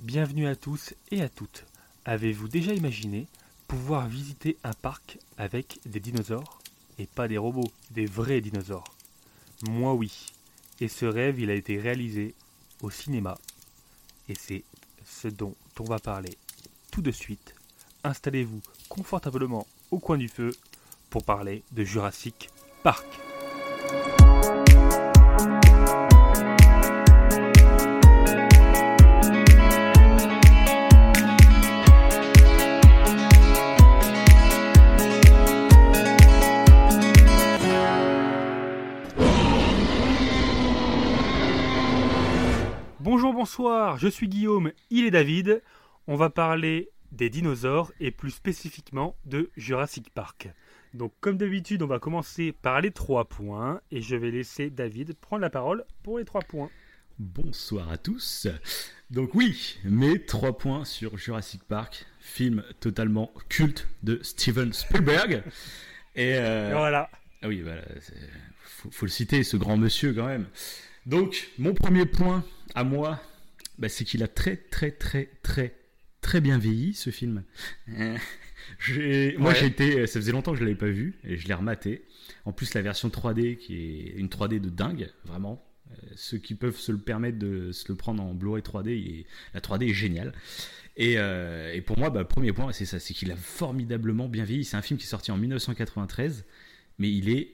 Bienvenue à tous et à toutes. Avez-vous déjà imaginé pouvoir visiter un parc avec des dinosaures Et pas des robots, des vrais dinosaures? Moi oui. Et ce rêve, il a été réalisé au cinéma. Et c'est ce dont on va parler tout de suite. Installez-vous confortablement au coin du feu pour parler de Jurassic Park. Bonsoir, je suis Guillaume, il est David. On va parler des dinosaures et plus spécifiquement de Jurassic Park. Donc comme d'habitude, on va commencer par les trois points et je vais laisser David prendre la parole pour les trois points. Bonsoir à tous. Donc oui, mes trois points sur Jurassic Park, film totalement culte de Steven Spielberg. Et euh, Voilà. ah oui, voilà, faut le citer, ce grand monsieur quand même. Donc mon premier point à moi, bah, c'est qu'il a très très très très très bien vieilli ce film. Euh, j'ai- Moi Ouais. j'ai été, ça faisait longtemps que je l'avais pas vu et je l'ai rematé. En plus la version 3D qui est une 3D de dingue, vraiment. Euh, Ceux qui peuvent se le permettre de se le prendre en Blu-ray 3D, il est- la 3D est géniale. Et, euh, et pour moi, bah, le premier point, c'est ça, c'est qu'il a formidablement bien vieilli. C'est un film qui est sorti en 1993, mais il est,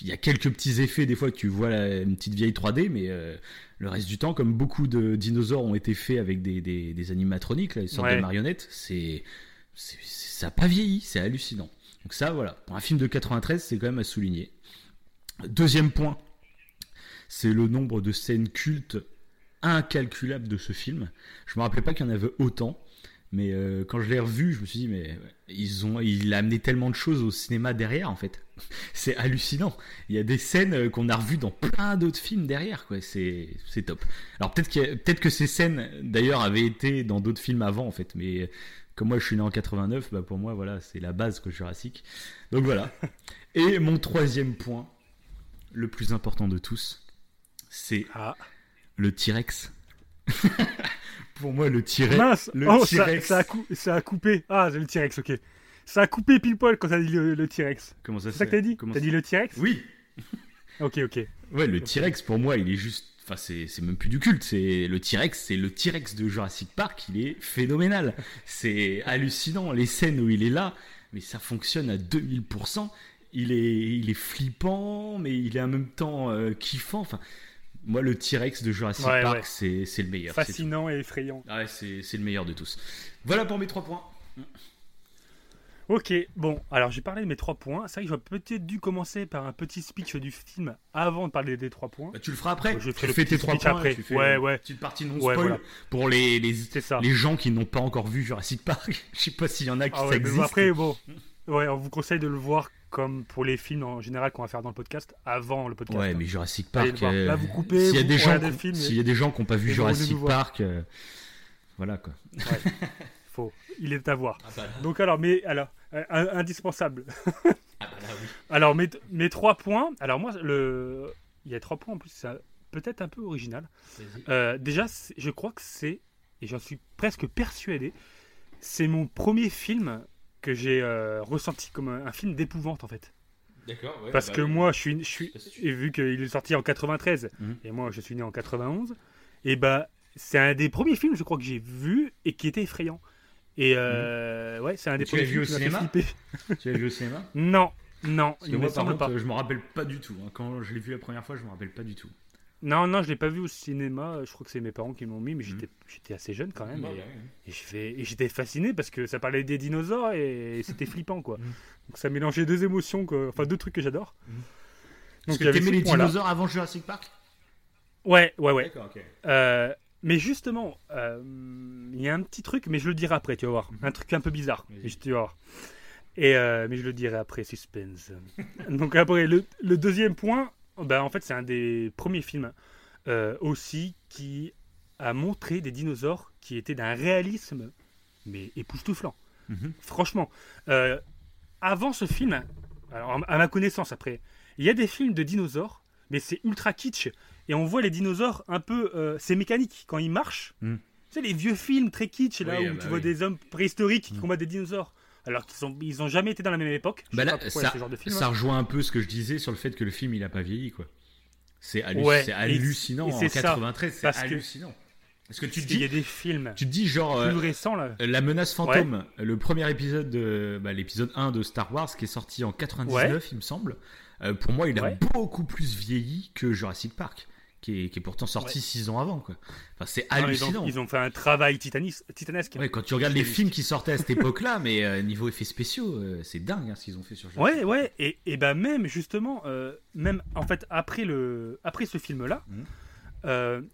il y a quelques petits effets des fois que tu vois la- une petite vieille 3D, mais euh, le reste du temps, comme beaucoup de dinosaures ont été faits avec des, des, des animatroniques, là, des sortes Ouais. de marionnettes, c'est, c'est- c'est- ça n'a pas vieilli, c'est hallucinant. Donc ça, voilà, pour un film de 93, c'est quand même à souligner. Deuxième point, c'est le nombre de scènes cultes incalculables de ce film. Je me rappelais pas qu'il y en avait autant, mais euh, quand je l'ai revu, je me suis dit mais ils ont, il a amené tellement de choses au cinéma derrière en fait. C'est hallucinant. Il y a des scènes euh, qu'on a revues dans plein d'autres films derrière quoi. C'est c'est top. Alors peut-être a- peut-être que ces scènes d'ailleurs avaient été dans d'autres films avant en fait, mais comme moi je suis né en 89, bah pour moi voilà c'est la base que Jurassic. Donc voilà. Et mon troisième point, le plus important de tous, c'est Ah. le T-Rex. Pour moi, le T-Rex. Mince le Oh, ça, T-Rex. ça a cou- ça a coupé. Ah, c'est le T-Rex, ok. Ça a coupé pile poil quand t'as dit le, le T-Rex. Comment ça C'est ça que t'as dit Comment T'as dit le T-Rex Oui. Ok, ok. Ouais, le T-Rex, pour moi, il est juste. Enfin, c'est c'est même plus du culte. C'est le T-Rex, c'est le T-Rex de Jurassic Park. Il est phénoménal. C'est hallucinant. Les scènes où il est là, mais ça fonctionne à 2000%. Il est, il est flippant, mais il est en même temps euh, kiffant. Enfin, moi, le T-Rex de Jurassic Ouais, Park, ouais. c'est le meilleur. Fascinant et effrayant. Ah ouais, c'est le meilleur de tous. Voilà pour mes trois points. Ok, bon, alors j'ai parlé de mes trois points. C'est vrai que j'aurais peut-être dû commencer par un petit speech du film avant de parler des trois points. Bah, tu le feras après. Je tu fais tes trois points. après. Tu fais Ouais, une ouais. petite partie non Ouais, spoil voilà. pour les, les, les gens qui n'ont pas encore vu Jurassic Park. Je sais pas s'il y en a qui Ah ça existe. bon, après, bon, ouais, on vous conseille de le voir comme pour les films en général qu'on va faire dans le podcast avant le podcast. Ouais, hein. mais Jurassic Park. euh, Là, vous coupez, S'il y s'il y a des gens qui n'ont pas vu Jurassic. Park, euh, voilà quoi. Faut, il est à voir. Ah bah Donc alors, mais alors, euh, indispensable. ah bah là, oui. Alors mes, mes trois points. Alors moi, le, il y a trois points en plus. C'est peut-être un peu original. Euh, déjà, je crois que c'est, et j'en suis presque persuadé, c'est mon premier film que j'ai euh, ressenti comme un, un film d'épouvante en fait. D'accord. ouais, Parce bah que oui. moi, je suis, je et vu qu'il est sorti en 93 Mhm. et moi je suis né en 91, et bah c'est un des premiers films, je crois que j'ai vu et qui était effrayant. Et euh, ouais, c'est un des Tu premiers films qui m'a flipper. Tu l'as vu au cinéma Non, non, Parce il que me moi, par semble contre, pas. je me rappelle pas du tout. hein. Quand je l'ai vu la première fois, je me rappelle pas du tout. Non, non, je l'ai pas vu au cinéma. Je crois que c'est mes parents qui m'ont mis, mais Mhm. j'étais, j'étais assez jeune quand même. Bah, et- ouais, ouais. Et, j'étais fasciné parce que ça parlait des dinosaures et c'était flippant quoi. Mhm. Donc ça mélangeait deux émotions, quoi. enfin deux trucs que j'adore. Mhm. Donc que t'aimais les point-là. dinosaures avant Jurassic Park? Ouais, ouais, ouais. Euh, mais justement, euh, il y a un petit truc, mais je le dirai après, tu vas voir. Mhm. Un truc un peu bizarre, mais je- tu vas voir. Et, euh, mais je le dirai après, suspense. Donc après, le, le deuxième point, ben, en fait, c'est un des premiers films euh, aussi qui a montré des dinosaures qui étaient d'un réalisme, mais époustouflant. Mhm. Franchement, euh, avant ce film, alors à ma connaissance après, il y a des films de dinosaures, mais c'est ultra kitsch. Et on voit les dinosaures un peu. euh, c'est mécanique. Quand ils marchent, Mm. sais, les vieux films très kitsch, là, Oui, où bah tu vois oui. des hommes préhistoriques qui Mm. combattent des dinosaures. Alors qu'ils sont, ils ont jamais été dans la même époque. Bah là, ça, ce genre de film. ça hein. rejoint un peu ce que je disais sur le fait que le film il a pas vieilli quoi. C'est Ouais, hallucinant et en c'est ça, 93, c'est hallucinant. Parce que tu te Il y a dis, des films tu te dis genre plus euh, récents, là. la menace fantôme, le premier épisode de bah, l'épisode 1 de Star Wars qui est sorti en 99 il me semble. euh, pour moi, il a beaucoup plus vieilli que Jurassic Park qui est, qui est pourtant sorti Ouais. 6 ans avant quoi. Enfin, c'est Non, ils, hallucinant. ont, ils ont fait un travail titanis- titanesque. Ouais, quand tu regardes les films qui sortaient à cette époque-là, mais euh, niveau effets spéciaux, euh, c'est dingue hein, ce qu'ils ont fait sur Jurassic Ouais, ouais, et, et ben même justement, euh, même en fait après le après ce film-là, Mhm.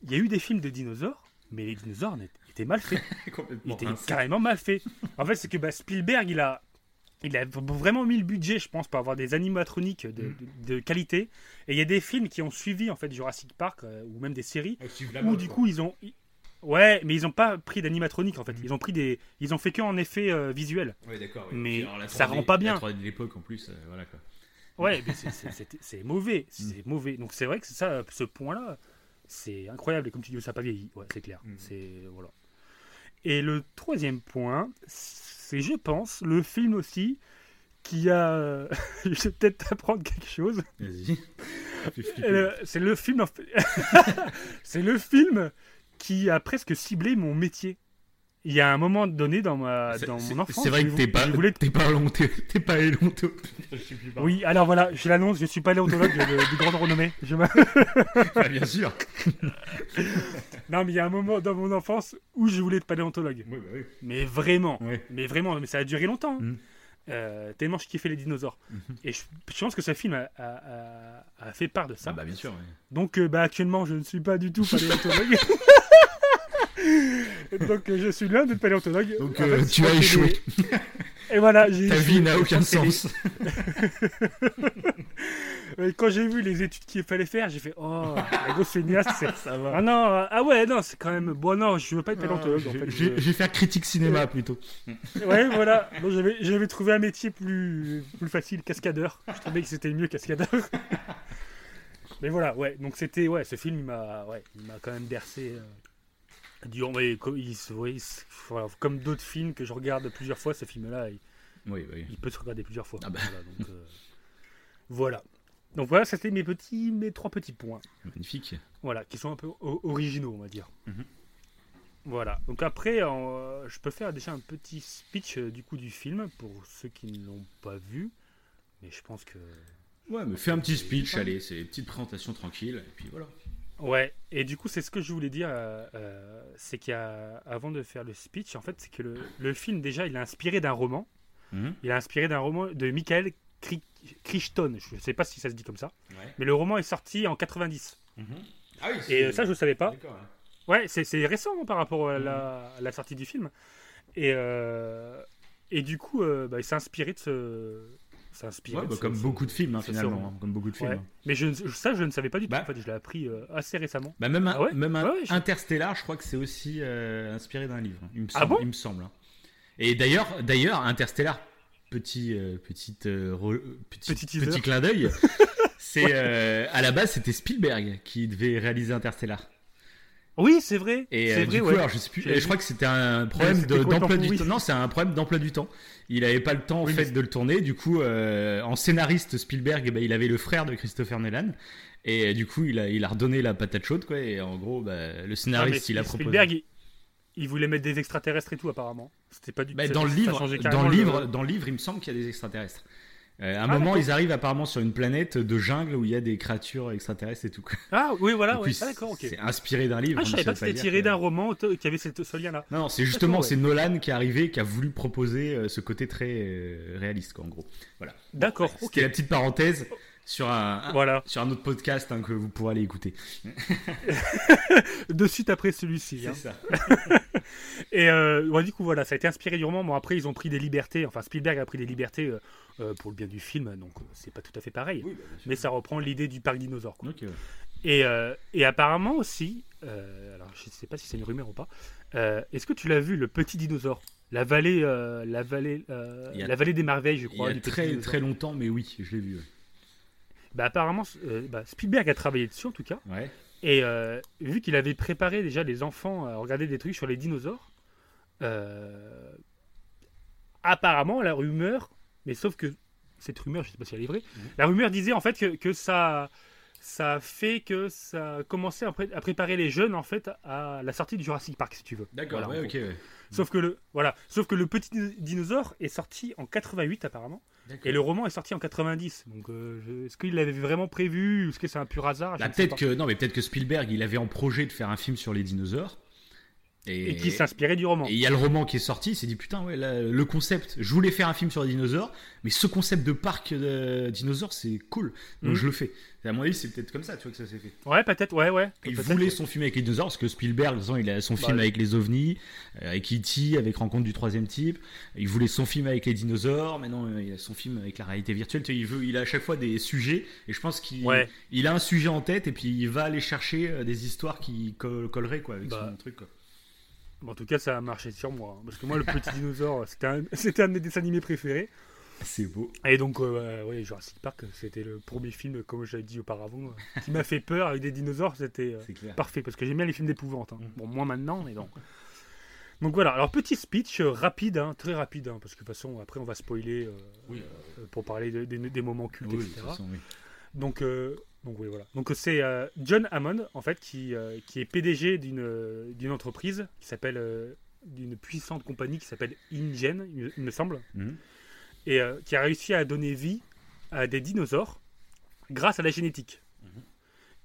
il y a eu des films de dinosaures, mais les dinosaures étaient mal faits, ils Complètement étaient rincé. carrément mal faits. En fait, c'est que bah, Spielberg, il a il a vraiment mis le budget, je pense, pour avoir des animatroniques de, Mhm. de- de qualité. Et il y a des films qui ont suivi en fait Jurassic Park euh, ou même des séries où du coup ils ont Ouais, mais ils n'ont pas pris d'animatronique en fait. Mhm. Ils ont pris des, ils ont fait que en effet euh, visuel. Ouais, d'accord. ouais. Mais alors, la ça 3D rend pas bien. La 3D de l'époque en plus, euh, voilà quoi. Ouais, mais c'est- c'est- c'est c'est mauvais, c'est mauvais. Donc c'est vrai que ça, ce point-là, c'est incroyable. Et comme tu dis, ça n'a pas vieilli. Ouais, c'est clair. C'est voilà. Et le troisième point, c'est, je pense, le film aussi qui a. je vais peut-être t'apprendre quelque chose. Vas-y. Euh, c'est le film. en fait- c'est le film qui a presque ciblé mon métier. Il y a un moment donné dans ma dans mon enfance. C'est vrai que t'es pas, voulais t'es pas t'es pas allé Oui, alors voilà, je l'annonce, je suis pas paléontologue de, de grande renommée. Je m'a- Ah, bien sûr. Non, mais il y a un moment dans mon enfance où je voulais être paléontologue. Oui, bah oui. Mais vraiment, Ouais. mais vraiment, mais ça a duré longtemps. Mhm. Euh, tellement je kiffais les dinosaures. Mhm. Et je, je pense que ce film a, a- a- a fait part de ça. Ah bah bien sûr. ouais. Donc euh, bah, actuellement, je ne suis pas du tout paléontologue. Donc euh, je suis loin d'être paléontologue. Donc En euh, fait, tu as échoué. Et voilà, j'ai Ta vie n'a aucun sens. Quand j'ai vu les études qu'il fallait faire, j'ai fait oh, la grosse c'est Ça va. Ah non, euh, ah ouais, non, c'est quand même. Bon, non, je veux pas être paléontologue en fait. Je Je- je vais faire critique cinéma plutôt. Ouais, voilà. Donc j'avais, j'avais trouvé un métier plus, plus facile, cascadeur. Je trouvais que c'était mieux cascadeur. Mais voilà, ouais. Donc c'était, ouais, ce film, il m'a, ouais, il m'a quand même bercé. Euh, ouais, comme, il voilà, comme d'autres films que je regarde plusieurs fois, ce film-là, il, Oui, oui. il peut se regarder plusieurs fois. Ah bah. Voilà, donc, euh, voilà. Donc voilà, c'était mes petits, mes trois petits points. Magnifique. Voilà, qui sont un peu originaux, on va dire. Mhm. Voilà. Donc après, euh, je peux faire déjà un petit speech euh, du coup du film pour ceux qui ne l'ont pas vu. Mais je pense que. Ouais, mais fais un petit speech, allez, c'est une petite présentation tranquille, et puis voilà. Ouais. Et du coup, c'est ce que je voulais dire. euh, euh, c'est qu'avant de faire le speech, en fait, c'est que le, le film déjà, il est inspiré d'un roman. Mhm. Il est inspiré d'un roman de Michael Cri- Crichton. Je ne sais pas si ça se dit comme ça. Ouais. Mais le roman est sorti en 90. Ah oui, Et euh, ça, je ne savais pas. Ouais. C'est c'est récent hein, par rapport à la, à la sortie du film. Et, euh, et du coup, euh, bah, il s'est inspiré de ce. S'est inspiré Ouais, bah, ce- comme ce- beaucoup de films, hein, finalement. hein, comme beaucoup de films. Hein. Mais je, ça, je ne savais pas du tout. Bah. En fait, je l'ai appris euh, assez récemment. Bah, même un, Ah même un je- Interstellar, je crois que c'est aussi euh, inspiré d'un livre. Il me semble. Ah bon il me semble hein. Et d'ailleurs, d'ailleurs, Interstellar, petit, euh, petite, euh, re- petit, Petit petit clin d'œil. c'est euh, à la base, c'était Spielberg qui devait réaliser Interstellar. Oui, c'est vrai. Et c'est euh, vrai, du coup, ouais. alors, je sais plus. Je crois que c'était un problème d'emploi du temps. Non, c'est un problème d'emploi du temps. Il avait pas le temps en Oui, fait de le tourner. Du coup, euh, en scénariste Spielberg, eh ben, il avait le frère de Christopher Nolan. Et euh, du coup, il a, il a redonné la patate chaude, quoi. Et en gros, bah, le Ah, scénariste, il a proposé. Spielberg, il, il voulait mettre des extraterrestres et tout, apparemment. C'était pas du Bah, dans le livre, dans le livre, dans le livre, il me semble qu'il y a des extraterrestres. Euh, à un Ah, moment, ils arrivent apparemment sur une planète de jungle où il y a des créatures extraterrestres et tout. Ah, oui, voilà, oui, Ah, d'accord, ok. C'est inspiré d'un livre. Ah, je savais pas que c'était tiré d'un roman qui avait cette- ce lien-là. Non, non, c'est justement ouais. c'est Nolan qui est arrivé, qui a voulu proposer euh, ce côté très euh, réaliste, quoi, en gros. Voilà. D'accord, ok. C'était la petite parenthèse sur un, Voilà. sur un autre podcast hein, que vous pourrez aller écouter. De suite après celui-ci. C'est hein. ça. Et euh, ouais, du coup, voilà, ça a été inspiré du roman. Bon, après, ils ont pris des libertés. Enfin, Spielberg a pris des libertés euh, euh, pour le bien du film, donc c'est pas tout à fait pareil. Oui, bah. Mais ça reprend l'idée du parc dinosaure. quoi. Et, euh, et apparemment aussi, alors je sais pas si c'est une rumeur ou pas, est-ce que tu l'as vu, le petit dinosaure? La vallée, la, vallée, a- la vallée des merveilles, je Il y crois. a très, très longtemps, mais oui, je l'ai vu. ouais. Bah, apparemment, euh, bah, Spielberg a travaillé dessus en tout cas. Ouais. Et euh, vu qu'il avait préparé déjà les enfants à regarder des trucs sur les dinosaures, euh, apparemment la rumeur, mais sauf que cette rumeur, je sais pas si elle est vraie, Mhm. la rumeur disait en fait que, que ça, ça fait que ça commençait à, pré- à préparer les jeunes en fait à la sortie du Jurassic Park, si tu veux. D'accord, Voilà, ouais, ok. ouais. Sauf que le voilà, sauf que le petit dinosaure est sorti en 88 apparemment, et le roman est sorti en 90. Donc euh, est-ce qu'il l'avait vraiment prévu? Ou est-ce que c'est un pur hasard? Bah, peut-être que non, mais peut-être que Spielberg, il avait en projet de faire un film sur les dinosaures. Et, Et qui s'inspirait du roman. Et il y a le roman qui est sorti, il s'est dit putain ouais là, le concept, je voulais faire un film sur les dinosaures, mais ce concept de parc de dinosaures c'est cool, donc Mhm. je le fais. Et à mon avis c'est peut-être comme ça tu vois que ça s'est fait. Ouais, peut-être, ouais, ouais. Il voulait son film avec les dinosaures parce que Spielberg, de toute façon, il a son Bah, film ouais. avec les ovnis, euh, avec E.T., avec Rencontre du troisième type. Il voulait son film avec les dinosaures. Maintenant, euh, il a son film avec la réalité virtuelle. Tu vois, il veut, il a à chaque fois des sujets. Et je pense qu'il, Ouais. il a un sujet en tête et puis il va aller chercher euh, des histoires qui coll- colleraient quoi avec Bah. son truc. Quoi. Bon, en tout cas, ça a marché sur moi. hein, parce que moi, le petit dinosaure, c'était un, c'était un de mes dessins animés préférés. C'est beau. Et donc, euh, ouais, Jurassic Park, c'était le premier film, comme j'avais dit auparavant, euh, qui m'a fait peur avec des dinosaures. C'était euh, parfait, parce que j'aime bien les films d'épouvante. hein. Mm. Bon, moins maintenant, mais non. Donc voilà, alors petit speech euh, rapide, hein, très rapide, hein, parce que de toute façon, après, on va spoiler Oui. pour parler de- des- des moments cultes, Oui, etc. toute façon, oui. Donc, euh, donc oui, voilà. Donc c'est euh, John Hammond en fait qui, euh, qui est PDG d'une euh, d'une entreprise qui s'appelle euh, d'une puissante compagnie qui s'appelle InGen, il, me- semble, Mhm. et qui a réussi à donner vie à des dinosaures grâce à la génétique. Mhm.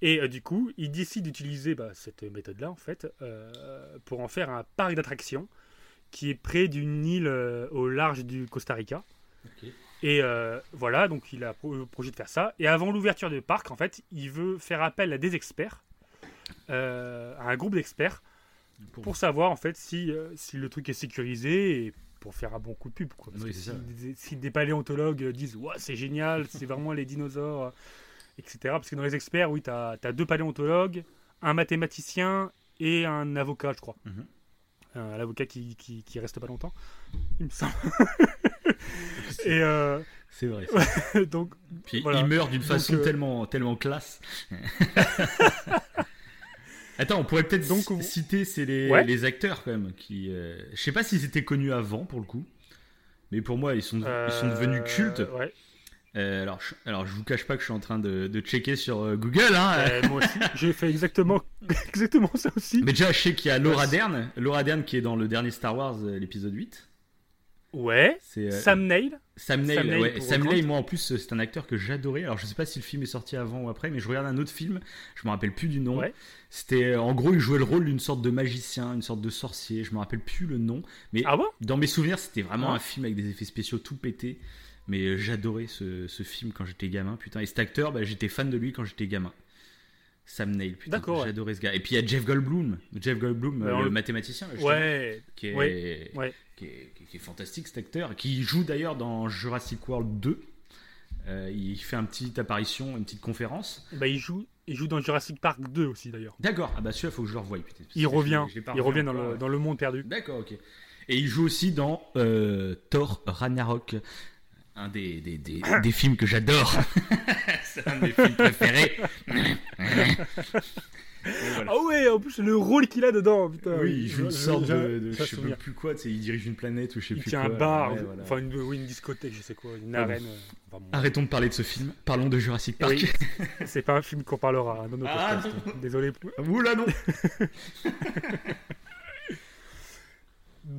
Et du coup, il décide d'utiliser bah, cette méthode-là en fait pour en faire un parc d'attractions qui est près d'une île au large du Costa Rica. Et euh, voilà, donc il a le projet de faire ça. Et avant l'ouverture du parc, en fait, il veut faire appel à des experts, euh, à un groupe d'experts, Pour- pour savoir en fait si, euh, si le truc est sécurisé et pour faire un bon coup de pub. Quoi. Parce Oui, que si, des- si des paléontologues disent ouais, c'est génial, c'est vraiment les dinosaures, etc. Parce que dans les experts, oui, tu as, deux paléontologues, un mathématicien et un avocat, je crois. Mhm. Un avocat qui, qui, qui reste pas longtemps, il me semble. et euh, C'est vrai. ça. donc, Puis Voilà. il meurt d'une façon euh, tellement, tellement classe. Attends, on pourrait peut-être Donc, c- vous- citer c'est les, Ouais. les acteurs quand même qui. euh, Je sais pas s'ils étaient connus avant pour le coup, mais pour moi ils sont, ils sont devenus euh, cultes. Ouais. Euh, alors, je, alors je vous cache pas que je suis en train de, de checker sur euh, Google. Hein, Euh, moi aussi, j'ai fait exactement, exactement ça aussi. Mais déjà, je sais qu'il y a Laura. Dern, Laura Dern qui est dans le dernier Star Wars, euh, l'épisode 8. Ouais. C'est euh, Sam Neill. Sam Neill, Sam Neill ouais. pour Sam Grant. Neill, moi en plus, c'est un acteur que j'adorais. Alors je sais pas si le film est sorti avant ou après, mais je regarde un autre film, je me rappelle plus du nom. Ouais. C'était euh, en gros, il jouait le rôle d'une sorte de magicien, une sorte de sorcier. Je me rappelle plus le nom, mais Ah bon? dans mes souvenirs, c'était vraiment Ah. un film avec des effets spéciaux tout pété. Mais euh, j'adorais ce, ce film quand j'étais gamin, putain. Et cet acteur, bah, j'étais fan de lui quand j'étais gamin. Sam Neill, putain, ouais. j'adorais ce gars. Et puis il y a Jeff Goldblum, Jeff Goldblum, Ouais, euh, le le- mathématicien, là, Ouais. qui est, Ouais, ouais. Qui est, qui fantastique cet acteur, qui joue d'ailleurs dans Jurassic World 2. Euh, il fait une petite apparition, une petite conférence. Bah, il joue, il joue dans Jurassic Park 2 aussi d'ailleurs. D'accord, ah bah celui-là, faut que je le revoie. putain, Il revient. je Il revient dans le, dans le monde perdu. D'accord, ok. Et il joue aussi dans euh, Thor Ragnarok, un des, des, des, des films que j'adore. C'est un de mes films préférés. Voilà. Ah ouais, en plus le rôle qu'il a dedans, putain. oui, il joue une sorte de, de je sais souvenir. plus quoi, tu sais, il dirige une planète ou je sais Il plus tient quoi. un bar, Ouais, voilà. enfin une, oui, une discothèque, je sais quoi, une Ah bon. arène. euh, enfin, bon. Arrêtons de parler de ce film, parlons de Jurassic Park. Oui, c'est pas un film qu'on parlera dans notre Ah, podcast. Désolé. Oula non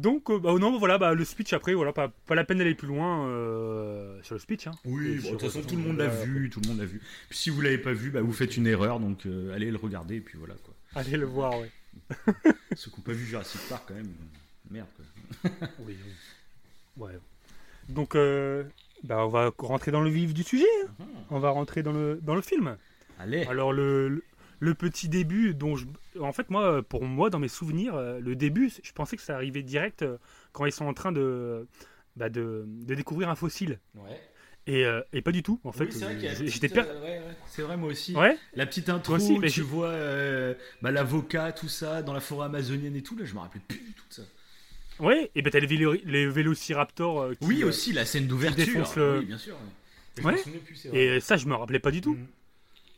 Donc, euh, bah, non, voilà, bah, le speech après, voilà, pas, pas la peine d'aller plus loin euh, sur le speech. Hein. Oui, bon, de toute façon sur- tout le monde l'a vu, tout le monde l'a vu. Puis si vous l'avez pas vu, bah, vous faites une erreur, donc euh, allez le regarder et puis voilà quoi. Allez le voir, ouais. Ceux qui n'ont pas vu Jurassic Park quand même, euh, merde quoi. Oui, oui. Ouais. Donc, euh, bah, on va rentrer dans le vif du sujet. hein. On va rentrer dans le, dans le film. Allez. Alors, le, le, le petit début, dont je... En fait, moi, pour moi, dans mes souvenirs, euh, le début, je pensais que ça arrivait direct euh, quand ils sont en train de, bah, de, de découvrir un fossile. Ouais. Et, euh, et pas du tout, en fait. Oui, c'est J'étais per... euh, ouais, ouais. C'est vrai moi aussi. Ouais, La petite intro Toi aussi, où mais tu vois euh, bah, l'avocat, tout ça, dans la forêt amazonienne et tout, là je me rappelais plus du tout de ça. ouais. Et ben t'as les, vélo... les vélociraptors. qui, Oui aussi la scène d'ouverture. le- Oui bien sûr. ouais. Plus. Et ça, je me rappelais pas du tout. Mhm.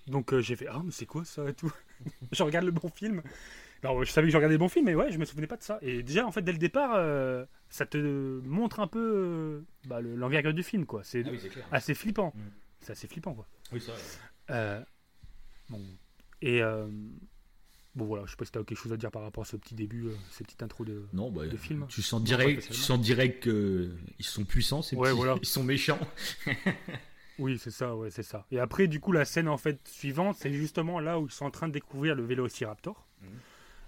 Donc euh, j'ai fait ah mais c'est quoi ça et tout? je regarde le bon film. Alors je savais que je regardais le bon film, mais ouais, je me souvenais pas de ça. Et déjà en fait dès le départ, euh, ça te montre un peu euh, bah, le- l'envergure du film quoi. C'est Ah oui, c'est clair. assez flippant. Mm. C'est assez flippant quoi. Oui. Euh, bon et euh, bon voilà, je sais pas si t'as quelque chose à dire par rapport à ce petit début, euh, cette petite intro de. Non, bah, de film. tu sens direct, tu spécialement. sens direct qu'ils sont puissants, ces Ouais, petits. voilà. Ils sont méchants. Oui, c'est ça, ouais, c'est ça. Et après, du coup, la scène en fait suivante, c'est justement là où ils sont en train de découvrir le Vélociraptor, Mhm.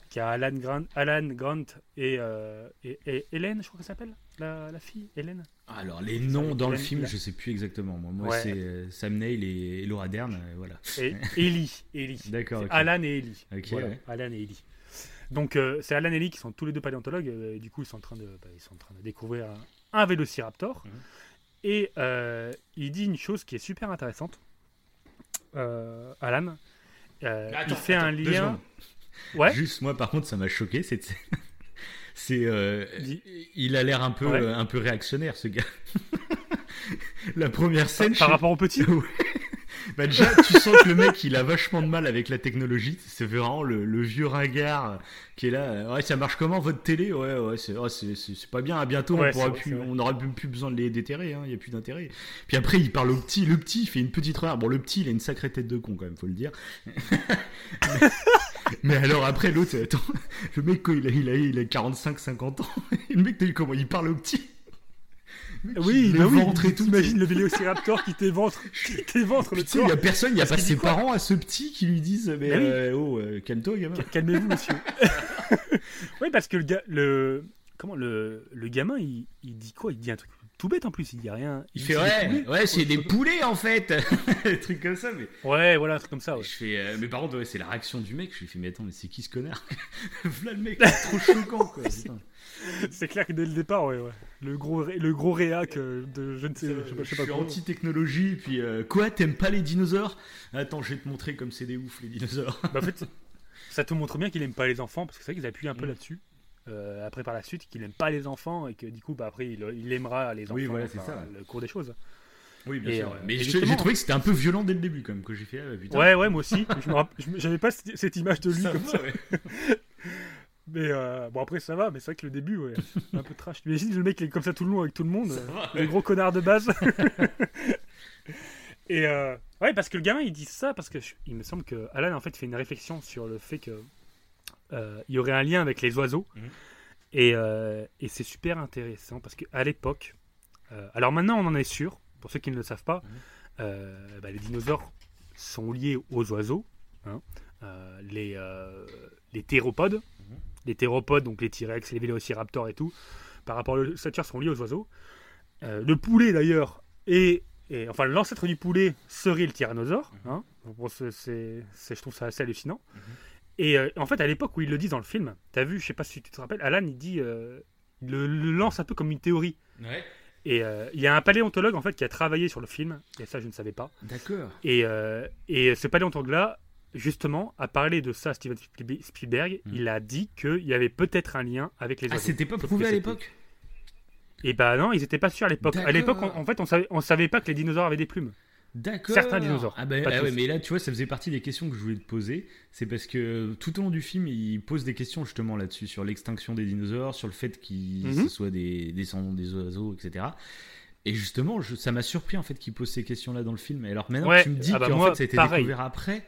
qui a Alan Grant, Alan Grant et, euh, et, et Hélène, je crois qu'elle s'appelle, la, la fille, Hélène. Alors, les noms dans le film, Hélène- je sais plus exactement. Moi, Moi, Ouais. c'est euh, Sam Neill et, et Laura Dern. euh, voilà. Et Ellie, Ellie. D'accord. Alan et Ellie. Ok, Voilà, ouais. Alan et Ellie. Donc c'est Alan et Ellie qui sont tous les deux paléontologues. et du coup, ils sont en train de, bah, ils sont en train de découvrir un, un Vélociraptor. Mhm. Et euh, il dit une chose qui est super intéressante. Euh, Alan, Euh, Attends, il fait attends, un lien. Ouais. Juste, moi, par contre, ça m'a choqué. C'est, c'est, euh, il a l'air un peu, Ouais. un peu réactionnaire, ce gars. La première scène, Par je- rapport au petit. Bah déjà, tu sens que le mec, il a vachement de mal avec la technologie. C'est vraiment le, le vieux ringard qui est là. euh, Ouais, ça marche comment votre télé? Ouais, ouais, c'est ouais, c'est- pas bien. À bientôt, Ouais, on vrai, plus, on n'aura plus, besoin de les déterrer. hein, Il y a plus d'intérêt. Puis après, il parle au petit. Le petit, il fait une petite remarque. Bon, le petit, il a une sacrée tête de con quand même, faut le dire. mais, mais alors après, l'autre, attends, le mec, quoi, il a, il a, il a 45-50 ans. Et le mec, comment il parle au petit? Oui, il bah oui, ventre et tout. Imagine le Vélociraptor qui t'éventre, qui t'éventre le sais, il y a corps. personne, il n'y a pas ses parents à ce petit qui lui disent Mais Bah oui. euh, oh, euh, calme-toi, gamin. Calmez-vous, monsieur. oui, parce que le, ga- le, comment, le, le gamin, il, il dit quoi? Il dit un truc tout bête en plus. Il dit rien. Il fait Ouais, ouais, c'est des poulets en fait Des trucs comme ça, mais. Ouais, voilà, un truc comme ça. Ouais. Je fais, euh, mais par contre, ouais, c'est la réaction du mec. Je lui fais Mais attends, mais c'est qui ce connard? Voilà le mec, trop choquant quoi. C'est clair que dès le départ, ouais, ouais. Le gros, le gros réac euh, de je ne sais, je sais pas, je je sais pas suis quoi. anti-technologie, puis euh, quoi, t'aimes pas les dinosaures? Attends, je vais te montrer comme c'est des ouf les dinosaures. Bah, en fait, ça te montre bien qu'il aime pas les enfants parce que c'est vrai qu'ils appuient un peu Mm. là-dessus. Euh, après par la suite qu'il aime pas les enfants et que du coup bah après il, il aimera les enfants Oui, voilà, c'est ça. le cours des choses Oui, bien sûr, ouais. Mais j'ai trouvé que c'était un peu violent dès le début, quand même, que j'ai fait. ah, putain. ouais ouais moi aussi je j'avais pas cette cette image de lui Ça comme va, ça ouais. mais euh, bon après ça va mais c'est vrai que le début ouais un peu trash imagine le mec il est comme ça tout le long avec tout le monde euh, va, le gros connard de base et euh, ouais parce que le gamin il dit ça parce que je- il me semble que Alan en fait fait une réflexion sur le fait que euh, il y aurait un lien avec les oiseaux Mhm. et, et c'est super intéressant parce qu'à l'époque alors maintenant on en est sûr pour ceux qui ne le savent pas Mhm. bah, les dinosaures sont liés aux oiseaux hein. Les, les théropodes. Les théropodes donc les T-Rex les vélociraptors et tout par rapport à l'ossature sont liés aux oiseaux euh, le poulet d'ailleurs est, est- enfin l'ancêtre du poulet serait le tyrannosaure. Mhm. hein. Bon, je trouve ça assez hallucinant. Mhm. Et euh, en fait, à l'époque où ils le disent dans le film, t'as vu, je sais pas si tu te rappelles, Alan il dit, euh, il le, le lance un peu comme une théorie. Ouais, Et euh, il y a un paléontologue en fait qui a travaillé sur le film, et ça je ne savais pas. d'accord. Et, euh, et ce paléontologue-là, justement, a parlé de ça à Steven Spielbe- Spielberg. Mhm. Il a dit qu'il y avait peut-être un lien avec les Ah, oiseaux. c'était pas prouvé à l'époque Et bah non, ils étaient pas sûrs à l'époque. À l'époque, en, fait, on savait, on savait pas que les dinosaures avaient des plumes. D'accord. Certains dinosaures, Ah, bah, ah ouais, mais là, tu vois, ça faisait partie des questions que je voulais te poser. C'est parce que tout au long du film, il pose des questions justement là-dessus, sur l'extinction des dinosaures, sur le fait qu'ils ce soient des descendants des oiseaux, etc. Et justement, je- ça m'a surpris en fait qu'il pose ces questions-là dans le film. Et alors maintenant, Ouais, tu me dis ah bah qu'en fait, ça a été pareil. découvert après.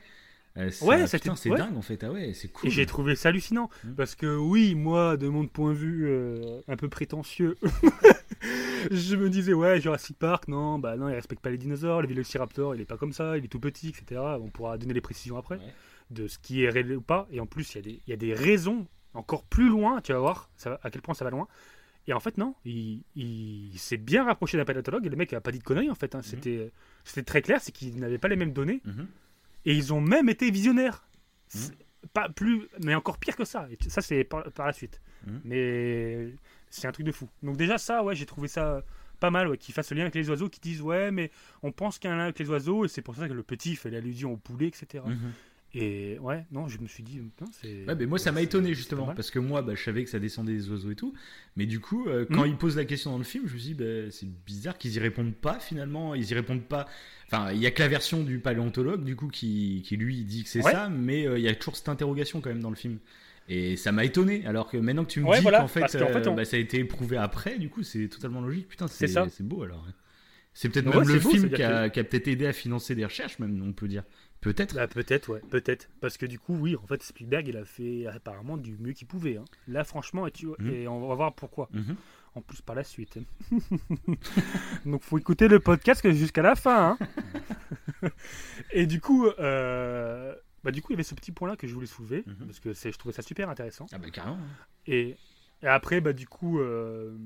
Euh, Ouais, c'était- c'est ouais. dingue en fait. Ah ouais, c'est cool. Et j'ai trouvé ça hallucinant. Mhm. Parce que oui, moi, de mon point de vue euh, un peu prétentieux, je me disais, ouais, Jurassic Park, non, bah non, il respecte pas les dinosaures, le Vélociraptor, il est pas comme ça, il est tout petit, etc. On pourra donner les précisions après Ouais. de ce qui est réel ou pas. Et en plus, il y, a des- il y a des raisons encore plus loin, tu vas voir ça, à quel point ça va loin. Et en fait, non, il, il s'est bien rapproché d'un paléontologue et le mec a pas dit de conneries en fait. hein. C'était c'était très clair, c'est qu'ils n'avaient pas les mêmes données. Mhm. Et ils ont même été visionnaires. C'est Pas plus, mais encore pire que ça. Et ça, c'est par, par la suite. Mhm. Mais c'est un truc de fou. Donc déjà ça, ouais, j'ai trouvé ça pas mal, ouais, qu'ils fassent le lien avec les oiseaux, qui disent ouais, mais on pense qu'il y a un lien avec les oiseaux et c'est pour ça que le petit fait l'allusion au poulet, etc. Et ouais, non, je me suis dit, putain, c'est. Ouais, mais moi ça m'a étonné justement parce que moi bah, je savais que ça descendait des oiseaux et tout, mais du coup euh, quand Mhm. ils posent la question dans le film, je me suis dit bah, c'est bizarre qu'ils y répondent pas finalement, ils y répondent pas. Enfin, il y a que la version du paléontologue du coup qui, qui lui dit que c'est Ouais. ça, mais euh, il y a toujours cette interrogation quand même dans le film. Et ça m'a étonné, alors que maintenant que tu me Ouais, dis voilà, qu'en fait, euh, on- bah, ça a été éprouvé après, du coup c'est totalement logique. Putain, c'est beau alors. C'est peut-être Ouais, même le beau, film qui a, peut-être aidé à financer des recherches, même on peut dire. Peut-être. Bah, peut-être, ouais, peut-être. Parce que du coup, oui, en fait, Spielberg, il a fait apparemment du mieux qu'il pouvait. hein. Là, franchement, et, tu- Mhm. et on va voir pourquoi. Mhm. En plus, par la suite. Donc, faut écouter le podcast jusqu'à la fin. hein. et du coup, euh, bah, du coup, il y avait ce petit point-là que je voulais soulever. Mhm. Parce que je trouvais ça super intéressant. Ah bah carrément. Et, et après, bah, du coup, euh,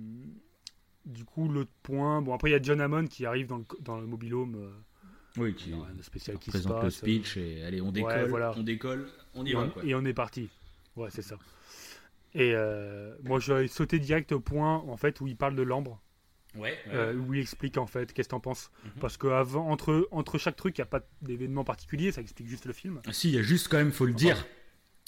du coup, l'autre point. Bon, après, il y a John Hammond qui arrive dans le, dans le mobilhome. euh, Oui, qui de spécial qui se présente le passe. speech et allez, on décolle, voilà. on décolle, on y et, va. on, quoi. et on est parti. Ouais, c'est ça. Et euh, moi, je vais sauter direct au point en fait où il parle de l'ambre, Ouais, euh, où il explique en fait qu'est-ce que t'en penses. Mhm. Parce que avant, entre entre chaque truc, il n'y a pas d'événement particulier, ça explique juste le film. Ah, Si, il y a juste quand même, faut le dire,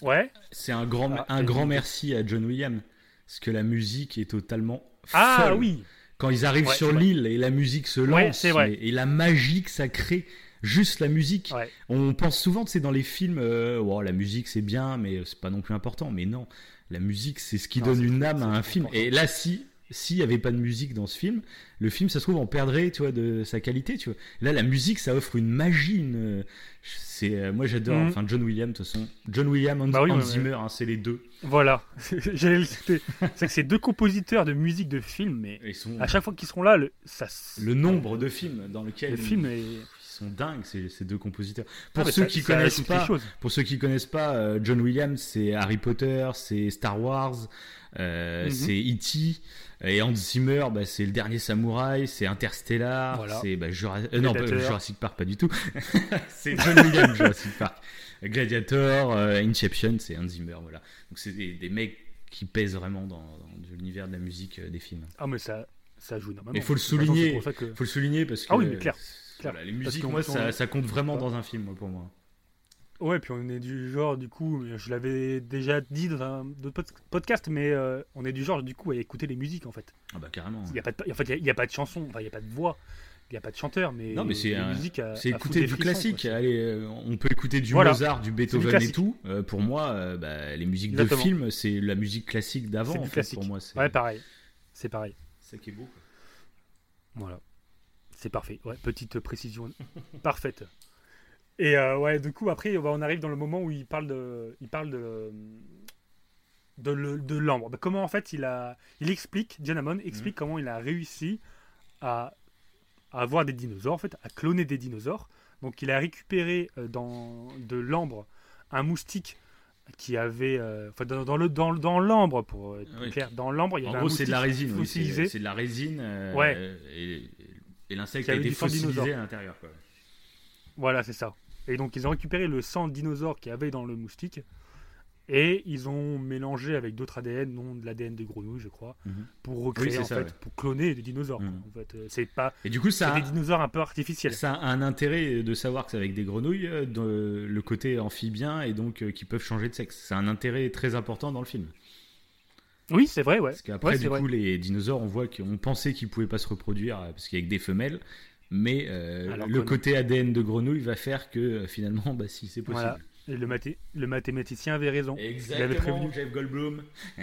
Ouais. c'est un grand, Ah, un grand merci à John Williams. Parce que la musique est totalement Ah folle. oui. Quand ils arrivent Ouais, sur l'île et la musique se lance, Ouais, c'est vrai. Et, et la magie que ça crée, juste la musique. Ouais. On pense souvent, c'est dans les films, euh, oh, la musique c'est bien, mais c'est pas non plus important. Mais non, la musique c'est ce qui Non, donne une âme à un film. Et là, si s'il y avait pas de musique dans ce film, le film, ça se trouve, on perdrait, tu vois, de sa qualité, tu vois. Là, la musique, ça offre une magie, une... c'est, euh, moi j'adore. Mhm. Enfin, John Williams, de toute façon, John Williams, Hans, Bah oui, Hans. Zimmer, hein, c'est les deux. Voilà. J'allais le citer. C'est que c'est deux compositeurs de musique de film, mais Ils sont à chaque fois qu'ils seront là, le, ça, s- le nombre de films dans lesquels le film est. sont dingues, ces, ces deux compositeurs. Pour Ah, mais ceux ça- qui ça connaissent pas. Pour ceux qui connaissent pas, euh, John Williams, c'est Harry Potter, c'est Star Wars, euh, Mhm. c'est E.T. Et Hans Zimmer, bah, c'est Le Dernier Samouraï, c'est Interstellar, Voilà. c'est bah, Jura- euh, non. Jurassic Park, pas du tout. c'est John Williams, Jurassic Park. Gladiator, euh, Inception, c'est Hans Zimmer, voilà. Donc c'est des, des mecs qui pèsent vraiment dans, dans l'univers de la musique des films. Ah, mais ça, ça joue énormément. Mais faut le façon, souligner. pour ça que- Faut le souligner parce que Ah oui, mais clair. Voilà, les musiques, moi, ça, on- ça compte vraiment dans un film, moi, pour moi. Ouais, puis on est du genre, du coup, je l'avais déjà dit dans un autre pod- podcast, mais euh, on est du genre, du coup, à écouter les musiques en fait. Ah bah carrément. Il n'y a, pas de- en fait, il y a- pas de chanson, enfin, il n'y a pas de voix, il n'y a pas de chanteur, mais. Non, mais c'est à- C'est écouter du frissons, classique. quoi. Allez, euh, on peut écouter du Voilà. Mozart, du Beethoven et tout. Euh, pour moi, euh, bah, les musiques Exactement. de film, c'est la musique classique d'avant. C'est en fait, classique. Pour moi, c'est Ouais, pareil. C'est pareil. ça qui est beau. quoi. Voilà. C'est parfait. Ouais, petite précision parfaite. Et euh, ouais, du coup, après, bah, on arrive dans le moment où il parle de, il parle de, de, de l'ambre. Bah, comment en fait il a, il explique, John Hammond explique comment il a réussi à, à avoir des dinosaures, en fait, à cloner des dinosaures. Donc, il a récupéré euh, dans de l'ambre un moustique qui avait, euh, enfin, dans, dans le dans, dans l'ambre pour être Oui. clair, dans l'ambre, il y En avait gros, un c'est de la résine. oui, c'est de la résine. euh, Ouais. Et, et l'insecte a été fossilisé à l'intérieur. Voilà, c'est ça. Et donc, ils ont récupéré le sang de dinosaure qu'il y avait dans le moustique et ils ont mélangé avec d'autres ADN, non de l'ADN des grenouilles, je crois, Mhm. pour recréer, en ça, fait, ouais. pour cloner des dinosaures. Mhm. En fait, Euh, c'est pas Et du coup, ça, des dinosaures un peu artificiels. ça a un intérêt de savoir que c'est avec des grenouilles, euh, de- le côté amphibien, et donc euh, qui peuvent changer de sexe. C'est un intérêt très important dans le film. Oui, c'est vrai, ouais. Parce qu'après, Ouais, du vrai. coup, les dinosaures, on voit qu'on pensait qu'ils pouvaient pas se reproduire euh, parce qu'il y a que des femelles. Mais euh, le côté ADN de grenouille va faire que euh, finalement, bah, si c'est possible. Voilà. Et le, mathé- le mathématicien avait raison prévenu. Jeff Goldblum.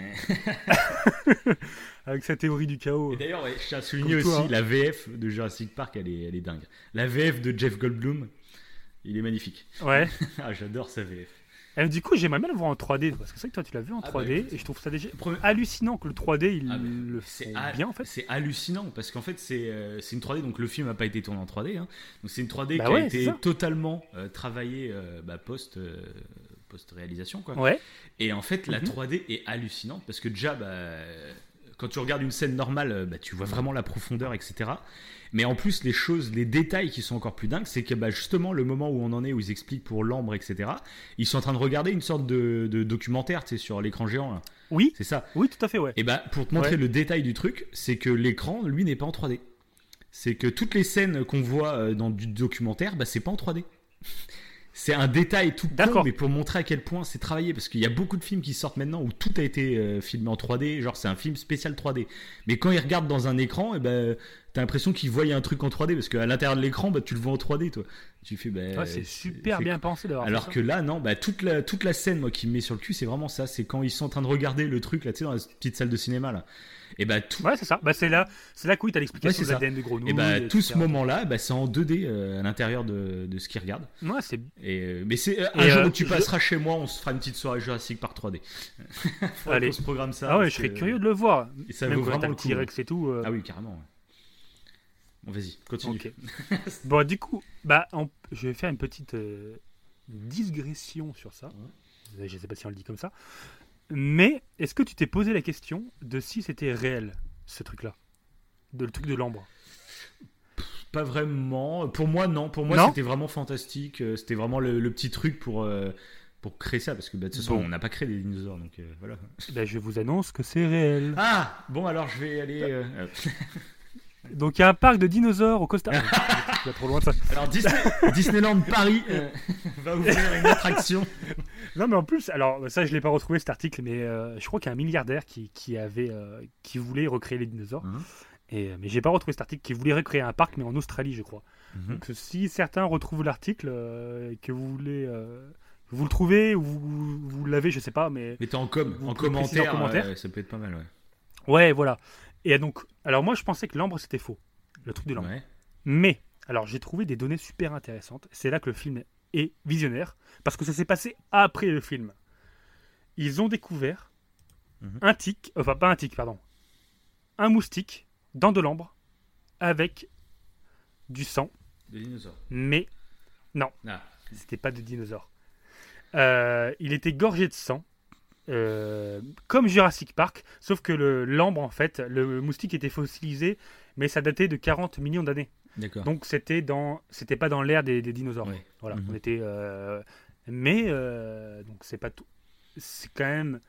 avec sa théorie du chaos. Et d'ailleurs, ouais, je tiens à souligner aussi hein. la VF de Jurassic Park, elle est, elle est dingue. La VF de Jeff Goldblum, il est magnifique. Ouais. Ah, j'adore sa VF. Et du coup, j'aimerais bien le voir en 3D parce que c'est vrai que toi, tu l'as vu en Ah bah, 3D et je trouve ça déjà hallucinant que le 3D il Ah, le fait ha- bien en fait. C'est hallucinant parce qu'en fait c'est euh, c'est une 3D donc le film n'a pas été tourné en 3D hein. donc c'est une 3D Bah qui ouais, a été totalement euh, travaillée euh, bah, post euh, post réalisation quoi. Ouais. Et en fait la Mhm. 3D est hallucinante parce que déjà quand tu regardes une scène normale euh, bah, tu vois vraiment la profondeur etc. Mais en plus les choses les détails qui sont encore plus dingues c'est que bah, justement le moment où on en est où ils expliquent pour l'ambre etc. Ils sont en train de regarder une sorte de, de documentaire tu sais, sur l'écran géant là. Oui, c'est ça. oui, tout à fait, ouais. Et bah, pour te montrer Ouais. le détail du truc, c'est que l'écran, lui, n'est pas en 3D. C'est que toutes les scènes qu'on voit euh, dans du documentaire, bah, c'est pas en 3D. C'est un détail tout con, mais pour montrer à quel point c'est travaillé. Parce qu'il y a beaucoup de films qui sortent maintenant où tout a été euh, filmé en 3D. Genre, c'est un film spécial 3D. Mais quand ils regardent dans un écran, eh ben, t'as l'impression qu'ils voient un truc en 3D. Parce qu'à l'intérieur de l'écran, bah, tu le vois en 3D, toi. Tu fais, bah, Ouais, c'est super bien pensé d'avoir Alors que là, non, bah, toute, la, toute la scène, moi, qui me met sur le cul, c'est vraiment ça. C'est quand ils sont en train de regarder le truc, là, tu sais, dans la petite salle de cinéma, là. Et bah, tout, Ouais, c'est ça. Bah, c'est là, c'est là que oui, t'as l'explication Ouais, de l'ADN de grenouille. et bah, tout etc. ce moment-là, bah, c'est en 2D euh, à l'intérieur de, de ce qu'ils regardent. Ouais, c'est. Et, euh, mais c'est euh, un jour où tu je- passeras chez moi, on se fera une petite soirée Jurassic par 3D. Faudrait Allez. qu'on se programme ça. Ah ouais, je serais curieux de le voir. Et ça Même vaut vraiment le coup. T-Rex et tout. Ah oui, carrément. ouais. Bon, vas-y, continue. Bon, du coup, bah, on- je vais faire une petite euh, digression sur ça. Je sais pas si on le dit comme ça. Mais est-ce que tu t'es posé la question de si c'était réel, ce truc-là? De, Le truc de l'ambre? Pas vraiment. Pour moi, non. Pour moi, c'était vraiment fantastique. Euh, C'était vraiment le, le petit truc pour, euh, pour créer ça. Parce que bah, de toute façon, Bon. on n'a pas créé des dinosaures. Donc euh, voilà. ben, Je vous annonce que c'est réel. Ah Bon, alors je vais aller. euh, Donc, il y a un parc de dinosaures au Costa Rica. trop loin de ça. alors, Disney- Disneyland Paris euh, va ouvrir une attraction. Non, mais en plus, alors ça, je l'ai pas retrouvé cet article, mais euh, je crois qu'il y a un milliardaire qui, qui avait, euh, qui voulait recréer les dinosaures. Mhm. Et, mais j'ai pas retrouvé cet article qui voulait recréer un parc, mais en Australie, je crois. Mhm. Donc, si certains retrouvent l'article et que vous voulez, vous le trouvez ou vous, vous l'avez, je sais pas, mais Mettez en com, en préciser en commentaire, commentaire. euh, ça peut être pas mal, ouais. ouais, voilà. Et donc, alors moi, je pensais que l'ambre c'était faux, le truc de l'ambre. Ouais. Mais, alors j'ai trouvé des données super intéressantes. C'est là que le film est visionnaire, parce que ça s'est passé après le film. Ils ont découvert Mhm. un tic, enfin pas un tic, pardon, un moustique dans de l'ambre avec du sang, Des dinosaures. mais Ah. c'était pas de dinosaure. Euh, il était gorgé de sang, euh, comme Jurassic Park, sauf que le l'ambre en fait, le moustique était fossilisé, mais ça datait de 40 millions d'années. D'accord. Donc c'était dans, c'était pas dans l'ère des, des dinosaures. Ouais. Voilà, Mhm. on était, euh, mais euh, donc c'est pas tout, c'est quand même,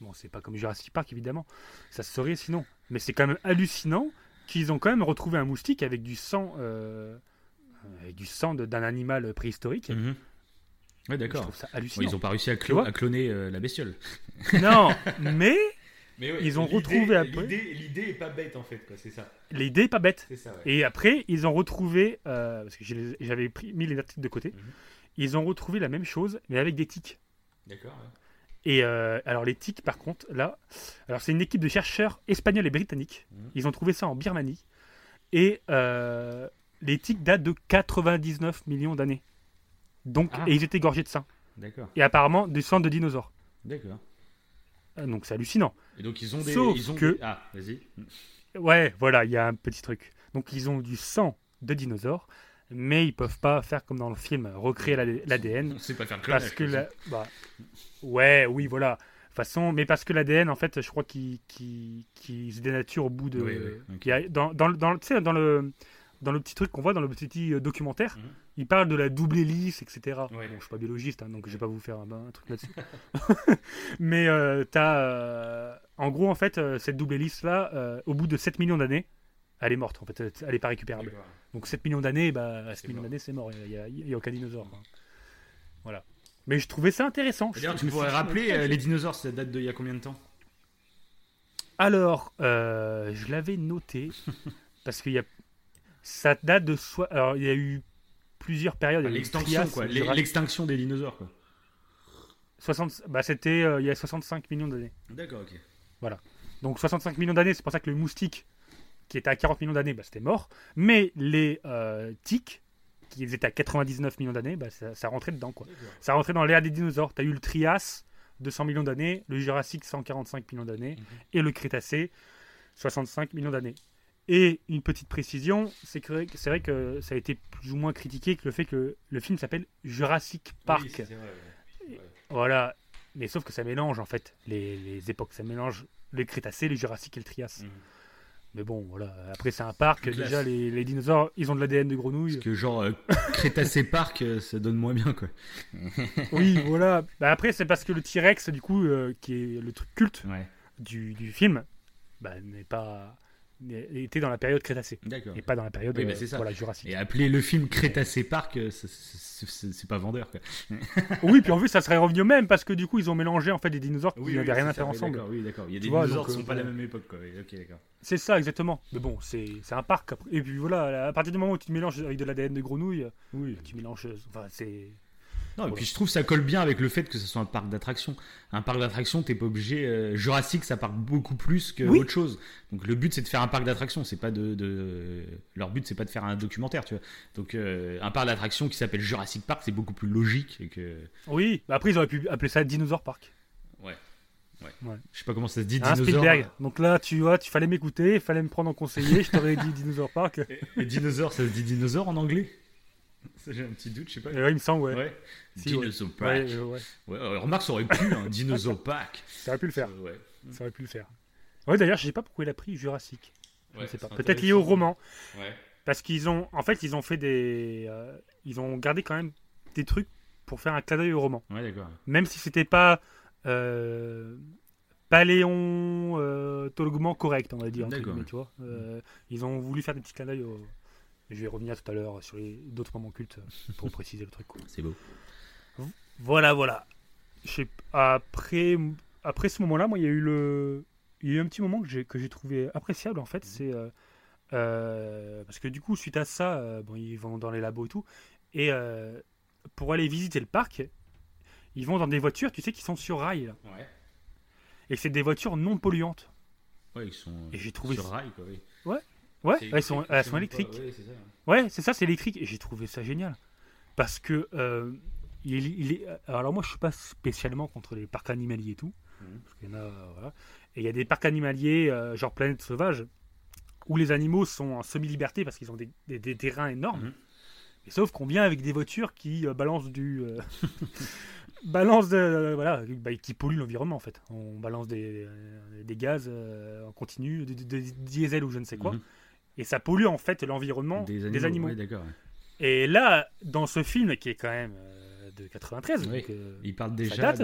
bon c'est pas comme Jurassic Park évidemment, ça se saurait sinon, mais c'est quand même hallucinant qu'ils ont quand même retrouvé un moustique avec du sang, avec du sang d'un animal préhistorique. Mhm. Ouais, Je d'accord. trouve ça Bon, hallucinant. ils ont pas réussi à, clo- cloner euh, la bestiole. Non, mais Mais Ils ont retrouvé après. L'idée est pas bête en fait, quoi. C'est ça. l'idée est pas bête. C'est ça. Ouais. Et après, ils ont retrouvé, euh, parce que j'avais mis les articles de côté, Mhm. ils ont retrouvé la même chose, mais avec des tiques. D'accord. ouais. Et euh, alors les tiques, par contre, là, alors c'est une équipe de chercheurs espagnols et britanniques. Mhm. Ils ont trouvé ça en Birmanie. Et euh, les tiques datent de 99 millions d'années. Donc, Ah. et ils étaient gorgés de sang. D'accord. Et apparemment du sang de dinosaures. D'accord. Euh, Donc c'est hallucinant. Et donc ils ont des. Sauf ils ont que- des- Ah, vas-y. Ouais, voilà, il y a un petit truc. Donc ils ont du sang de dinosaures, mais ils peuvent pas faire comme dans le film, recréer l'AD- l'ADN. On sait pas faire. Parce que la... bah, ouais, oui, voilà. Façon, mais parce que l'ADN, en fait, je crois qu'il qu'il- qu'il se dénature au bout de. Oui, oui, ok. Il y a- dans, dans le dans le petit truc qu'on voit dans le petit euh, documentaire, Mhm. il parle de la double hélice, etc. Ouais. Bon, je suis pas biologiste, hein, donc je vais pas vous faire un, un truc là-dessus. mais euh, t'as, euh, en gros, en fait, euh, cette double hélice là, euh, au bout de 7 millions d'années, elle est morte. En fait, elle est pas récupérable. Donc 7 millions d'années, bah, 7 C'est millions d'années, c'est mort. Il n'y a, aucun dinosaure. Voilà. Mais je trouvais ça intéressant. D'ailleurs, tu me pourrais rappeler les dinosaures, ça date d'il y a combien de temps? Alors, je l'avais noté parce qu'il y a, ça date de soi. Alors, il y a eu plusieurs périodes. L'extinction, quoi. L'extinction des dinosaures, quoi. 60, bah, c'était euh, il y a 65 millions d'années. D'accord, ok. Donc 65 millions d'années, c'est pour ça que le moustique, qui était à 40 millions d'années, bah, c'était mort. Mais les euh, tiques, qui étaient à 99 millions d'années, bah, ça, ça rentrait dedans. Quoi. Ça rentrait dans l'ère des dinosaures. Tu as eu le Trias, 200 millions d'années, le Jurassique, 145 millions d'années, Mhm. et le Crétacé, 65 millions d'années. Et une petite précision, c'est que c'est vrai que ça a été plus ou moins critiqué que le fait que le film s'appelle Jurassic Park. Oui, c'est vrai, ouais. Voilà. Mais sauf que ça mélange en fait les, les époques. Ça mélange le Crétacé, le Jurassique et le Trias. Mhm. Mais bon, voilà. Après, c'est un parc. Déjà, les, les dinosaures, ils ont de l'ADN de grenouille. Parce que genre euh, Crétacé Park, euh, ça donne moins bien, quoi. Oui, voilà. Bah, après, c'est parce que le T-Rex, du coup, euh, qui est le truc culte Ouais. du, du film, bah, n'est pas était dans la période Crétacé et pas dans la période Oui, bah, euh, ça. voilà, Jurassique. Et appeler le film Crétacé Park, euh, c'est- pas vendeur. Quoi. oui, puis en plus ça serait revenu au même parce que du coup ils ont mélangé en fait des dinosaures qui Oui, n'avaient oui, rien à faire ensemble. Oui, d'accord. Il y a des vois, dinosaures qui sont euh, pas la même époque. C'est ça exactement. Mais bon, c'est un parc. Et puis voilà, à partir du moment où tu te mélanges avec de l'ADN de grenouille, Oui. tu mélanges. Enfin, c'est. Non, et Voilà. puis je trouve que ça colle bien avec le fait que ce soit un parc d'attractions. Un parc d'attractions, t'es pas obligé. euh, Jurassic, ça parle beaucoup plus que Oui. autre chose. Donc le but, c'est de faire un parc d'attractions. C'est pas de, de- leur but, c'est pas de faire un documentaire, tu vois. Donc euh, un parc d'attractions qui s'appelle Jurassic Park, c'est beaucoup plus logique que. Oui, bah après ils auraient pu appeler ça Dinosaur Park. Ouais. Ouais. Ouais. Je sais pas comment ça se dit. Hein, dinosaure. Spielberg. Donc là, tu vois, tu fallait m'écouter, il fallait me prendre en conseiller, je t'aurais dit Dinosaur Park. Et, et dinosaure, ça se dit dinosaure en anglais? J'ai un petit doute, je sais pas. Ouais, il me semble, ouais. Ouais. Si, ouais. Dinosaur Ouais, Park. euh, ouais. Ouais, euh, remarque, ça aurait pu, un Dinosaur Park. Ça aurait pu le faire. Euh, Ouais. Ça aurait pu le faire. Ouais, d'ailleurs, je sais pas pourquoi il a pris Jurassic. Je Ouais, ne sais pas. Peut-être lié au roman. Ouais. Parce qu'ils ont, en fait, ils ont fait des, euh, ils ont gardé quand même des trucs pour faire un clin d'œil au roman. Ouais, d'accord. Même si c'était pas euh, paléon euh, correct, on va dire. D'accord. tu vois. Euh, ils ont voulu faire des petits clins d'œil. Au... Je vais revenir tout à l'heure sur les d'autres moments cultes pour préciser le truc. C'est beau. Voilà, voilà. Après, après ce moment-là, moi, il y a eu le, il y a eu un petit moment que j'ai que j'ai trouvé appréciable en fait. C'est euh, euh, parce que du coup, suite à ça, euh, bon, ils vont dans les labos et tout, et euh, pour aller visiter le parc, ils vont dans des voitures, tu sais, qui sont sur rail, là. Ouais. et c'est des voitures non polluantes. Ouais, ils sont Et j'ai trouvé sur rail, quoi, oui. Ouais, C'est elles sont, elles électriques. pas- ouais, c'est ça. Ouais, c'est ça, c'est électrique. Et j'ai trouvé ça génial. Parce que, euh, il, il est, alors moi, je suis pas spécialement contre les parcs animaliers et tout. Mhm. Parce qu'il y en a, euh, voilà. Et il y a des parcs animaliers, euh, genre Planète Sauvage, où les animaux sont en semi-liberté parce qu'ils ont des, des- des terrains énormes. Mhm. Et sauf qu'on vient avec des voitures qui euh, balancent du. balancent de. voilà, bah, qui polluent l'environnement en fait. On balance des, des gaz en continu, des, des- des diesel ou je ne sais quoi. Mhm. Et ça pollue en fait l'environnement des animaux. ouais. Et là, dans ce film qui est quand même euh, de 93, Oui. donc, euh, Ils parlent déjà date.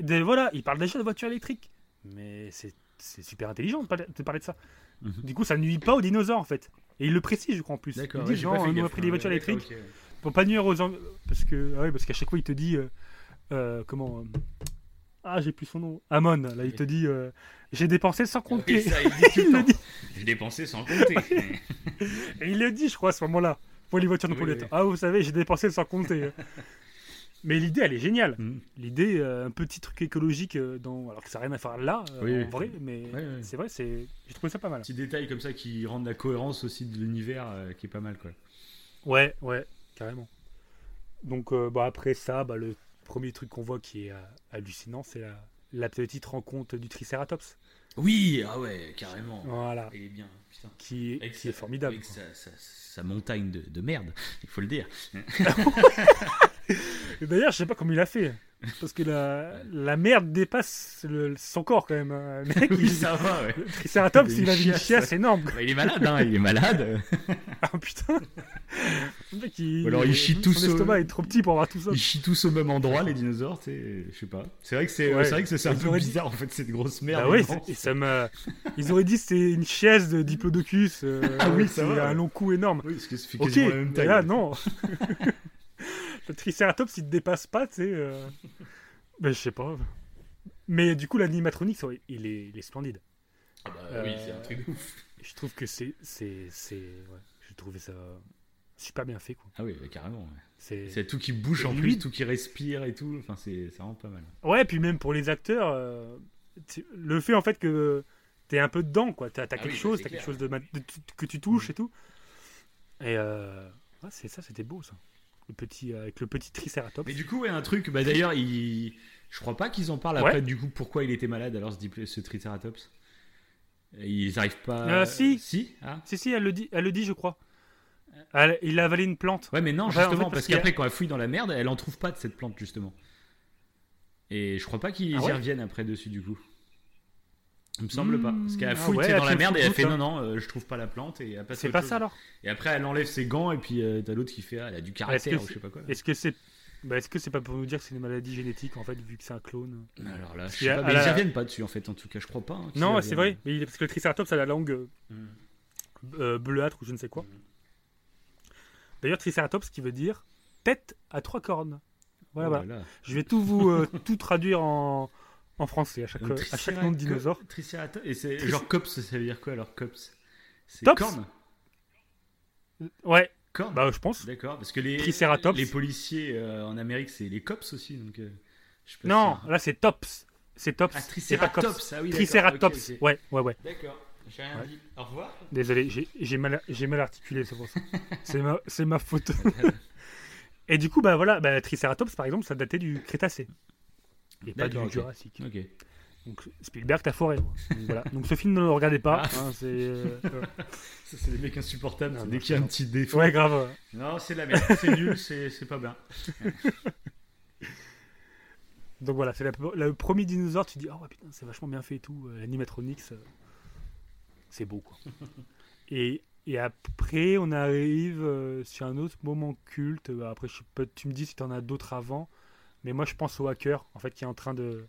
de... voilà, il parle déjà de voitures électriques. Mais c'est super intelligent de parler, de parler de ça. Mhm. Du coup, ça nuit pas aux dinosaures en fait. Et il le précise, je crois en plus. D'accord. il dit on a pris des voitures ouais, électriques pour pas nuire aux parce que ah ouais, parce qu'à chaque fois il te dit euh, comment ah j'ai plus son nom Amon là il te dit euh, j'ai dépensé sans compter ça, il dit tout Il le le temps. dit. J'ai dépensé sans compter. Et il le dit, je crois, à ce moment-là, pour les voitures non Oui. Ah, vous savez, j'ai dépensé sans compter. Mais l'idée, elle est géniale. Mhm. L'idée, euh, un petit truc écologique, euh, dans... alors que ça n'a rien à faire là, euh, Oui, en vrai, mais c'est vrai, c'est... j'ai trouvé ça pas mal. Petits détails comme ça qui rendent la cohérence aussi de l'univers qui est pas mal, quoi. Ouais, ouais, carrément. Donc, bah, après ça, bah, le premier truc qu'on voit qui est euh, hallucinant, c'est la... la petite rencontre du Triceratops. Oui, ah ouais, carrément. Voilà, Il est bien, putain. qui, qui est formidable. Avec quoi. sa, sa- sa montagne de, de merde, il faut le dire. D'ailleurs, je sais pas comment il a fait. Parce que la, la merde dépasse le- son corps quand même. Le mec, oui, il- ça va, ouais. Le Triceratops, Il a une il avait une chiasse, chiasse énorme. Bah, il est malade, hein, il est malade. Ah putain. Le mec, il, Ou alors il chie son tout seul. estomac est trop petit pour avoir tout ça. Ils chient tous au même endroit, les dinosaures, tu sais, je sais pas. C'est vrai que c'est Ouais. c'est vrai que c'est un peu dit- bizarre, en fait, cette grosse merde. Bah ouais, c'est- et ça me... Ils auraient dit c'était une chaise de Diplodocus. euh, Ah oui, qui ça a va, un long cou énorme. Oui, parce que ça fait Ok, quasiment la même taille. là, non. Le Triceratops, il te dépasse pas, tu sais. euh. Ben, je sais pas. Mais du coup, l'animatronique, il est, il est splendide. Ah bah oui, Euh, c'est un truc de ouf. Je trouve que c'est... c'est, c'est... Ouais, j'ai trouvé ça super bien fait, quoi. Ah oui, bah, carrément. ouais. C'est... C'est tout qui bouge Et en lui- plus, tout qui respire et tout. Enfin, c'est c'est vraiment pas mal. Ouais, puis même pour les acteurs, euh, le fait en fait que t'es un peu dedans, quoi. T'as t'as Ah quelque oui, chose, t'as quelque clair. chose de, que tu touches Mhm. et tout. Et euh, ouais, c'est ça, c'était beau ça. Le petit, euh, avec le petit Triceratops. Mais du coup, ouais, un truc, bah d'ailleurs, il... je crois pas qu'ils en parlent Ouais. après, du coup, pourquoi il était malade alors ce, Triceratops. Ils arrivent pas. Euh, si. Si ah. Si, si, elle le dit, elle le dit, je crois. Elle- il a avalé une plante. Ouais, mais non, Enfin, en justement, fait, parce qu'après, quand elle fouille dans la merde, elle en trouve pas de cette plante, justement. Et je crois pas qu'ils Ah y reviennent après dessus, du coup. Il me semble pas. Parce qu'elle Hmm, ah fouille ouais, tu sais, dans la me merde et elle le fait non, non, euh, je trouve pas la plante et elle passe C'est pas chose. ça alors? Et après, elle enlève ses gants et puis euh, t'as l'autre qui fait ah, elle a du caractère que ou je sais pas quoi. Est-ce que c'est Bah, est-ce que c'est pas pour nous dire que c'est une maladie génétique en fait, vu que c'est un clone? Alors là, je sais a- pas, mais la- ils reviennent pas dessus en fait, en tout cas, je crois pas. hein, Non, c'est vrai, mais parce que le Triceratops a la langue euh, Mm. euh, bleuâtre ou je ne sais quoi. D'ailleurs, Triceratops qui veut dire tête à trois cornes. Voilà, Oh voilà. là là. Je vais tout vous tout traduire en, en français à chaque, Donc, à chaque nom de dinosaure. Triceratops. Et c'est genre cops, ça veut dire quoi alors cops? C'est corne Ouais, Corne bah je pense. D'accord, parce que les, Triceratops. les policiers euh, en Amérique, c'est les cops aussi. Donc, euh, je Non, là c'est tops. C'est tops. Ah. Triceratops, ah oui, Triceratops. Ouais, ouais, ouais. D'accord, j'ai rien Ouais. dit. Au revoir. Désolé, j'ai mal, articulé, c'est pour ça. c'est ma, ma faute. Et du coup, bah voilà, bah, Triceratops par exemple, ça datait du Crétacé. Et pas du. Ok. Donc Spielberg, t'as foré. Donc, voilà. Donc ce film, ne le regardez pas. Ah. hein, c'est. euh, euh, Ça, c'est des mecs insupportables. Non, dès qu'il y a un petit défaut. Ouais, grave. Non, c'est la merde. C'est nul, c'est pas bien. Donc voilà, c'est le premier dinosaure, tu dis, oh ouais, putain, c'est vachement bien fait et tout. euh, L'animatronics, euh, c'est beau quoi. et, et après, on arrive sur un autre moment culte. Bah, Après, je sais pas, tu me dis si tu en as d'autres avant. Mais moi, je pense au hacker, en fait, qui est en train de,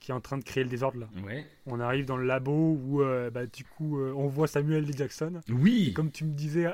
qui est en train de créer le désordre là. Ouais. On arrive dans le labo où, euh, bah, du coup, euh, on voit Samuel L. Jackson. Oui. Comme tu me disais,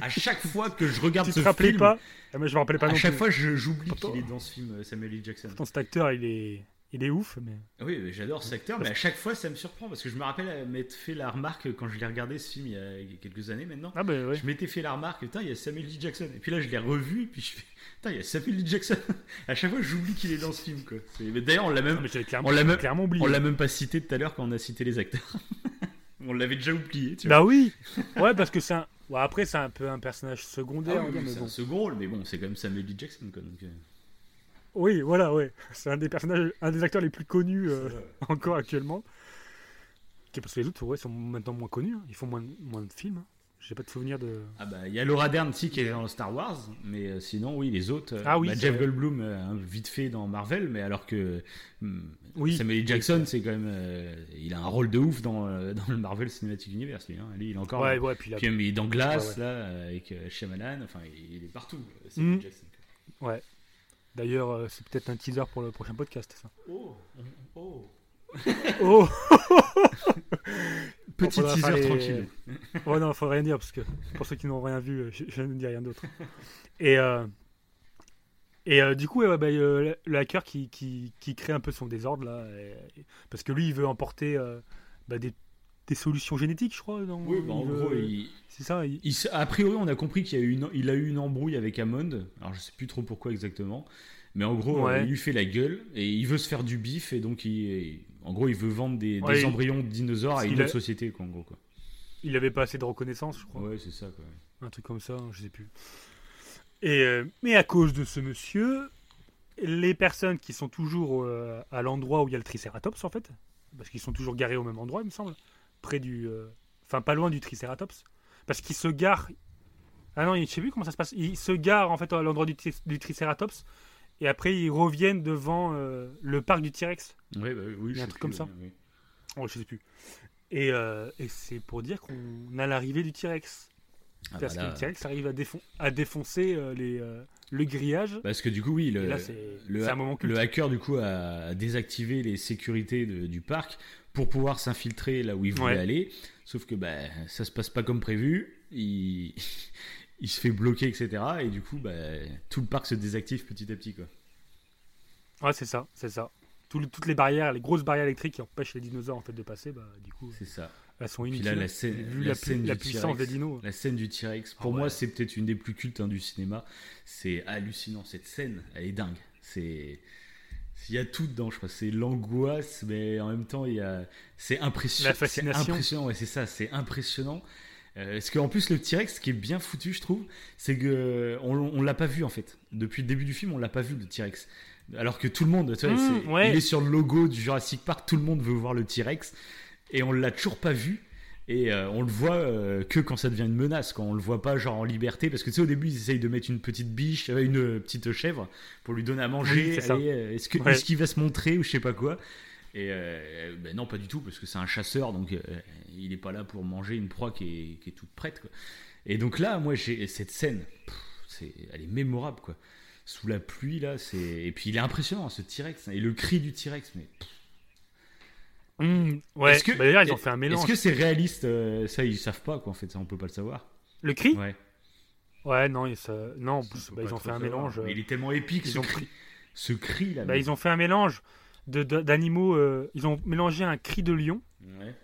À chaque fois que je regarde tu ce te rappelais film, pas Ah, mais Je me rappelais pas à non chaque plus. fois, j'oublie qu'il est dans ce film, euh, Samuel L. Jackson. Pourtant, cet acteur, il est, il est ouf, mais. Oui, mais j'adore cet acteur, mais à chaque fois, ça me surprend parce que je me rappelle m'être fait la remarque quand je l'ai regardé ce film il y a quelques années maintenant. Ah, bah ouais. Je m'étais fait la remarque, putain, il y a Samuel L. Jackson. Et puis là, je l'ai revu, et puis je fais, putain, il y a Samuel L. Jackson. à chaque fois, j'oublie qu'il est dans ce film, quoi. D'ailleurs, on l'a Ah, même, clairement, on l'a même- clairement oublié. on l'a même pas cité tout à l'heure quand on a cité les acteurs. on l'avait déjà oublié, tu vois. Bah oui Ouais, parce que c'est un. Après, c'est un peu un personnage Ah secondaire, oui, oui, mais c'est bon. un second rôle, mais bon, c'est quand même Samuel L. Jackson, quoi. Donc, euh, Oui, voilà, ouais. C'est un des personnages, un des acteurs les plus connus euh, encore actuellement. Ok, Parce que les autres, ouais, sont maintenant moins connus. hein. Ils font moins, de- moins de films. hein. J'ai pas de souvenir de. Ah bah, il y a Laura Dern, si, qui est dans Star Wars, mais euh, sinon, oui, les autres. euh, Ah oui, bah, Jeff. Goldblum, euh, hein, vite fait dans Marvel, mais alors que hum, Oui. Samuel. Jackson, c'est quand même. euh, il a un rôle de ouf dans, euh, dans le Marvel Cinematic Universe, lui. hein. Lui, il est encore. Ouais, ouais, puis là. Puis il est dans Glass, Ouais, ouais. là, avec euh, Shyamalan, enfin, il il est partout, Samuel Mm. Jackson. Ouais. D'ailleurs, euh, c'est peut-être un teaser pour le prochain podcast, ça. Oh, oh. Oh Petit faudra teaser les- tranquille. Ouais, non, faut rien dire, parce que pour ceux qui n'ont rien vu, je, je ne dis rien d'autre. Et, euh, et euh, du coup, bah, le, hacker qui, qui, qui crée un peu son désordre, là, et- parce que lui, il veut emporter bah, des, des solutions génétiques, je crois. Oui, bah, en gros, il, C'est ça, il- il s- a priori, on a compris qu'il a eu une, il a eu une embrouille avec Hammond. Alors, je sais plus trop pourquoi exactement. Mais en gros, Ouais. il lui fait la gueule et il veut se faire du bif et donc, il, en gros, il veut vendre des, Ouais, des il- embryons de dinosaures à une autre a- société, quoi, en gros. Quoi. il avait pas assez de reconnaissance, je crois. Ouais, c'est ça, quoi. Un truc comme ça, je sais plus. Et, euh, mais à cause de ce monsieur, les personnes qui sont toujours euh, à l'endroit où il y a le Triceratops, en fait, parce qu'ils sont toujours garés au même endroit, il me semble, près du. euh, Enfin, pas loin du Triceratops, parce qu'ils se garent. Ah non, je sais plus comment ça se passe. Ils se garent, en fait, à l'endroit du, tri- du Triceratops, et après, ils reviennent devant euh, le parc du T-Rex. Bah, oui, Il y a un truc comme ça. Oh, je sais plus. Et, euh, et c'est pour dire qu'on a l'arrivée du T-Rex. Ah, Parce bah, que là- le T-Rex arrive à, défon- à défoncer euh, les, le grillage. Parce que du coup, oui, le, là, le, c'est un moment culte. le hacker du coup a désactivé les sécurités de- du parc pour pouvoir s'infiltrer là où il voulait Ouais. aller. Sauf que bah, ça se passe pas comme prévu. Il, il se fait bloquer, etc. Et du coup, bah, tout le parc se désactive petit à petit. Quoi. Ouais, c'est ça, c'est ça. Tout le- toutes les barrières, les grosses barrières électriques qui empêchent les dinosaures en fait de passer, bah, du coup, C'est ça. elles sont Puis inutiles. là, la scène, vu la la, scène pu- la du puissance des dinos. La scène du T-Rex, pour Ah ouais. moi, c'est peut-être une des plus cultes hein, du cinéma. C'est hallucinant. Cette scène, elle est dingue. C'est. Il y a tout dedans, je crois. C'est l'angoisse, mais en même temps, il y a. C'est impressionnant. La fascination. C'est impressionnant, ouais, c'est ça. C'est impressionnant. Euh, parce qu'en plus, le T-Rex, ce qui est bien foutu, je trouve, c'est que on, on l'a pas vu en fait. Depuis le début du film, on l'a pas vu le T-Rex. Alors que tout le monde, tu vois, Mmh, ouais. il est sur le logo du Jurassic Park, tout le monde veut voir le T-Rex, et on l'a toujours pas vu. Et euh, on le voit euh, que quand ça devient une menace, quand on le voit pas genre en liberté, parce que tu sais au début ils essayent de mettre une petite biche, euh, une petite chèvre pour lui donner à manger. Oui, est-ce que Ouais. est-ce qu'il va se montrer ou je sais pas quoi Et ben non pas du tout parce que c'est un chasseur donc il est pas là pour manger une proie qui est, qui est toute prête quoi. Et donc là moi j'ai cette scène, pff, elle est mémorable quoi. sous la pluie là. C'est et puis il est impressionnant ce T-Rex et le cri du T-Rex. Mais Mmh, ouais, Est-ce que- bah, d'ailleurs, ils ont fait un mélange. est-ce que c'est réaliste euh, Ça ils savent pas quoi en fait. Ça on peut pas le savoir. Le cri? Ouais, Ouais. non, ils, ça- non, On peut bah, ils ont fait un savoir. mélange. Mais il est tellement épique ils ce ont cri. Ce cri là. Bah, ils ont fait un mélange d'animaux. euh, ils ont mélangé un cri de lion Ouais.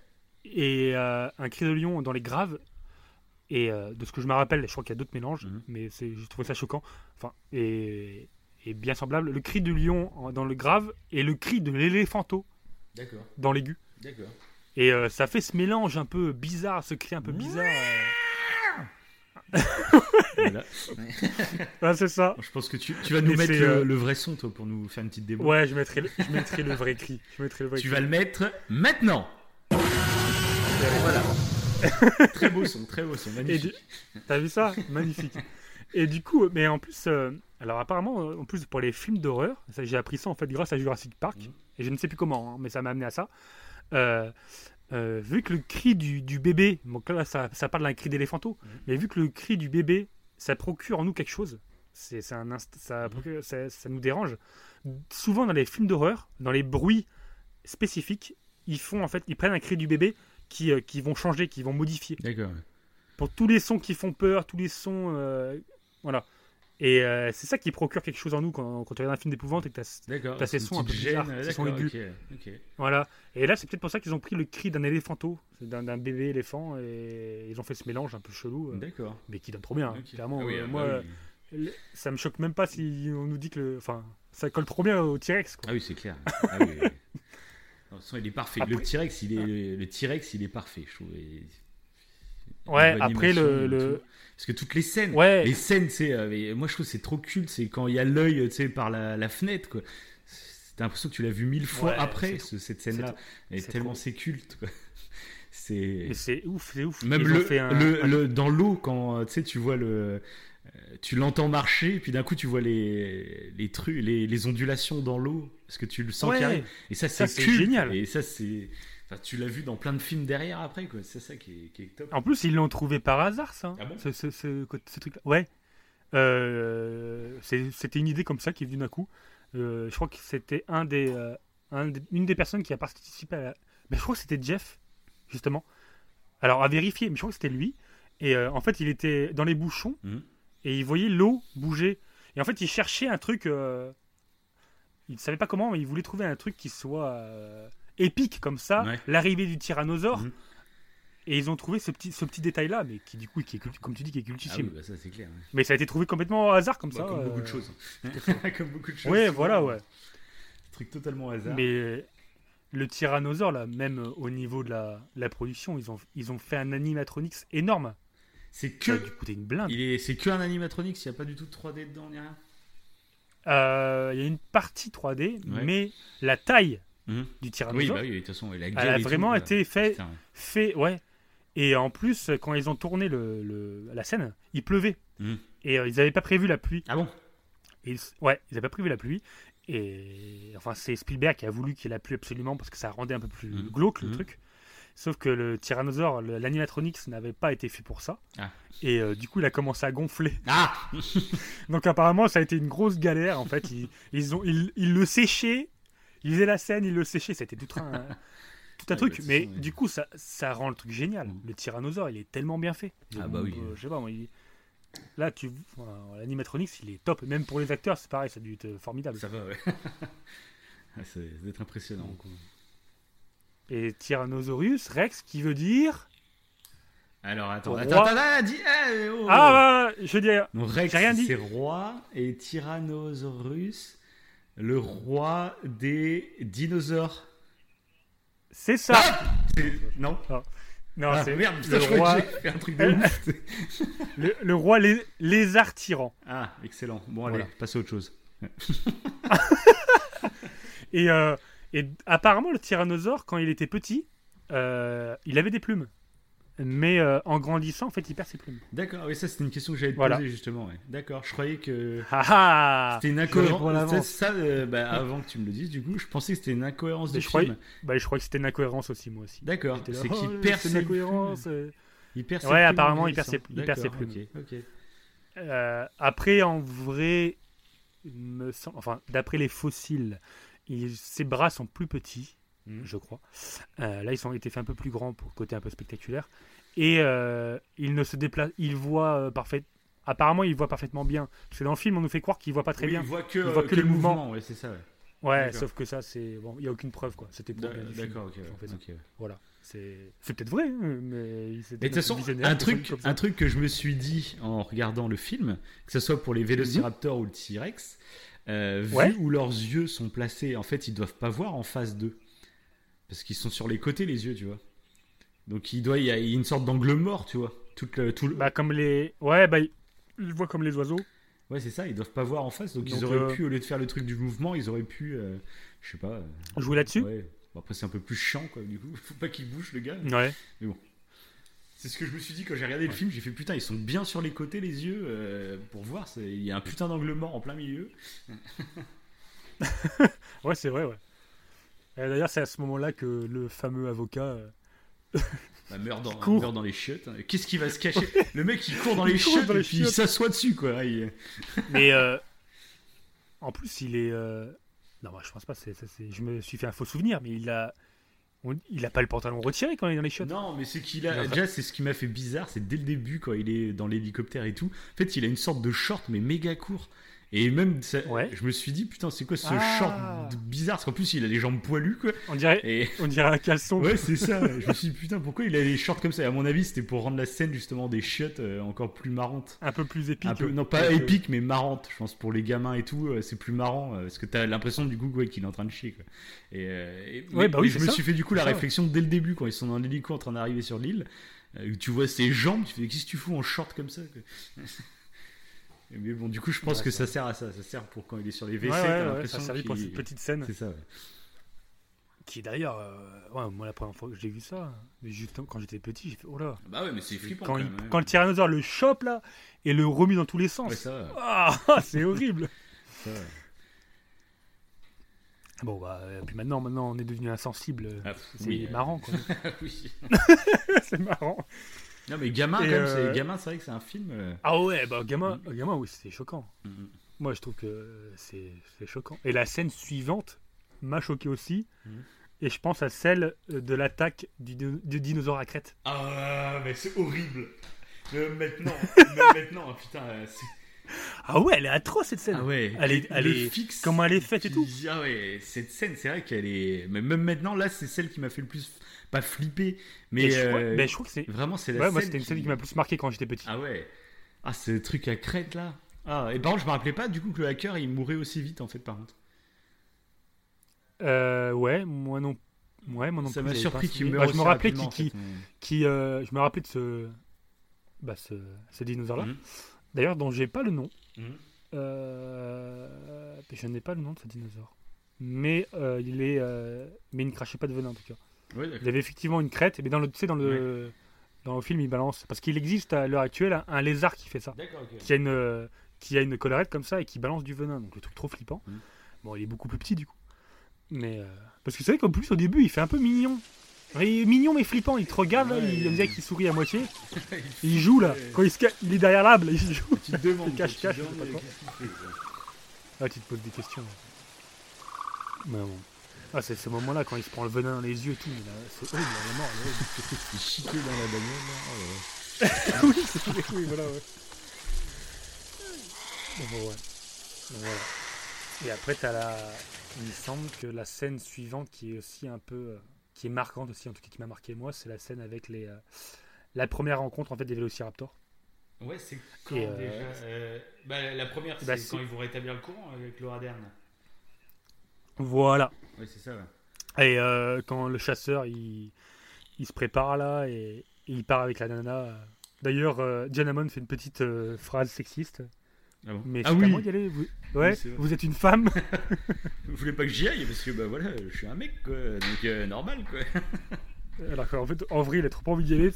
et euh, un cri de lion dans les graves. Et euh, de ce que je me rappelle, je crois qu'il y a d'autres mélanges, Mhm. mais c'est, j'ai trouvé ça choquant. Enfin, et, et bien semblable. Le cri du lion dans le grave et le cri de l'éléphanto D'accord. dans l'aigu. D'accord. Et euh, ça fait ce mélange un peu bizarre, ce cri un peu bizarre. Ouais, c'est ça. Je pense que tu, tu vas nous mettre le, euh, le vrai son toi pour nous faire une petite démo. Ouais, je mettrai, le, je mettrai le vrai cri. Je mettrai le vrai Tu cri. vas le mettre maintenant. Voilà. très beau son, très beau son, Et magnifique. du- T'as vu ça? Magnifique. Et du coup, mais en plus, euh, alors apparemment, en plus pour les films d'horreur, j'ai appris ça en fait grâce à Jurassic Park, Mhm. Et je ne sais plus comment, hein, mais ça m'a amené à ça. Euh, euh, vu que le cri du, du bébé, donc là ça, ça parle d'un cri d'éléphanto, Mhm. mais vu que le cri du bébé, ça procure en nous quelque chose, c'est, ça, Mhm. procure- ça, ça nous dérange. Souvent dans les films d'horreur, dans les bruits spécifiques, ils font en fait, ils prennent un cri du bébé qui, euh, qui vont changer, qui vont modifier D'accord. pour tous les sons qui font peur, tous les sons. voilà. Et euh, c'est ça qui procure quelque chose en nous quand, quand tu regardes un film d'épouvante et que D'accord. T'as ces sons un peu bizarres, ces sons aigus. Voilà. Et là, c'est peut-être pour ça qu'ils ont pris le cri d'un éléphanto, d'un bébé éléphant, et ils ont fait ce mélange un peu chelou, euh, D'accord. mais qui donne trop bien. hein. Clairement, Ah oui, euh, ah bah moi, oui. le- ça me choque même pas si on nous dit que. le- Enfin, ça colle trop bien au T-Rex. Ah oui, c'est clair. Ah oui. Non, il est parfait. Le T-Rex, il est le T-Rex, il est parfait, je trouve. Ouais, après le. le... Parce que toutes les scènes, Ouais. les scènes, c'est, euh, moi je trouve que c'est trop culte, c'est quand il y a l'œil, tu sais, par la, la fenêtre, quoi. C'est- T'as l'impression que tu l'as vu mille fois Ouais, après ce- cette scène-là. Et c'est tellement c'est culte, quoi. C'est c'est ouf, c'est ouf. même le, fait un- le, le- dans l'eau quand euh, tu sais tu vois le euh, tu l'entends marcher puis d'un coup tu vois les les trucs les, les ondulations dans l'eau parce que tu le sens Ouais. qui arrive et ça c'est génial. et ça c'est enfin, tu l'as vu dans plein de films derrière après quoi c'est ça qui est, qui est top En plus, ils l'ont trouvé par hasard, ça. Ah bon ce, ce, ce, ce truc-là. Ouais. Euh, c'était une idée comme ça qui est venue d'un coup. Euh, je crois que c'était un des, euh, un des- une des personnes qui a participé à la... Mais je crois que c'était Jeff, justement. Alors, à vérifier, mais je crois que c'était lui. Et en fait, il était dans les bouchons Mhm. et il voyait l'eau bouger. Et en fait, il cherchait un truc. il ne savait pas comment, mais il voulait trouver un truc qui soit épique comme ça. Ouais. L'arrivée du tyrannosaure. Mhm. Et ils ont trouvé ce petit, ce petit détail-là, mais qui du coup, qui est, comme tu dis, qui est ah cultissime. oui, bah, ça clair ouais. Mais ça a été trouvé complètement au hasard comme Bah, ça. comme beaucoup euh, de choses comme beaucoup de choses Ouais, souvent, voilà, ouais. truc totalement au hasard Mais le tyrannosaure, là, même euh, au niveau de la, la production, ils ont, ils ont fait un animatronics énorme. c'est Qui a que dû coûter une blinde. c'est que un animatronics il y a pas du tout de 3D dedans ni rien? Euh, Il y a une partie 3D, Ouais. mais la taille Mhm. du oui tyrannosaure, bah oui de toute façon la elle gueule a et tout, vraiment été fait, putain. fait, ouais. Et en plus, quand ils ont tourné le, le- la scène, il pleuvait. Mhm. Et euh, ils n'avaient pas prévu la pluie. ah bon? Et ils- ouais, ils n'avaient pas prévu la pluie. Et enfin, c'est Spielberg qui a voulu qu'il y ait la pluie absolument parce que ça rendait un peu plus Mhm. glauque le truc. Sauf que le Tyrannosaure, l'animatronics n'avait pas été fait pour ça. Ah. Et euh, du coup, il a commencé à gonfler. ah Donc apparemment, ça a été une grosse galère. En fait, ils, ils ont, ils, ils le séchaient. Ils faisaient la scène, ils le séchaient. C'était tout un, tout un Ouais, truc. bah, Mais du coup, ça, ça rend le truc génial. Mhm. Le Tyrannosaure, il est tellement bien fait. Ah bah oui. Euh, je sais pas, moi, il- Là, tu, l'animatronics, il est top. Même pour les acteurs, c'est pareil, ça a dû être formidable. Ça va, ouais. Ah, ça ça doit être impressionnant. Donc, euh, Et Tyrannosaurus Rex, qui veut dire. Alors, attends, Roi. attends, attends, attends, dis, eh, oh. Ah, bah, je dis. Donc, Rex, rien dit. c'est roi, et Tyrannosaurus, le roi des dinosaures. C'est ça C'est- Non Non, Ah, c'est merde, le roi, que j'ai fait un truc de ouf. le, le roi lé- lézard tyran. Ah, excellent. Bon, allez, Voilà. passe à autre chose. Et, euh, et apparemment, le tyrannosaure, quand il était petit, euh, il avait des plumes. Mais euh, en grandissant, en fait, il perd ses plumes. D'accord, oui, ça c'était une question que j'allais te Voilà. poser justement. ouais. D'accord, je croyais que Ah ah c'était une incohérence. Ça, euh, bah, avant que tu me le dises, du coup, je pensais que c'était une incohérence de Je croyais- film. bah, Je crois que c'était une incohérence aussi, moi aussi. D'accord, c'est oh, qu'il c'est perd une ses incohérence. plumes. euh. Il perd ses Ouais, plumes apparemment, en il perd ses- vieillissant. il perd ses D'accord, plumes. Euh, après, en vrai, il me semble, enfin, d'après les fossiles, il- ses bras sont plus petits, Mhm. je crois. Euh, là, ils ont été faits un peu plus grands pour le côté un peu spectaculaire. Et euh, il ne se déplace, il voit euh, parfait. Apparemment, il voit parfaitement bien. Parce que dans le film, on nous fait croire qu'il voit pas très Oui, bien. Il voit que, Il voit euh, que les le mouvements. mouvement, ouais, c'est ça. ouais. Sauf que ça, c'est bon, il y a aucune preuve quoi. C'était pour. D'accord, ok. Fait. Voilà, c'est c'est peut-être vrai, hein, mais de toute façon, un truc, un truc que je me suis dit en regardant le film, que ce soit pour les Vélociraptors ou le T-Rex, euh, vu où leurs yeux sont placés, en fait, ils doivent pas voir en face d'eux. Parce qu'ils sont sur les côtés, les yeux, tu vois. Donc il doit, y a, une sorte d'angle mort, tu vois. Tout le, tout le- Bah comme les, ouais, bah ils voient comme les oiseaux. Ouais, c'est ça, ils doivent pas voir en face. Donc, ils auraient euh, pu, au lieu de faire le truc du mouvement, ils auraient pu, euh, je sais pas. euh, Jouer là-dessus. ouais. Bon, après, c'est un peu plus chiant, quoi, du coup. Faut pas qu'il bouge, le gars. Ouais. C'est ce que je me suis dit quand j'ai regardé le film. J'ai fait putain, ils sont bien sur les côtés, les yeux, pour voir. Il y a un putain d'angle mort en plein milieu. Ouais, c'est vrai, ouais. D'ailleurs, c'est à ce moment-là que le fameux avocat. euh, Bah, meurt, dans, court. meurt dans les chiottes. Qu'est-ce qui va se cacher? Le mec, il court dans les Il chiottes dans les et puis il chiottes. s'assoit dessus, quoi. Il- Mais euh, en plus, il est. euh, Non, moi, je pense pas. Je me suis fait un faux souvenir, mais il a. on- Il a pas le pantalon retiré quand il est dans les chiottes. Non, mais c'est qu'il Il a- Déjà, c'est ce qui m'a fait bizarre, c'est dès le début, quand il est dans l'hélicoptère et tout. En fait, il a une sorte de short, mais méga court. Et même, ça- Ouais. je me suis dit, putain, c'est quoi ce Ah. short bizarre? Parce qu'en plus, il a les jambes poilues, quoi. On dirait, Et. on dirait un caleçon. Ouais, c'est ça. Je me suis dit, putain, pourquoi il a les shorts comme ça? Et À mon avis, c'était pour rendre la scène, justement, des chiottes euh, encore plus marrantes. Un peu plus épique. Un peu, non, pas épique, mais marrante. Je pense pour les gamins et tout, euh, c'est plus marrant euh, parce que t'as l'impression du coup ouais, qu'il est en train de chier. Quoi. Et, et- Ouais, mais- bah oui, je me ça. suis fait du coup la ça, réflexion dès le début quand ils sont dans l'hélico en train d'arriver sur l'île. tu vois ses jambes, tu fais qu'est-ce que tu fous en short comme ça quoi? Mais bon, du coup, je pense Ouais, que ça- sert à ça. Ça sert pour quand il est sur les WC. ouais, ouais, ça a servi pour cette petite scène. C'est ça. ouais. Qui d'ailleurs, euh, ouais, moi la première fois que j'ai vu ça, mais juste quand j'étais petit, j'ai fait oh là. Bah ouais, mais c'est flippant Quand, quand, il- hein. quand le tyrannosaure le chope là et le remue dans tous les sens. Ah, c'est horrible. ça. Bon bah euh, puis maintenant, maintenant on est devenu insensible. Ah, c'est oui, marrant quoi. oui. c'est marrant. Non, mais gamin, Et, quand même, euh, c'est gamin, c'est vrai que c'est un film. euh, Ah ouais, bah gamin, gamin oui c'était choquant. mhm. Moi je trouve que c'est c'est choquant. Et la scène suivante m'a choqué aussi. Mhm. Et je pense à celle euh, de l'attaque du, di- du dinosaure à crête. Ah, mais c'est horrible. Même maintenant, même maintenant, putain, euh, c'est- Ah ouais, elle est atroce cette scène. Ah ouais. Elle est- elle le est- fixe. Comment elle est faite et tout. Ah ouais, cette scène, c'est vrai qu'elle est. Mais même maintenant, là, c'est celle qui m'a fait le plus pas mais je, crois, euh, mais je crois que c'est. vraiment, c'est la Ouais, moi c'était une scène qui m'a plus marqué quand j'étais petit. Ah ouais. Ah, le truc à crête là. Ah, et par contre, je me rappelais pas du coup que le hacker il mourait aussi vite en fait, par contre. Euh, ouais, moi non. Ouais, moi non Ça m'a surpris qu'il meure Bah, je me rappelais qui, en fait. qui euh, je me rappelais de ce, bah, ce, ce dinosaure-là. Mhm. D'ailleurs, dont j'ai pas le nom. Mhm. Euh, je n'ai pas le nom de ce dinosaure. Mais euh, il est, euh, mais il ne crachait pas de venin en tout cas. Il avait effectivement une crête, mais dans le, tu sais, dans le, dans le film, il balance parce qu'il existe à l'heure actuelle un, lézard qui fait ça, qui a une, euh, qui a une collerette comme ça et qui balance du venin. Donc le truc trop flippant. Mhm. Bon, il est beaucoup plus petit du coup. Mais euh, parce que c'est vrai qu'en plus au début, il fait un peu mignon. Il est mignon mais flippant. Il te regarde, là, il, on dirait qu'il sourit à moitié. Il joue là. Quand il, se ca- il est derrière l'arbre, il joue. Tu te demandes. Cache, tu te cache, pas. Ah, poses des questions. Mais bon. Ah, c'est ce moment-là quand il se prend le venin dans les yeux et tout. C'est horrible, la mort. elle est horrible. Il chiquait dans la bagnole là. Oh oui, oui, voilà, ouais. Bon, bon, ouais. Voilà. Et après, t'as la. Il me semble que la scène suivante qui est aussi un peu. euh, qui est marquante aussi, en tout cas qui m'a marqué moi, c'est la scène avec les. euh, la première rencontre en fait des vélociraptors. Ouais, c'est quand Et, euh, déjà euh, bah, La première, c'est bah, quand c'est- ils vont rétablir le courant avec Laura Dern. Voilà. Ouais, c'est ça, ouais. Et euh, quand le chasseur il, il se prépare là et, et il part avec la nana. euh. D'ailleurs, euh, John Hammond fait une petite euh, phrase sexiste. Ah bon? Mais Ah oui moi d'y aller. Vous... Ouais, vous êtes une femme. Vous voulez pas que j'y aille? Parce que bah voilà, je suis un mec quoi, donc euh, normal quoi. Alors qu'en fait, en vrai, il a trop envie d'y aller.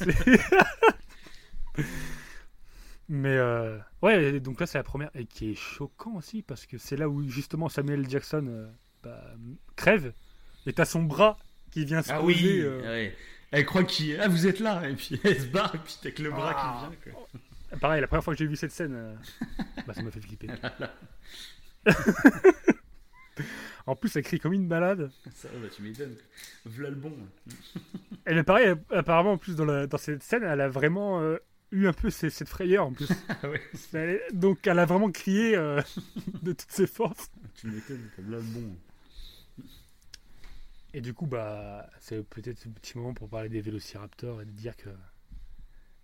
Mais euh, ouais, donc là c'est la première et qui est choquant aussi parce que c'est là où justement Samuel Jackson bah, crève et t'as son bras qui vient se Ah poser. oui. euh. Elle croit qu'il ah vous êtes là et puis elle se barre et puis t'as que le bras Ah. qui vient quoi. Pareil, la première fois que j'ai vu cette scène, euh, bah, ça m'a fait flipper. en plus, elle crie comme une balade. Ça, bah, tu m'étonnes. V'là le bon. Elle est pareil, apparemment, en plus, dans, la- dans cette scène, elle a vraiment euh, eu un peu cette frayeur, en plus. Ah ouais, donc, elle a vraiment crié euh, de toutes ses forces. tu m'étonnes. Le bon. Et du coup, bah, c'est peut-être ce petit moment pour parler des vélociraptors et de dire que.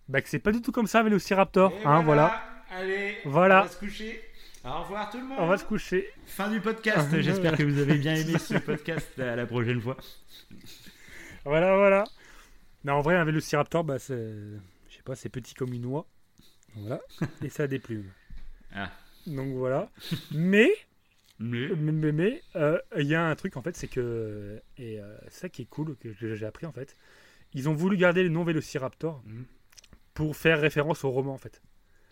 Bah, que c'est pas du tout comme ça, Vélociraptor. Et Hein, voilà. Allez, Voilà. on va se coucher. Au revoir tout le monde. On va se coucher. Fin du podcast. J'espère que vous avez bien aimé ce podcast. À la prochaine fois. Voilà, voilà. Non, en vrai, un vélociraptor, bah, c'est. Je sais pas, c'est petit comme une oie. Voilà. Et ça a des plumes. Ah. Donc voilà. Mais, Mais. mais, mais, mais, euh, il y a un truc en fait, c'est que. Et euh, ça qui est cool, que j'ai appris en fait. Ils ont voulu garder le nom vélociraptor Mhm. pour faire référence au roman en fait.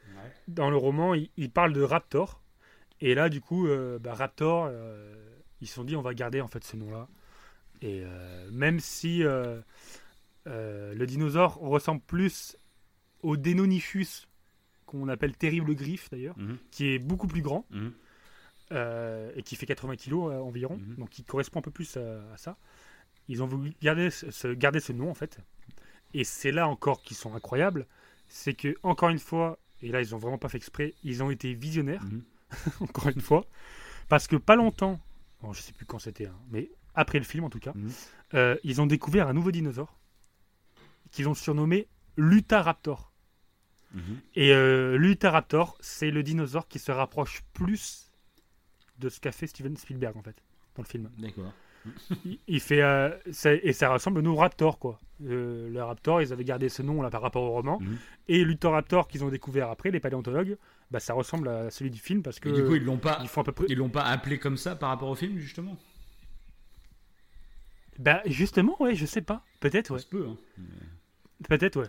Ouais. Dans le roman, il, il parle de raptor. Et là, du coup, euh, bah, raptor, euh, ils se sont dit on va garder en fait ce nom-là. Et euh, même si euh, euh, le dinosaure ressemble plus au Deinonychus, qu'on appelle terrible griffe d'ailleurs, Mhm. qui est beaucoup plus grand Mhm. Euh, et qui fait 80 kilos euh, environ, Mhm. donc qui correspond un peu plus à, à ça. Ils ont voulu garder ce, ce- garder ce nom en fait. Et c'est là encore qu'ils sont incroyables, c'est que encore une fois, et là ils ont vraiment pas fait exprès, ils ont été visionnaires Mhm. encore une fois, parce que pas longtemps, bon, je sais plus quand c'était, hein, mais après le film en tout cas, Mhm. euh, ils ont découvert un nouveau dinosaure qu'ils ont surnommé Lutaraptor. Et euh, Lutaraptor, c'est le dinosaure qui se rapproche plus de ce qu'a fait Steven Spielberg en fait dans le film. D'accord. Il, il fait euh, ça- et ça ressemble au Raptor quoi. Euh, le Raptor, ils avaient gardé ce nom là par rapport au roman. Mhm. Et Lutaraptor qu'ils ont découvert après, les paléontologues, bah ça ressemble à celui du film parce que Et du coup, ils l'ont pas. ils font à peu près. Ils l'ont pas appelé comme ça par rapport au film, justement? Bah justement, ouais, je sais pas. Peut-être, ouais. Ça se peut, hein. Peut-être, ouais.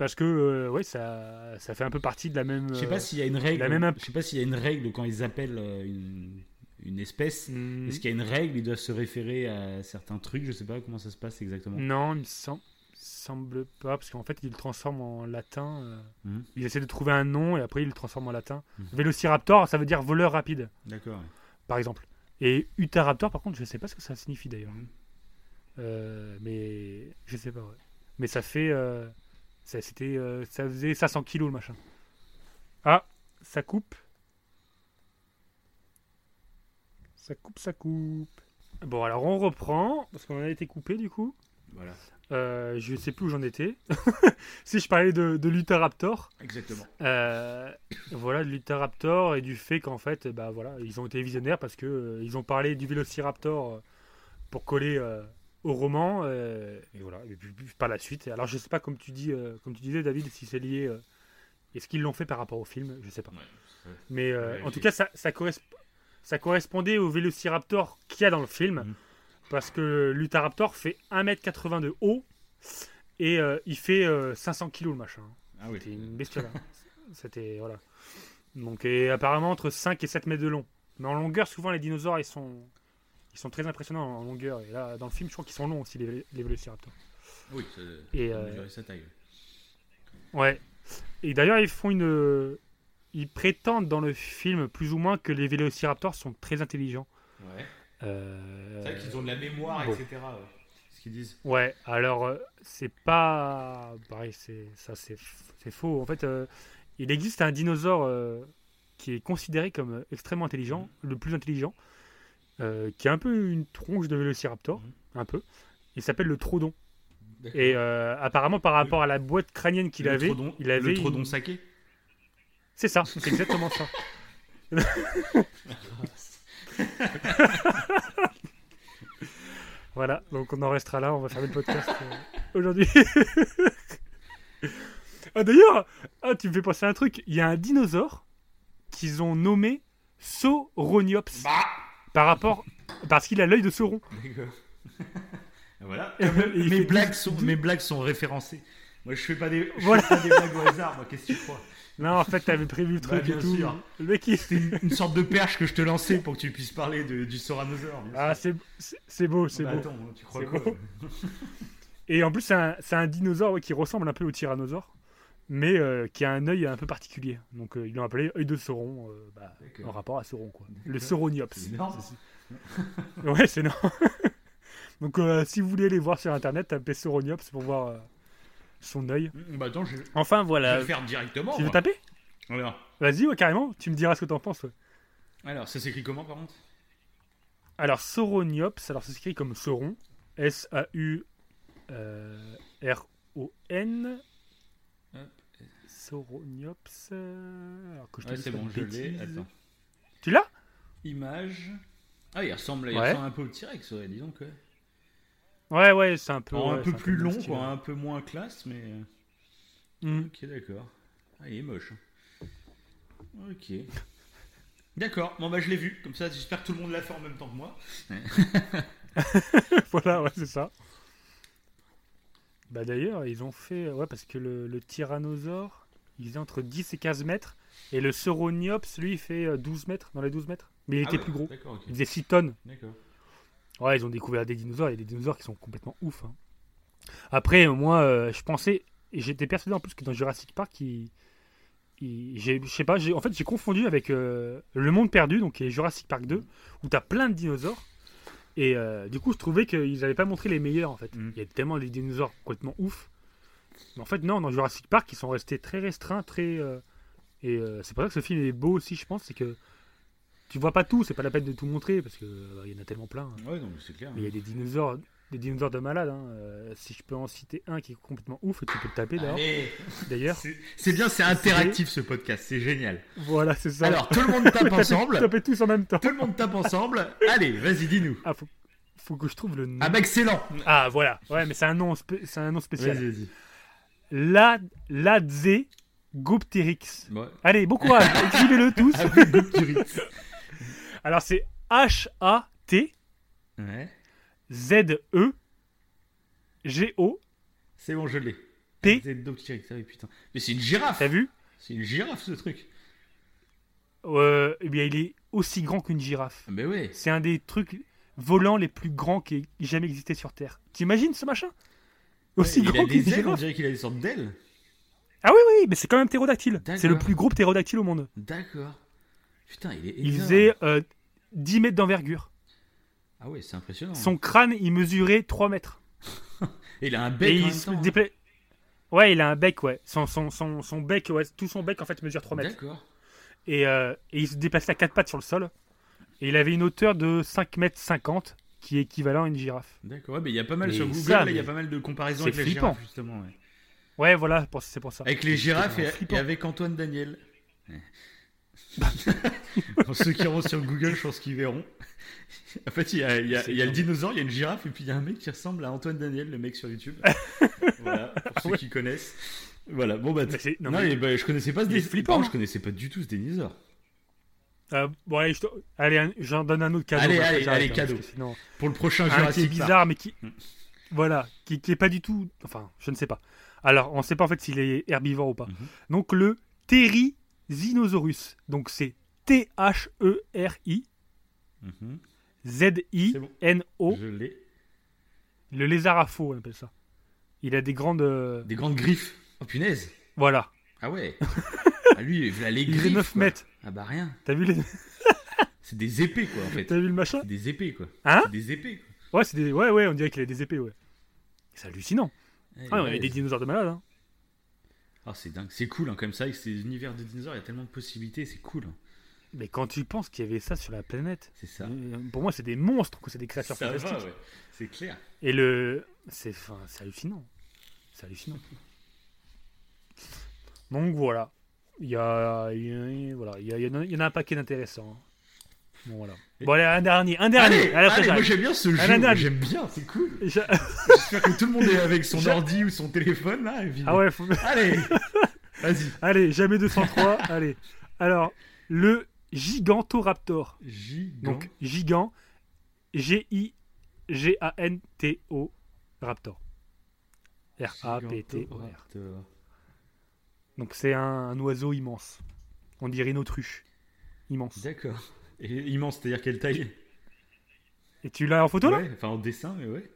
Parce que euh, ouais, ça, ça fait un peu partie de la même. Je sais euh, pas s'il y a une règle. la même imp- Je sais pas s'il y a une règle quand ils appellent euh, une, une espèce. hmm, Est-ce qu'il y a une règle? Ils doivent se référer à certains trucs. Je sais pas comment ça se passe exactement. Non, il me sem- semble pas, parce qu'en fait, ils le transforment en latin. euh, Mhm. Ils essaient de trouver un nom et après ils le transforment en latin. Mhm. Vélociraptor, ça veut dire voleur rapide, D'accord. ouais. par exemple. Et Utaraptor, par contre, je sais pas ce que ça signifie d'ailleurs. Euh, mais je sais pas, ouais. Mais ça fait. euh, ça, c'était, euh, ça faisait 500 kilos le machin. Ah, ça coupe. Ça coupe, ça coupe. Bon, alors on reprend, parce qu'on a été coupé du coup. Voilà. Euh, je sais plus où j'en étais. si je parlais de, de Lutaraptor. Exactement. Euh, voilà, de Lutaraptor et du fait qu'en fait, bah voilà, ils ont été visionnaires parce que euh, ils ont parlé du Vélociraptor pour coller euh, au roman euh, et voilà, et puis, par la suite. Alors je sais pas comme tu dis, euh, comme tu disais David, si c'est lié, euh, est-ce qu'ils l'ont fait par rapport au film, je sais pas. Ouais. Mais euh, Ouais, en tout cas, ça, ça, corresp- ça correspondait au Vélociraptor qu'il y a dans le film Mhm. parce que Lutaraptor fait 1m80 de haut et il fait euh, 500 kg le machin. Ah oui. C'était une bestiole. hein. C'était voilà. Donc et apparemment entre 5 et 7 mètres de long. Mais en longueur, souvent les dinosaures ils sont ils sont très impressionnants en longueur. Et là, dans le film, je crois qu'ils sont longs aussi les, les Vélociraptors. Oui. Et, euh, sa taille. Ouais. Et d'ailleurs, ils font une ils prétendent dans le film plus ou moins que les Vélociraptors sont très intelligents. Ouais. Euh, C'est vrai qu'ils ont de la mémoire, bon. etc. Ouais. C'est ce qu'ils disent. Ouais, alors euh, c'est pas pareil, c'est ça c'est c'est faux. En fait, euh, il existe un dinosaure euh, qui est considéré comme extrêmement intelligent, le plus intelligent, euh, qui a un peu une tronche de Vélociraptor, Mhm. un peu. Il s'appelle le Trodon. Et euh, apparemment, par rapport à la boîte crânienne qu'il avait, trodon, il avait le trodon une- saqué. C'est ça, c'est exactement ça. voilà, donc on en restera là, on va fermer le podcast euh, aujourd'hui. ah, D'ailleurs, ah, tu me fais penser à un truc, il y a un dinosaure qu'ils ont nommé Sauroniops Bah par rapport parce qu'il a l'œil de Sauron. Voilà. Et mes, blagues sont, mes blagues sont référencées. Moi, je fais pas des, je Voilà. fais pas des blagues au hasard. Moi, qu'est-ce que tu crois? Non, en fait, t'avais prévu le Bah, truc bien et tout. sûr. Le mec, il- C'est une, une sorte de perche que je te lançais pour que tu puisses parler de- du Soranosaure. bien Ah, c'est beau, c'est Bah, beau. Attends, tu crois C'est quoi? beau. Et en plus, c'est un, c'est un dinosaure ouais, qui ressemble un peu au tyrannosaure. Mais euh, qui a un œil un peu particulier. Donc euh, ils l'ont appelé œil de Sauron, euh, bah, en rapport à Sauron, quoi. Le. Sauroniops. C'est. Ouais, c'est énorme. Donc euh, si vous voulez aller voir sur internet, tapez Sauroniops pour voir euh, son œil. Bah attends, je, je Enfin vais voilà. le faire directement. Tu veux taper? Alors, Vas-y, ouais, carrément. Tu me diras ce que t'en penses. ouais. alors, ça s'écrit comment par contre? Alors Sauroniops, alors ça s'écrit comme Sauron, S-A-U-R-O-N. Sauroniops. euh, Alors que je Ouais, c'est bon, je l'ai. Tu l'as? Image. Ah, il ressemble, il Ouais. ressemble un peu au T-Rex, ouais, disons que. Ouais, ouais, c'est un peu. Ouais, un peu plus long, quoi, un peu moins classe, mais. Mm. Ok, d'accord. Ah, il est moche. Ok. D'accord, bon bah je l'ai vu, comme ça j'espère que tout le monde l'a fait en même temps que moi. voilà, ouais, c'est ça. Bah d'ailleurs, ils ont fait. Ouais, parce que le, le tyrannosaure, il faisait entre 10 et 15 mètres. Et le Sauroniops, lui, il fait euh, 12 mètres, dans les 12 mètres. Mais il Ah était ouais, plus gros. Il faisait 6 tonnes. D'accord. Ouais, ils ont découvert des dinosaures. Il y a des dinosaures qui sont complètement ouf. hein. Après, euh, moi, euh, je pensais. et J'étais persuadé en plus que dans Jurassic Park, il. Je sais pas, en fait, j'ai confondu avec euh, Le Monde Perdu, donc qui est Jurassic Park 2, où t'as plein de dinosaures. Et euh, du coup, je trouvais qu'ils n'avaient pas montré les meilleurs en fait. Mm. Il y a tellement des dinosaures complètement ouf. Mais en fait, non, dans Jurassic Park, ils sont restés très restreints, très. euh, et euh, c'est pour ça que ce film est beau aussi, je pense, c'est que tu vois pas tout, c'est pas la peine de tout montrer parce que euh, il y en a tellement plein. hein. Ouais, donc c'est clair. Mais il y a des dinosaures, des dinosaures de malades. hein. Euh, si je peux en citer un qui est complètement ouf, et tu peux le taper d'ailleurs. Allez, D'ailleurs, c'est c'est bien, c'est interactif ce podcast, c'est génial. voilà, c'est ça. Alors, tout le monde tape ensemble. Taper tous en même temps. Tout le monde tape ensemble. Allez, vas-y, dis-nous. Ah, faut, faut que je trouve le nom. Ah bah excellent. Ah, voilà. Ouais, mais c'est un nom, spé- c'est un nom spécial. Vas-y, vas-y. La, Ladze Gopteryx. Ouais. Allez, bon courage, écrivez-le tous. Ah oui. Alors c'est H-A-T Ouais. Z-E G-O. C'est bon, je l'ai. T. C'est Gopteryx, ah oui, putain. Mais c'est une girafe. T'as vu? C'est une girafe ce truc. euh, Eh bien, il est aussi grand qu'une girafe. Ah ouais. C'est un des trucs volants les plus grands qui ait jamais existé sur Terre. T'imagines ce machin? Aussi il grand a qu'une des ailes, on dirait qu'il a des sortes d'ailes. Ah oui, oui, mais c'est quand même ptérodactyle. C'est le plus gros ptérodactyle au monde. D'accord. Putain, il est Il faisait euh, 10 mètres d'envergure. Ah ouais, c'est impressionnant. Son crâne, il mesurait 3 mètres. Et il a un Et bec en il même se temps. hein. Ouais, il a un bec, ouais. Son, son, son, son bec, ouais, tout son bec en fait mesure 3 mètres. D'accord. Et, euh, et il se déplaçait à quatre pattes sur le sol. Et il avait une hauteur de 5 mètres 50, qui est équivalent à une girafe. D'accord. Ouais, mais il y a pas mal Et sur Google, ça, là, il y a pas mal de comparaisons avec les flippant. girafes justement. ouais. Ouais, voilà, c'est pour ça. Avec les girafes et, et avec Antoine Daniel. Pour ceux qui iront sur Google, je pense qu'ils verront. En fait, il y a, il y a- C'est il y a le dinosaure, il y a une girafe, et puis il y a un mec qui ressemble à Antoine Daniel, le mec sur YouTube. voilà, pour ceux Ouais. qui connaissent. Voilà, bon bah. Non, non, mais- mais bah, je connaissais pas ce dinosaure. flippant, Par contre, hein. je connaissais pas du tout ce dinosaure. Euh, bon, allez, je te- allez, j'en donne un autre cadeau. Allez, allez, allez, hein, cadeau. Sinon, Pour le prochain un qui est Jurassic Park. bizarre, mais qui. Mm. Voilà, qui, qui est pas du tout. Enfin, je ne sais pas. Alors, on sait pas en fait s'il est herbivore ou pas. Mhm. Donc, le Therizinosaurus. Donc, c'est T-H-E-R-I. Mhm. Z-I-N-O. L'ai. Le lézard à faux, on appelle ça. Il a des grandes. euh, Des grandes griffes. Oh punaise. Voilà. Ah ouais. ah lui, il a les Il griffes. fait 9 quoi. mètres. Ah bah rien. T'as vu, les... C'est des épées quoi en fait. T'as vu le machin C'est des épées quoi. Hein des épées quoi. Ouais, c'est des... ouais, ouais, on dirait qu'il a des épées, ouais. C'est hallucinant. Ouais, Ah, ouais, il y a des dinosaures de malade. Hein. Ah, c'est dingue, c'est cool hein, comme ça, avec ces univers de dinosaures, il y a tellement de possibilités, c'est cool. hein. Mais quand tu penses qu'il y avait ça sur la planète, C'est ça. euh, pour moi, c'est des monstres, c'est des créatures Ça fantastiques. ouais. C'est clair. Et le. C'est enfin, c'est hallucinant. C'est hallucinant. Donc voilà. Il y a. il voilà. Il y, a- il y en a- un paquet d'intéressants. Bon, voilà. Bon, allez, un dernier. Un dernier. Allez, Allez, moi j'aime bien ce jeu, j'aime bien, c'est cool. Je- J'espère que tout le monde est avec son ordi ou son téléphone là. et puis- Ah ouais, faut- Allez, vas-y. allez, jamais 203. allez. Alors, le Gigantoraptor. Gigant. Donc, gigant. G-I-G-A-N-T-O. Raptor. R-A-P-T-O-R. Donc, c'est un, un oiseau immense. On dirait une autruche. Immense. D'accord. Et immense, c'est-à-dire quelle taille? Et tu l'as en photo là? Enfin en dessin, mais ouais.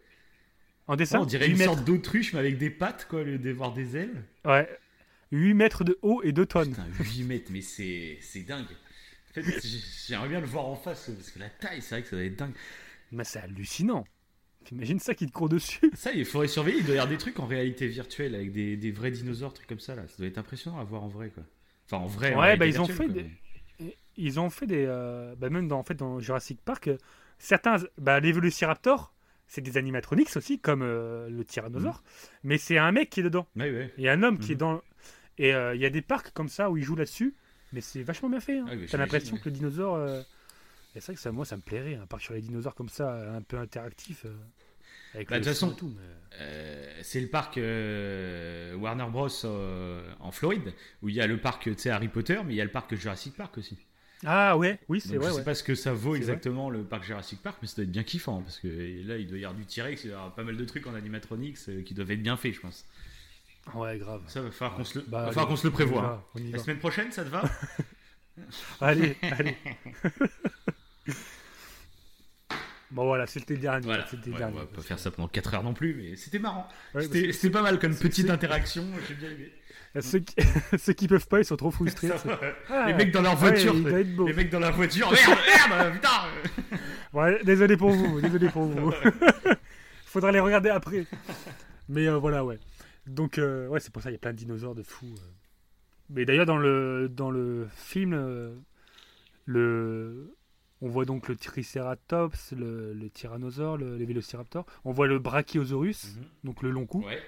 En dessin on dirait 8 une mètres. sorte d'autruche, mais avec des pattes, quoi, au lieu d'avoir des ailes. Ouais. 8 mètres de haut et 2 tonnes. Putain, 8 mètres, mais c'est c'est dingue. En fait, j'ai- j'aimerais bien le voir en face parce que la taille, c'est vrai que ça doit être dingue. Mais c'est hallucinant. T'imagines ça qui te court dessus? Ça, il faudrait surveiller. Il doit y avoir des trucs en réalité virtuelle avec des, des vrais dinosaures, trucs comme ça là. Ça doit être impressionnant à voir en vrai quoi. Enfin, en vrai. en Ouais, bah, réalité ils ont fait des- Ils ont fait des. euh, bah, même dans, en fait, dans Jurassic Park, euh, certains. Bah, les Velociraptors, c'est des animatronics aussi, comme euh, le tyrannosaure. Mais c'est un mec qui est dedans. Ouais, ouais. Il y a un homme qui est dans. Et il y a des parcs comme ça où ils jouent là-dessus. Mais c'est vachement bien fait. hein. Ouais, mais T'as j'imagine, l'impression ouais. que le dinosaure. Euh, et C'est vrai que ça, moi, ça me plairait. Un parc sur les dinosaures comme ça, un peu interactif. euh, avec Bah, de toute façon, tout, mais- Euh, c'est le parc euh, Warner Bros euh, en Floride où il y a le parc Harry Potter mais il y a le parc Jurassic Park aussi. Ah ouais, oui, c'est vrai. je sais ouais. pas ce que ça vaut exactement le parc Jurassic Park mais ça doit être bien kiffant parce que là il doit y avoir du T-Rex, il doit y avoir pas mal de trucs en animatronics euh, qui doivent être bien faits je pense. Ouais, grave. Ça va falloir qu'on se le, Bah, se le va, hein. La semaine prochaine ça te va? Allez, allez. bon voilà, c'était le dernier. Voilà. c'était le Ouais, dernier. on va pas faire ça pendant 4 heures non plus mais c'était marrant. Ouais, C'était pas mal comme petite interaction, j'ai bien aimé. Ceux qui... ceux qui peuvent pas, ils sont trop frustrés. Ça. Ah, Les mecs dans leur ouais, voiture, les mecs dans leur voiture, merde, merde, putain. Ouais, désolé pour vous, désolé pour vous. Faudra les regarder après. Mais euh, voilà, ouais. Donc, euh, ouais, c'est pour ça il y a plein de dinosaures de fous. euh. Mais d'ailleurs, dans le, dans le film, le... on voit donc le Triceratops, le, le Tyrannosaure, le, les Vélociraptors. On voit le Brachiosaurus, donc le long cou. Ouais.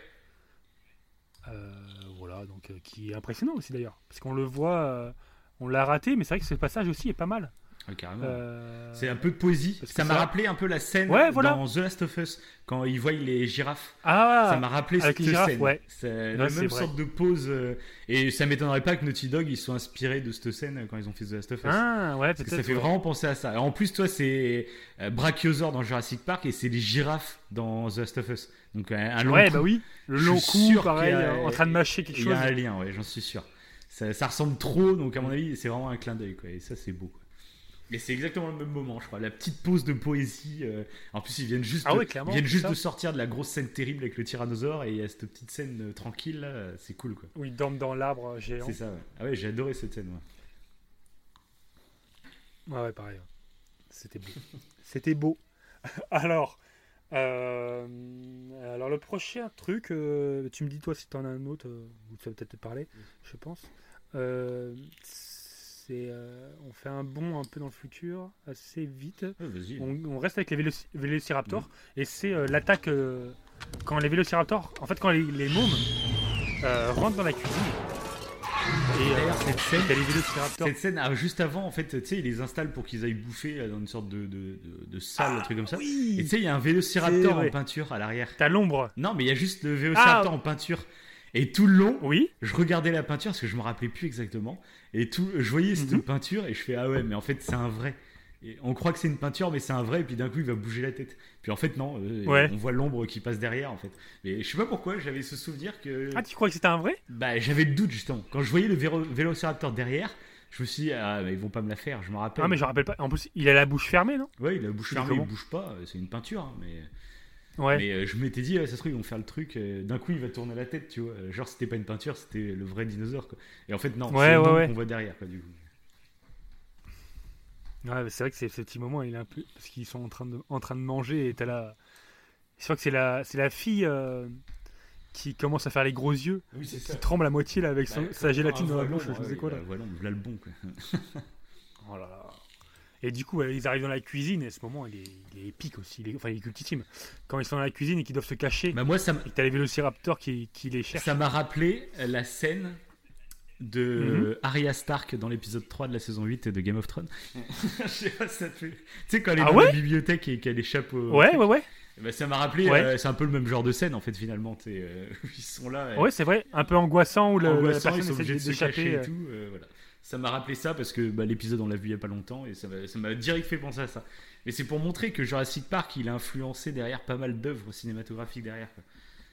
Euh, voilà, donc euh, qui est impressionnant aussi d'ailleurs. Parce qu'on le voit, euh, on l'a raté, mais c'est vrai que ce passage aussi est pas mal. Carrément. Euh, C'est un peu de poésie. parce Ça m'a ça- rappelé un peu la scène Ouais, voilà. dans The Last of Us quand ils voient les girafes. Ah, ça m'a rappelé cette girafes, scène. ouais. C'est la même vrai. sorte de pose. euh, et ça m'étonnerait pas que Naughty Dog ils soient inspirés de cette scène quand ils ont fait The Last of Us. ah, ouais, Parce que peut-être. ça fait ouais. vraiment penser à ça. Et en plus, toi, c'est euh, Brachiosaure dans Jurassic Park et c'est les girafes dans The Last of Us. Donc un, long Ouais, bah oui. Le long suis cou, sûr pareil, a- en train de mâcher quelque Il y chose. a un lien, ouais, j'en suis sûr. Ça, ça ressemble trop, donc à mon avis, c'est vraiment un clin d'œil, quoi. Et ça, c'est beau. Quoi. Et c'est exactement le même moment, je crois. La petite pause de poésie. euh, En plus, ils viennent juste, Ah ouais, clairement, ils viennent juste ça. de sortir de la grosse scène terrible avec le tyrannosaure et il y a cette petite scène euh, tranquille là. C'est cool, quoi. Où ils dorment dans l'arbre géant. C'est ça. Ouais. Ah ouais, j'ai adoré cette scène. Moi. Ouais, ouais, pareil. ouais. C'était beau. C'était beau. alors, euh, alors, le prochain truc, euh, tu me dis toi si tu en as un autre, euh, ou tu vas peut-être te parler, je pense. Euh, c'est, euh, on fait un bond un peu dans le futur, assez vite. Vas-y. On, on reste avec les véloci- vélociraptors, et c'est euh, l'attaque euh, quand les vélociraptors, en fait, quand les, les mômes rentrent dans la cuisine. Et D'ailleurs, cette scène, il y a les vélociraptors. cette scène ah, juste avant, en fait, tu sais, ils les installent pour qu'ils aillent bouffer dans une sorte de, de, de, de salle, un truc comme ça. Et tu Ah sais, il y a un vélociraptor en peinture à l'arrière. t'as l'ombre. Non, mais il y a juste le vélociraptor Ah. en peinture. Et tout le long, Oui. je regardais la peinture parce que je me rappelais plus exactement. Et tout, je voyais cette Mhm. peinture et je fais ah ouais, mais en fait c'est un vrai. Et on croit que c'est une peinture, mais c'est un vrai. Et puis d'un coup il va bouger la tête. Puis en fait non, euh, Ouais. on voit l'ombre qui passe derrière en fait. Mais je sais pas pourquoi j'avais ce souvenir que Ah, tu crois que c'était un vrai? Bah j'avais le doute justement. Quand je voyais le vélo- vélociraptor derrière, je me suis dit ah mais ils vont pas me la faire. Je me rappelle. Ah, mais je me rappelle pas. En plus, il a la bouche fermée, non? Ouais, il a la bouche fermée, il bouge pas. C'est une peinture, hein, mais. Ouais. Mais euh, je m'étais dit, ah, ça se trouve, ils vont faire le truc. euh, D'un coup, il va tourner la tête, tu vois. Euh, Genre, c'était pas une peinture, c'était le vrai dinosaure, quoi. Et en fait, non, Ouais, c'est ouais, qu'on voit derrière, quoi, du coup. Ouais, c'est vrai que c'est ce petit moment, il est un peu. Parce qu'ils sont en train de, en train de manger et t'as la. Je crois que c'est la, c'est la fille euh, qui commence à faire les gros yeux, Oui, c'est qui tremble à moitié là avec son- Bah, sa gélatine dans la bouche, je sais quoi là. Voilà, voilà le bon, quoi. Oh là là. Et du coup, ils arrivent dans la cuisine et à ce moment, il est, il est épique aussi. Il est, enfin, il est cultissime. Quand ils sont dans la cuisine et qu'ils doivent se cacher, Bah, moi, ça et que t'as les vélociraptors qui, qui les cherchent. ça m'a rappelé euh, la scène de Mhm. Arya Stark dans l'épisode 3 de la saison 8 de Game of Thrones. Je sais pas si ça te fait. Tu sais, quand elle est Ah dans ouais la bibliothèque et qu'elle échappe au. Ouais, ouais, ouais. Bah, ça m'a rappelé, Ouais. euh, c'est un peu le même genre de scène, en fait, finalement. euh, ils sont là. euh, Ouais, c'est vrai. Un peu angoissant où le, la angoissant, ils personne essaie obligés de se d'échapper. cacher et tout. voilà. Ça m'a rappelé ça parce que bah, l'épisode on l'a vu il y a pas longtemps et ça m'a direct fait penser à ça. Mais c'est pour montrer que Jurassic Park il a influencé derrière pas mal d'œuvres cinématographiques derrière.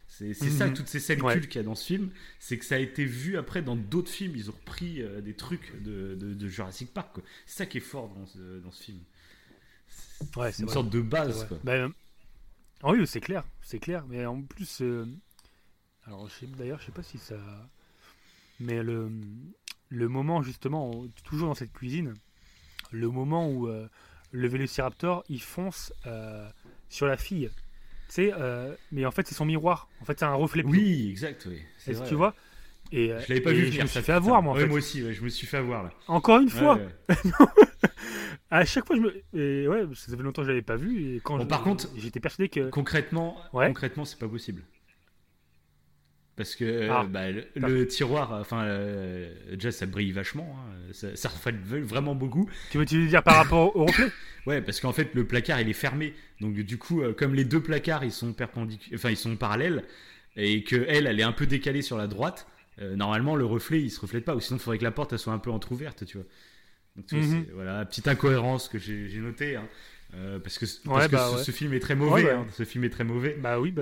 C'est ça Mhm. toutes ces scènes Ouais. qu'il y a dans ce film, c'est que ça a été vu après dans d'autres films. Ils ont repris euh, des trucs de, de- de Jurassic Park. C'est ça qui est fort dans ce, dans ce film. C'est une vrai. sorte de base. quoi. Bah, euh, oui, c'est clair, c'est clair. Mais en plus, euh, alors d'ailleurs, je sais pas si ça. Mais le, le moment, justement, toujours dans cette cuisine, le moment où euh, le Vélociraptor il fonce euh, sur la fille. Tu sais, euh, mais en fait, c'est son miroir. En fait, c'est un reflet. Oui, exact, oui. Est-ce que tu vois? Et, Je l'avais pas vu Je venir, me ça, suis fait putain. avoir, moi, en Ouais, fait. moi aussi, ouais, je me suis fait avoir là. Encore une fois. Ouais. À chaque fois, je me. Et ouais, ça fait longtemps que je l'avais pas vu. Et quand Bon, je- par contre- j'étais persuadé que. Concrètement, concrètement, c'est pas possible. Parce que euh, Ah. bah, le, le tiroir, enfin, euh, déjà ça brille vachement, hein, ça, ça reflète vraiment beaucoup. Tu veux, tu veux dire par rapport au reflet Ouais, parce qu'en fait le placard il est fermé, donc du coup, euh, comme les deux placards ils sont perpendiculaires, enfin ils sont parallèles, et que elle, elle est un peu décalée sur la droite, euh, normalement le reflet il se reflète pas, ou sinon il faudrait que la porte elle soit un peu entrouverte, tu vois. Donc tu vois, Mhm. voilà, petite incohérence que j'ai j'ai notée, hein, euh, parce que, parce Ouais, que bah ce, ouais. ce film est très mauvais, Ouais, bah. hein, ce film est très mauvais. Bah oui, bah,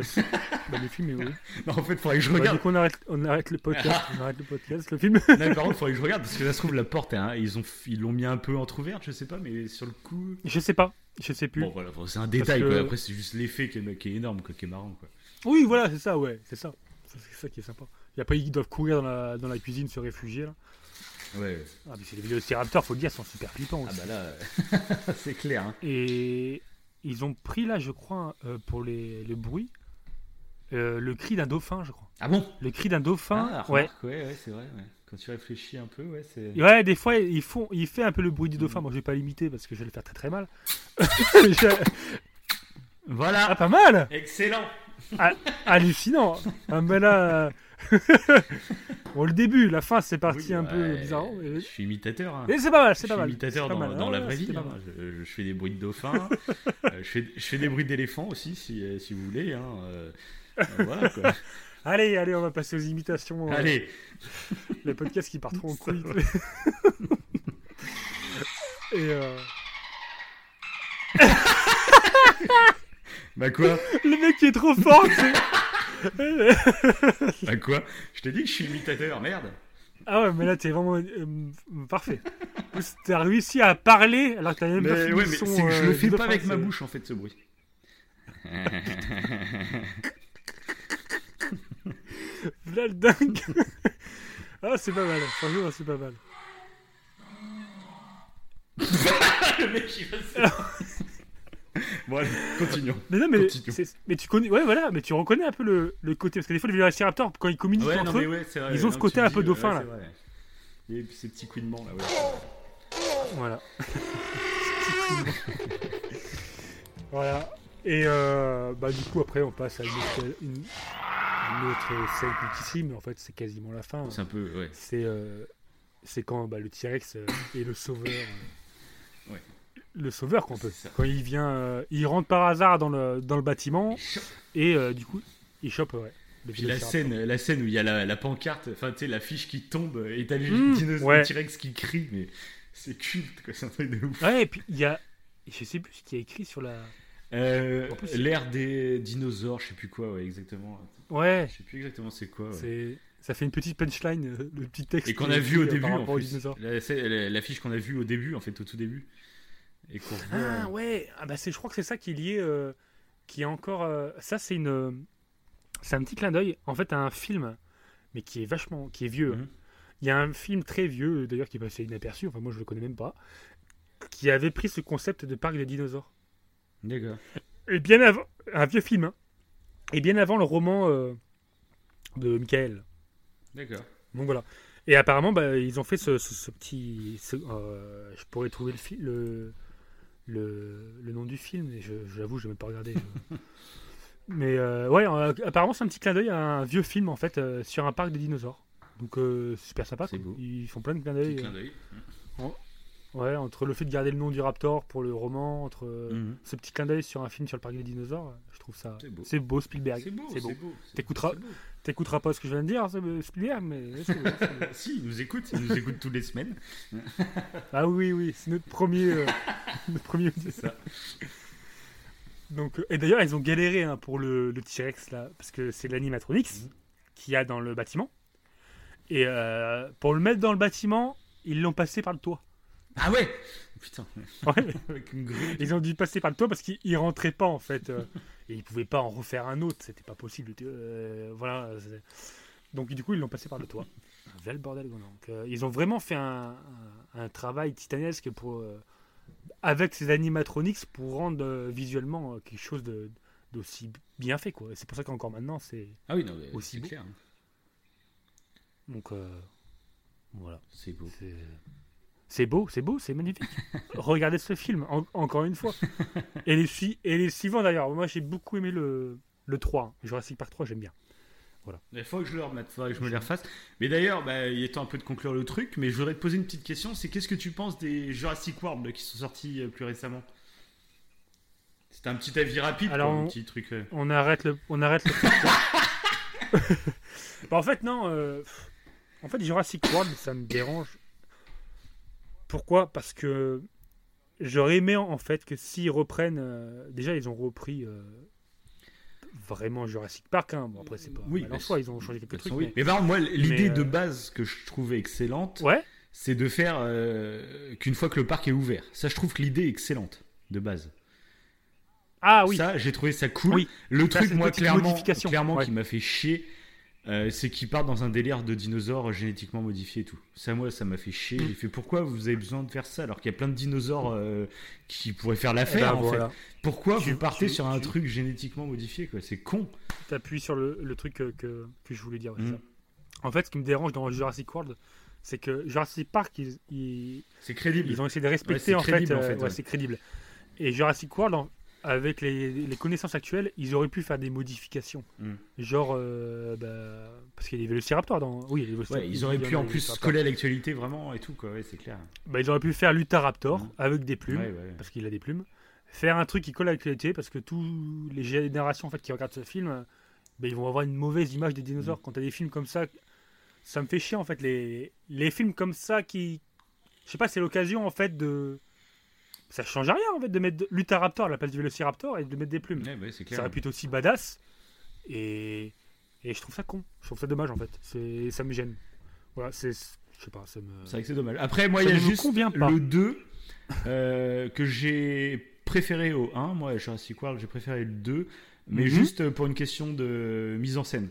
bah, le film est oui. Non, en fait, faudrait que je Bah, regarde. du coup, on arrête, on arrête le podcast. on arrête le podcast, le film. Non, mais par contre, faudrait que je regarde parce que ça se trouve la porte, hein, ils ont ils l'ont mis un peu entrouverte, je sais pas, mais sur le coup. Je sais pas. Je sais plus. Bon voilà, c'est un détail que- quoi. Après c'est juste l'effet qui est, qui est énorme, quoi, qui est marrant quoi. Oui, voilà, c'est ça, ouais, c'est ça. Ça, C'est ça qui est sympa. Et après, ils doivent courir dans la, dans la cuisine, se réfugier. Là. Ouais. Ah, mais c'est les vélociraptors, faut le dire, sont super flippants Ah aussi. bah là, c'est clair. Hein. Et ils ont pris là, je crois, euh, pour les, le bruit, euh, le cri d'un dauphin, je crois. Ah bon? Le cri d'un dauphin, ah, ouais. remarque, ouais, ouais, c'est vrai. Ouais. Quand tu réfléchis un peu, ouais, c'est. Ouais, des fois, ils font, il fait un peu le bruit du dauphin. Moi, je vais pas l'imiter parce que je vais le faire très très mal. Je- Voilà. Ah, pas mal Excellent. Hallucinant Ah, mais là... euh, bon, le début, la fin, c'est parti Oui, un peu bizarre. Je suis imitateur. Hein. Mais c'est pas mal, Je c'est suis pas mal. imitateur c'est pas dans, mal. dans la vraie vie. hein. mal. Je, je fais des bruits de dauphins. euh, je, fais, je fais des bruits d'éléphants aussi, si, euh, si vous voulez. Hein. euh, euh, voilà quoi. Allez, allez, on va passer aux imitations. euh, Allez. Les podcasts qui partiront en couille. Et euh, Bah quoi? Le mec qui est trop fort, tu sais. Bah quoi? Je t'ai dit que je suis imitateur, merde. Ah ouais, mais là, t'es vraiment euh, parfait. T'as réussi à parler alors que t'as même pas fini ouais, le mais son, que je euh, le fais pas avec ma bouche en fait ce bruit. Là, le dingue. ah, c'est pas mal. Franchement, c'est pas mal. le mec il va se- Bon allez, continuons. Mais non, mais, mais tu connais, ouais, voilà, mais tu reconnais un peu le, le côté parce que des fois les vélociraptors quand ils communiquent Ouais, non, entre mais eux, ouais, c'est vrai. ils ont non, ce côté un dis, peu dauphin, ouais, là. Et puis ces petits couinements là, ouais. voilà. voilà. Et euh, bah du coup après on passe à une autre, une, une autre scène cultissime, mais en fait c'est quasiment la fin. C'est un peu, ouais. C'est euh, c'est quand bah, le T-Rex euh, est le sauveur. Ouais. Le sauveur qu'on peut. Quand il vient, euh, il rentre par hasard dans le, dans le bâtiment et euh, du coup il chope ouais. le Puis la scène, la scène où il y a la, la pancarte, enfin tu sais, l'affiche qui tombe et t'as le Mmh, dinosaure ouais. le T-Rex qui crie, mais c'est culte c'est un truc de ouf. Ouais, et puis il y a. Je sais plus ce qu'il y a écrit sur la. Euh, L'ère des dinosaures, je sais plus quoi, ouais, exactement. Ouais, Je sais plus exactement c'est quoi. ouais. c'est. Ça fait une petite punchline, euh, le petit texte. Et qu'on a vu au euh, début en plus. L'affiche qu'on a vue au début, en fait, au tout début. Et. Ah ouais, ah bah c'est, je crois que c'est ça qui est lié, euh, qui est encore. euh, ça c'est une, euh, c'est un petit clin d'œil en fait à un film, mais qui est vachement, qui est vieux. Mhm. Il y a un film très vieux d'ailleurs qui est passé inaperçu, enfin moi je le connais même pas, qui avait pris ce concept de parc des dinosaures. D'accord. Et bien avant, un vieux film, hein, et bien avant le roman euh, de Michael. D'accord. Donc voilà. Et apparemment, bah, ils ont fait ce, ce- ce petit. ce- euh, je pourrais trouver le, le, le, le nom du film, mais je- j'avoue, je n'ai même pas regardé. je- mais euh, ouais, euh, apparemment, c'est un petit clin d'œil à un vieux film en fait euh, sur un parc de dinosaures. Donc euh, c'est super sympa. C'est quoi. beau. Ils font plein de clins Petit d'œil. clin d'œil. ouais, entre le fait de garder le nom du Raptor pour le roman, entre Mhm. ce petit clin d'œil sur un film sur le parc des dinosaures, je trouve ça. C'est beau. C'est beau, Spielberg. C'est beau, C'est beau. c'est beau. c'est- T'écouteras-. T'écouteras pas ce que je viens de dire, Spielberg, mais c'est beau. si, il nous écoute, il nous écoute toutes les semaines. Ah oui, oui, c'est notre premier. notre premier C'est ça. Donc, euh, et d'ailleurs, ils ont galéré hein, pour le, le T-Rex, là, parce que c'est l'animatronics Mhm. qu'il y a dans le bâtiment. Et euh, pour le mettre dans le bâtiment, ils l'ont passé par le toit. Ah ouais? Putain, Ouais, ils ont dû passer par le toit parce qu'ils rentrait pas, en fait. euh, et ils pouvaient pas en refaire un autre, c'était pas possible. euh, voilà. Donc du coup, ils l'ont passé par le toit. Un vel bordel. Donc, euh, ils ont vraiment fait un, un- un travail titanesque pour, avec ces animatronics pour rendre euh, visuellement euh, quelque chose de- d'aussi bien fait. quoi. C'est pour ça qu'encore maintenant, c'est. Ah oui, non, mais Aussi beau. clair. hein. Donc euh, voilà. C'est beau. C'est- beau, c'est beau, c'est magnifique. Regardez ce film, en- encore une fois. Et les, sui- et les suivants d'ailleurs. Moi j'ai beaucoup aimé le, le 3. hein. Jurassic Park 3, j'aime bien. Il faut que je le remette, il faudrait que je me les refasse. Mais d'ailleurs, bah, il est temps un peu de conclure le truc, mais je voudrais te poser une petite question, c'est qu'est-ce que tu penses des Jurassic World là, qui sont sortis euh, plus récemment? C'était un petit avis rapide, Alors, quoi, un on- petit truc. euh. On arrête le. On arrête le Bah, en fait, non. euh, En fait, Jurassic World, ça me dérange. Pourquoi? Parce que j'aurais aimé en fait que s'ils reprennent. Déjà, ils ont repris. Vraiment Jurassic Park, hein. bon après c'est pas Oui, en mais soi, ils ont changé quelques trucs. oui. Mais par contre, moi, l'idée mais, de euh, base que je trouvais excellente, mais- Ouais, c'est de faire euh, qu'une fois que le parc est ouvert. Ça, je trouve que l'idée est excellente, de base. ah oui, Ça, j'ai trouvé ça cool. Oui. Le Ça, truc, moi, clairement, clairement Ouais. qui m'a fait chier, euh, c'est qu'ils partent dans un délire de dinosaures génétiquement modifiés et tout. Ça, moi, ça m'a fait chier. Mm. J'ai fait pourquoi vous avez besoin de faire ça alors qu'il y a plein de dinosaures euh, qui pourraient faire Eh l'affaire ben, en voilà. fait. Pourquoi Tu- vous partez tu- sur un tu- truc génétiquement modifié quoi? C'est con. T'appuies sur le, le truc que, que, que je voulais dire. ouais, Mm. ça. En fait, ce qui me dérange dans Jurassic World, c'est que Jurassic Park, ils, ils, C'est crédible. ils ont essayé de respecter en, fait, en euh, fait, ouais, ouais. c'est crédible. Et Jurassic World, en- avec les, les connaissances actuelles, ils auraient pu faire des modifications. Mm. Genre, euh, bah, parce qu'il y a des vélociraptors dans. Oui, il y a des Ouais, ils auraient pu en plus coller à l'actualité vraiment et tout quoi. Ouais, c'est clair. Bah, ils auraient pu faire l'Utaraptor Mm. avec des plumes. Ouais, parce qu'il a des plumes. Faire un truc qui colle à l'actualité, parce que tous les générations en fait, qui regardent ce film, ben, ils vont avoir une mauvaise image des dinosaures. Mm. Quand tu as des films comme ça, ça me fait chier en fait. Les, les films comme ça qui. Je sais pas, c'est l'occasion en fait de. Ça change rien en fait de mettre l'Utaraptor à la place du Vélociraptor et de mettre des plumes. Ouais, ouais, c'est Ça aurait pu être aussi badass. Et, et je trouve ça con. Je trouve ça dommage en fait. C'est, ça me gêne. Voilà, c'est. Je sais pas, ça me. C'est vrai que c'est dommage. Après, moi, il y a juste le 2 euh, que j'ai préféré au 1. Moi, Jurassic World, j'ai préféré le 2. Mais Mhm. juste pour une question de mise en scène.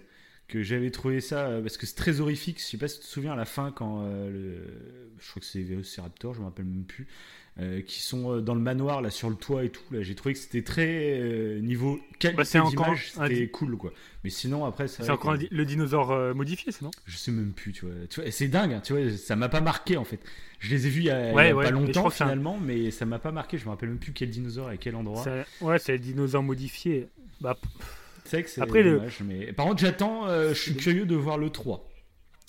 Que j'avais trouvé ça, euh, parce que c'est très horrifique. Je sais pas si tu te souviens à la fin, quand euh, le, je crois que c'est Velociraptor, je me rappelle même plus, euh, qui sont euh, dans le manoir, là, sur le toit et tout. Là, j'ai trouvé que c'était très euh, niveau qualité Bah, d'image, c'était cool, quoi. Mais sinon, après, c'est encore que- le dinosaure euh, modifié, c'est non? Je sais même plus, tu vois. Tu vois, et c'est dingue, hein, tu vois, ça m'a pas marqué en fait. Je les ai vus il y a, il y a Ouais, ouais, pas longtemps un- finalement, mais ça m'a pas marqué. Je me rappelle même plus quel dinosaure et à quel endroit. Ouais, c'est le dinosaure modifié. Bah, C'est que c'est Après, le- dommage, mais par contre, j'attends, je suis curieux de voir le 3.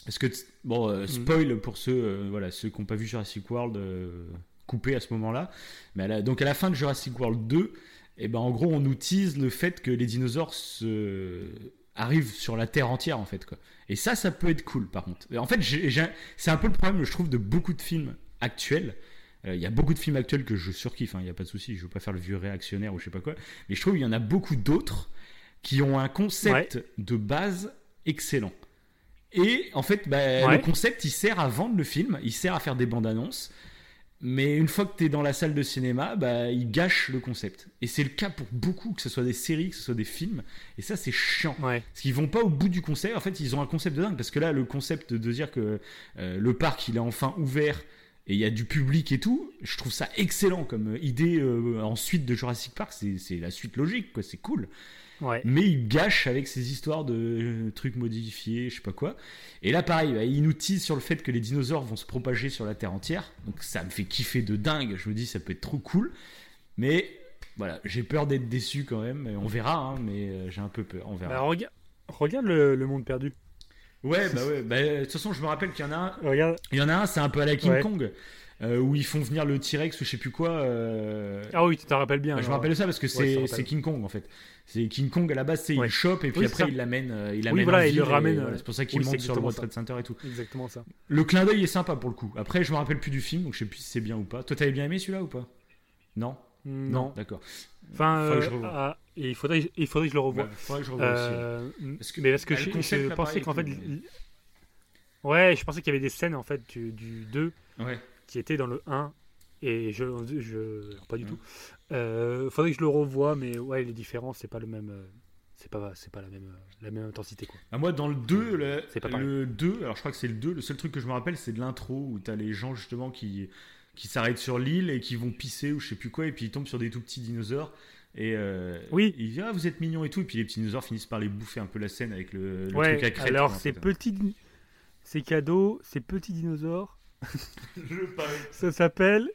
Parce que, t- bon, Mm. euh, spoil pour ceux, voilà, ceux qui n'ont pas vu Jurassic World coupé à ce moment-là. Mais à la- donc à la fin de Jurassic World 2, et ben, en gros, on nous tease le fait que les dinosaures se... arrivent sur la Terre entière, en fait. Quoi. Et ça, ça peut être cool, par contre. En fait, c'est un peu le problème, je trouve, de beaucoup de films actuels. Euh, Il y a beaucoup de films actuels que je surkiffe, il n'y a pas de souci, je veux pas faire le vieux réactionnaire ou je sais pas quoi. Mais je trouve qu'il y en a beaucoup d'autres qui ont un concept de base excellent. Et en fait, bah, Ouais. le concept, il sert à vendre le film, il sert à faire des bandes annonces. Mais une fois que tu es dans la salle de cinéma, bah, il gâche le concept. Et c'est le cas pour beaucoup, que ce soit des séries, que ce soit des films. Et ça, c'est chiant. ouais. Parce qu'ils vont pas au bout du concept. En fait, ils ont un concept de dingue. Parce que là, le concept de dire que euh, le parc, il est enfin ouvert et il y a du public et tout, je trouve ça excellent comme idée euh, en suite de Jurassic Park. C'est c'est la suite logique, quoi. C'est cool. Ouais. Mais ils gâchent avec ces histoires de euh, trucs modifiés, je sais pas quoi. Et là, pareil, bah, ils nous teasent sur le fait que les dinosaures vont se propager sur la Terre entière. Donc ça me fait kiffer de dingue. Je me dis, ça peut être trop cool. Mais voilà, j'ai peur d'être déçu quand même. On verra, hein, mais euh, j'ai un peu peur. On verra. Bah, rega- regarde le, le monde perdu. Ouais, bah ouais. Bah, de toute façon, je me rappelle qu'il y en a un. Regarde. Il y en a un, c'est un peu à la King Ouais. Kong, euh, où ils font venir le T-Rex ou je sais plus quoi. euh, Ah oui, tu t'en rappelles bien. je me rappelle ça parce que c'est King Kong en fait. C'est King Kong à la base, c'est Ouais. il chope et puis Oui, après ça. il l'amène, euh, il Oui, voilà, il le ramène, voilà, c'est pour ça qu'il oui, monte sur le World. Trade Center et tout. Exactement ça. Le clin d'œil est sympa pour le coup. Après, je me rappelle plus du film, donc je sais plus si c'est bien ou pas. Toi, t'avais bien aimé celui-là ou pas? Non? Non. D'accord. Enfin, Faudrait que je revoie. ah, et il faudrait, il faudrait que je le revoie. Ouais, faudrait que je revoie aussi. Que- mais parce que bah, je, je pensais qu'en fait. Ouais, je pensais qu'il y avait des scènes en fait du, du 2 Ouais. Qui étaient dans le 1 et je. je pas du Ouais. tout. Euh, faudrait que je le revoie, mais ouais, les différences, c'est pas le même. euh, c'est pas, c'est pas la même, la même intensité quoi. Ah, moi, dans le 2, le, pas le 2, alors je crois que c'est le 2, le seul truc que je me rappelle, c'est de l'intro où t'as les gens justement qui, qui s'arrêtent sur l'île et qui vont pisser ou je sais plus quoi, et puis ils tombent sur des tout petits dinosaures. Et euh, Oui. ils disent Ah, vous êtes mignons et tout, et puis les petits dinosaures finissent par les bouffer un peu la scène avec le, le ouais. truc à crête. alors ces petits, ces cadeaux, ces petits dinosaures, Je ça s'appelle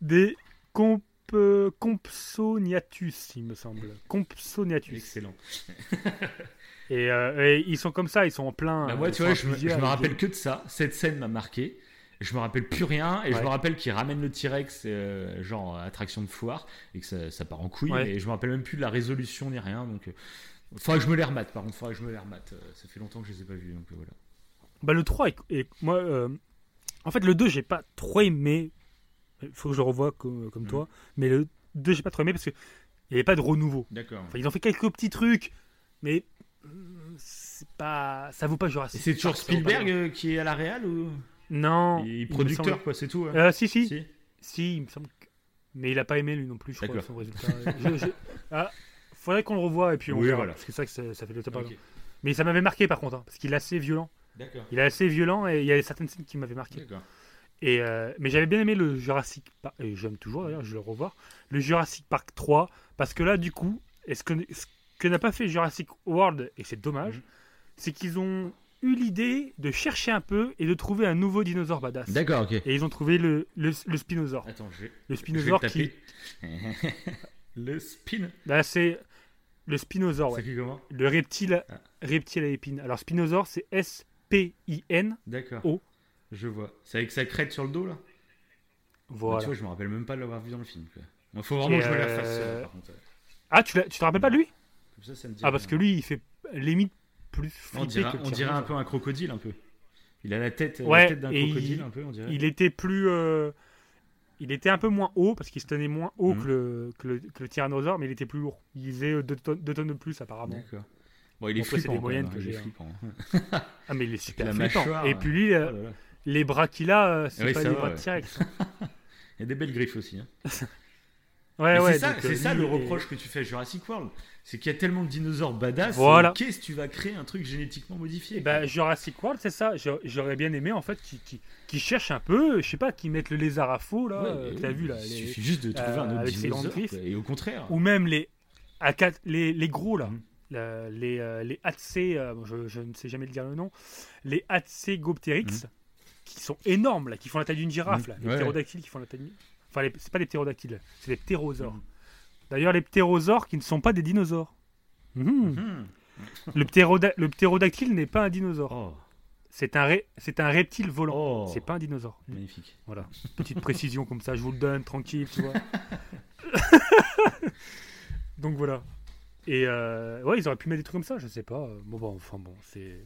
des comp, euh, compsognathus, il me semble. Compsognathus. Excellent. Et, euh, et ils sont comme ça, ils sont en plein. Bah, moi, ils tu vois, je me, je me rappelle que de ça. Cette scène m'a marqué. Je me rappelle plus rien et je Ouais. me rappelle qu'il ramène le T-Rex, euh, genre attraction de foire, et que ça, ça part en couille. Ouais. Et je me rappelle même plus de la résolution ni rien. Donc, euh, faudrait que je me les remate. Par contre, faudrait que je me les remate. Euh, ça fait longtemps que je les ai pas vus. Donc euh, voilà. Bah, le 3, est- est- moi, euh, en fait, le 2, j'ai pas trop aimé. Il faut que je le revoie comme, comme Mhm. toi. Mais le 2, j'ai pas trop aimé parce qu'il n'y avait pas de renouveau. D'accord. Enfin, ils ont fait quelques petits trucs, mais hum, c'est pas, ça vaut pas Et Jurassic. c'est toujours ça pas Spielberg euh, qui est à la réal ou? Non. il est il producteur semble- quoi, c'est tout. hein Euh, si, si, si, Si il me semble. Mais il a pas aimé lui non plus, je crois, son résultat. Je- je- Ah, faudrait qu'on le revoie et puis on Oui, verra, voilà. Parce que c'est vrai que ça, ça fait le top. Ok. Mais ça m'avait marqué par contre, hein, parce qu'il est assez violent. Il est assez violent et il y a certaines scènes qui m'avaient marqué. Et euh, mais j'avais bien aimé le Jurassic Park, et j'aime toujours d'ailleurs, je vais le revoir, le Jurassic Park 3, parce que là, du coup, est ce que, ce que n'a pas fait Jurassic World, et c'est dommage, Mhm. c'est qu'ils ont eu l'idée de chercher un peu et de trouver un nouveau dinosaure badass. D'accord, ok. Et ils ont trouvé le, le, le Spinosaure. Attends, je vais, Le je vais Spinosaure qui. le spin. Là, c'est le Spinosaure, ouais. C'est qui comment? Le reptile, Ah. reptile à épines. Alors, Spinosaure, c'est S-P-I-N. D'accord. Je vois. C'est avec sa crête sur le dos là? Voilà. Tu vois, je me rappelle même pas de l'avoir vu dans le film. Il faut vraiment Et que je me la euh, fasse. euh, par contre. Ah, tu, l'as- tu te rappelles pas de lui? Comme ça, ça me dit Ah, parce rien. que lui, il fait limite plus on flipper dirait, que on dirait un peu un crocodile un peu. Il a la tête, la Ouais, tête d'un et crocodile il- un peu, on dirait. Il était plus. euh, il était un peu moins haut parce qu'il se tenait moins haut Mhm. que, le, que, le, que le tyrannosaure, mais il était plus lourd. Il faisait 2 tonnes, deux tonnes de plus apparemment. D'accord. Bon, il est après, c'est flippant. des moyennes hein, que j'ai, hein. flippant. Ah, mais il est super La flippant. Et puis lui, euh, les bras qu'il a, euh, c'est pas des bras de T-Rex. Il y a des belles griffes aussi. hein. Ouais, ouais. c'est ça, donc, c'est euh, ça le reproche que tu fais à Jurassic World. C'est qu'il y a tellement de dinosaures badass. Voilà. euh, Qu'est-ce que tu vas créer un truc génétiquement modifié ben, Jurassic World, c'est ça. J'a- J'aurais bien aimé en fait qu'ils qui, cherchent un peu, je sais pas, qu'ils mettent le lézard à faux là, Ouais, euh, t'as oui, vu là, Il les- suffit juste de trouver euh, un autre dinosaure. Et au contraire. ou même les A4 les, les gros là, Mhm. Les euh, les Atse, euh, je, je ne sais jamais le dire le nom, les Atsegopteryx qui sont énormes là, qui font la taille d'une girafe Mhm. là, les Ouais. ptérodactyles qui font la taille d'une... Enfin, les- c'est pas des ptérodactyles, c'est des ptérosaures. Mhm. D'ailleurs, les ptérosaures qui ne sont pas des dinosaures. Mhm. Mhm. Le, ptéroda- le ptérodactyle n'est pas un dinosaure. Oh, C'est un, ré- c'est un reptile volant. oh. C'est pas un dinosaure. magnifique. Voilà. Petite précision comme ça, je vous le donne, tranquille, tu vois. Donc voilà. Et euh, ouais, ils auraient pu mettre des trucs comme ça, je sais pas. Bon, bon enfin bon, c'est.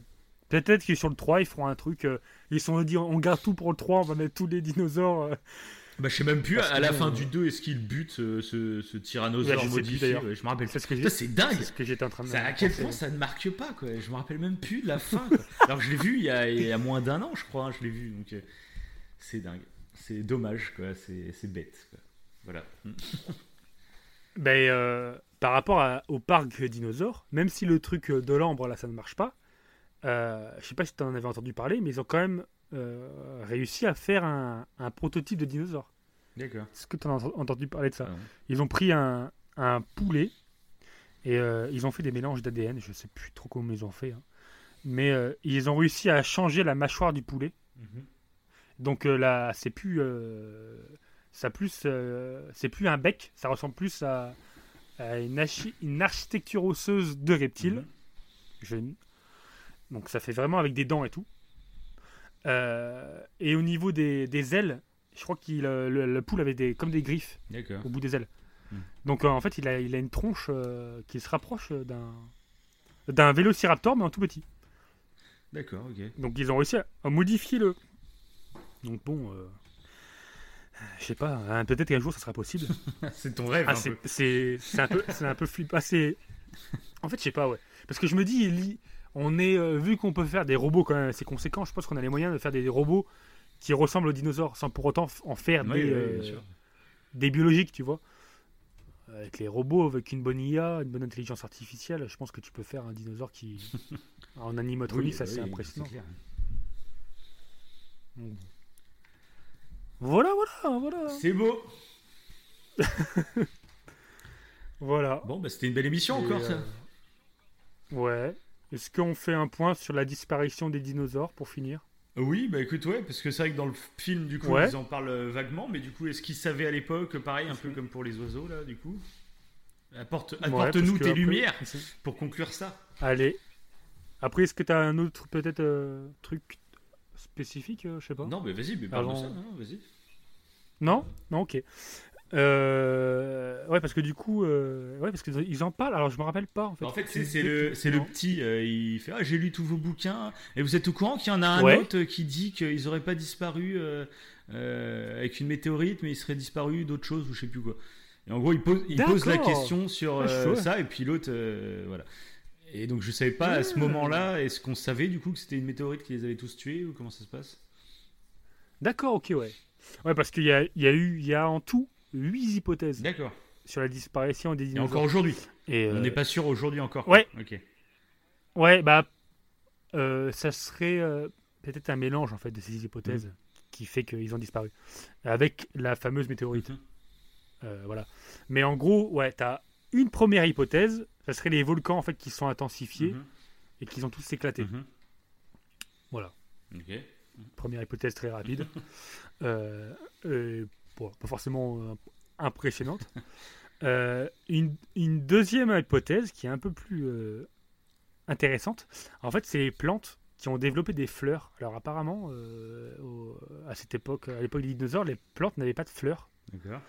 Peut-être que sur le 3, ils feront un truc. euh, ils se sont dit, on garde tout pour le 3, on va mettre tous les dinosaures. euh. Bah, je sais même plus, Parce à la fin euh, du 2, est-ce qu'il bute ce, ce, ce Ouais, tyrannosaure plus, modifié d'ailleurs. ouais, Je me rappelle. C'est ce que j'ai- Putain, c'est dingue c'est ce que j'étais en train de Ça, à quel point ça ne marque pas quoi Je me rappelle même plus de la fin. quoi. Alors je l'ai vu il y, a, il y a moins d'un an, je crois. hein, je l'ai vu, donc euh, c'est dingue. C'est dommage, quoi. C'est c'est bête. quoi. Voilà. Ben, euh, par rapport à- au parc dinosaures, même si le truc de l'ambre là ça ne marche pas, euh, je sais pas si tu en avais entendu parler, mais ils ont quand même euh, réussi à faire un, un prototype de dinosaure. D'accord. Est-ce que tu en as entendu parler de ça? Ah. Ils ont pris un, un poulet et euh, ils ont fait des mélanges d'ADN, je sais plus trop comment ils ont fait, hein. mais euh, ils ont réussi à changer la mâchoire du poulet. Mhm. Donc euh, là, c'est plus, euh, ça plus, euh, c'est plus un bec, ça ressemble plus à une, archi- une architecture osseuse de reptile. Mhm. Donc ça fait vraiment avec des dents et tout. Euh, et au niveau des, des ailes, je crois qu'il euh, le, le poule avait des comme des griffes au bout des ailes. Hmm. Donc euh, en fait, il a, il a une tronche euh, qui se rapproche d'un d'un vélociraptor mais en tout petit. D'accord, ok. Donc ils ont réussi à, à modifier le. Donc bon, euh, je sais pas, hein, peut-être qu'un jour ça sera possible. c'est ton rêve Ah, c'est c'est c'est un peu c'est un peu flippant. C'est en fait je sais pas ouais, parce que je me dis on est euh, vu qu'on peut faire des robots quand même assez conséquents. Je pense qu'on a les moyens de faire des robots qui ressemblent aux dinosaures sans pour autant en faire Oui, des oui, euh, des biologiques, tu vois. avec les robots, avec une bonne IA, une bonne intelligence artificielle, je pense que tu peux faire un dinosaure qui. en animatronique, ça c'est impressionnant. clair. Voilà, voilà, voilà. C'est beau. Voilà. Bon, bah, c'était une belle émission Et, encore, ça. euh, Ouais. Est-ce qu'on fait un point sur la disparition des dinosaures pour finir? Oui, bah écoute, ouais, parce que c'est vrai que dans le film, du coup, Ouais. ils en parlent euh, vaguement, mais du coup, est-ce qu'ils savaient à l'époque, pareil, un peu comme pour les oiseaux, là, du coup? Ouais, Apporte-nous tes lumières pour conclure ça. Allez. Après, est-ce que tu as un autre peut-être euh, truc spécifique euh, Je sais pas. Non, mais vas-y, mais parle de ça, non, vas-y. Non? Non, ok. Euh, ouais, parce que du coup, euh, ouais, parce qu'ils en parlent. Alors, je me rappelle pas en fait. En fait, c'est le, c'est petit, euh, il fait Ah, j'ai lu tous vos bouquins, et vous êtes au courant qu'il y en a un Ouais. autre qui dit qu'ils auraient pas disparu avec une météorite, mais ils seraient disparus d'autre chose, ou je sais plus quoi. Et en gros, il pose, il pose la question sur Ah, ça, et puis l'autre, voilà. Et donc, je savais pas à ce Ah. moment-là, est-ce qu'on savait du coup que c'était une météorite qui les avait tous tués, ou comment ça se passe? D'accord, ok, ouais. Ouais, parce qu'il y a, il y a eu, il y a en tout huit hypothèses D'accord. sur la disparition des Et dinosaures. encore aujourd'hui? Et, On euh, n'est pas sûr aujourd'hui encore. ouais. Ok. Ouais, bah, euh, ça serait euh, peut-être un mélange en fait de ces hypothèses Mm. qui fait qu'ils ont disparu avec la fameuse météorite. Mhm. Euh, voilà. Mais en gros, ouais, t'as une première hypothèse, ça serait les volcans en fait qui sont intensifiés Mhm. et qui ont tous éclaté. Mhm. Voilà. Première hypothèse très rapide. Euh, euh, bon, pas forcément euh, impressionnante. Euh, une, une deuxième hypothèse qui est un peu plus intéressante. En fait, c'est les plantes qui ont développé des fleurs. Alors apparemment, au- à cette époque, à l'époque des dinosaures, les plantes n'avaient pas de fleurs. D'accord.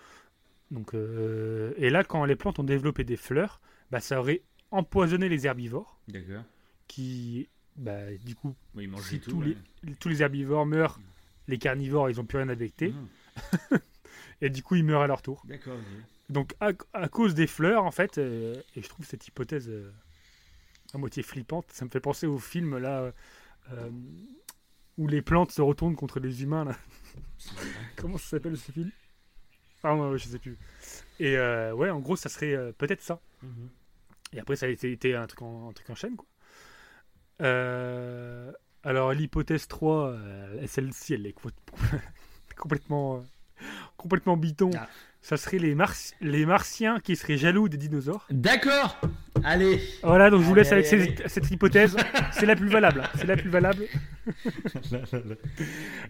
Donc, euh, et là, quand les plantes ont développé des fleurs, bah, ça aurait empoisonné les herbivores D'accord. qui, bah, du coup, Oui, ils Si tout. tous ouais. tous les herbivores meurent, les carnivores, ils ont plus rien à becter. Mhm. et du coup ils meurent à leur tour. D'accord. ok. Donc à, à cause des fleurs en fait, euh, et je trouve cette hypothèse euh, à moitié flippante, ça me fait penser au film là où les plantes se retournent contre les humains là. Comment ça s'appelle ce film? Ah ouais, je sais plus. Et euh, ouais, en gros ça serait euh, peut-être ça. Mhm. Et après ça a été, été un, truc en, un truc en chaîne quoi. Euh, alors l'hypothèse 3, euh, celle-ci elle est co- complètement, complètement biton. Ah. Ça serait les, les martiens qui seraient jaloux des dinosaures. D'accord. Allez. Voilà, donc je vous Allez, laisse avec allez, cette, cette hypothèse. C'est la plus valable. C'est la plus valable.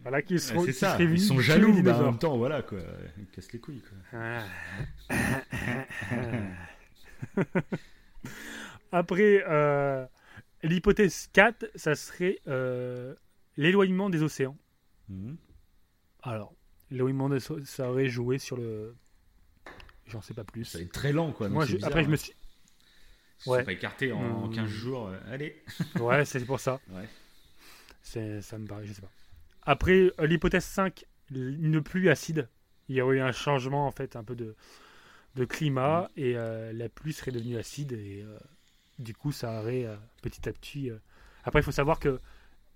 Voilà, qui seront, c'est qui ça. Ils sont jaloux. bah, en même temps, voilà quoi. Ils cassent les couilles quoi. Après, euh, l'hypothèse 4, ça serait euh, l'éloignement des océans. Mhm. Alors, l'éloignement des océans, ça aurait joué sur le. J'en sais pas plus. Ça va être très lent quoi. Moi, je- bizarre, après, je me hein. suis. Se sont ouais. pas écartés en, en Hmm. 15 jours. euh, Allez. Ouais, c'est pour ça. Ouais. C'est, ça me paraît, je sais pas. Après, euh, l'hypothèse 5, une pluie acide. Il y aurait eu un changement, en fait, un peu de, de climat, et euh, la pluie serait devenue acide, et euh, du coup, ça aurait euh, petit à petit. Après, il faut savoir que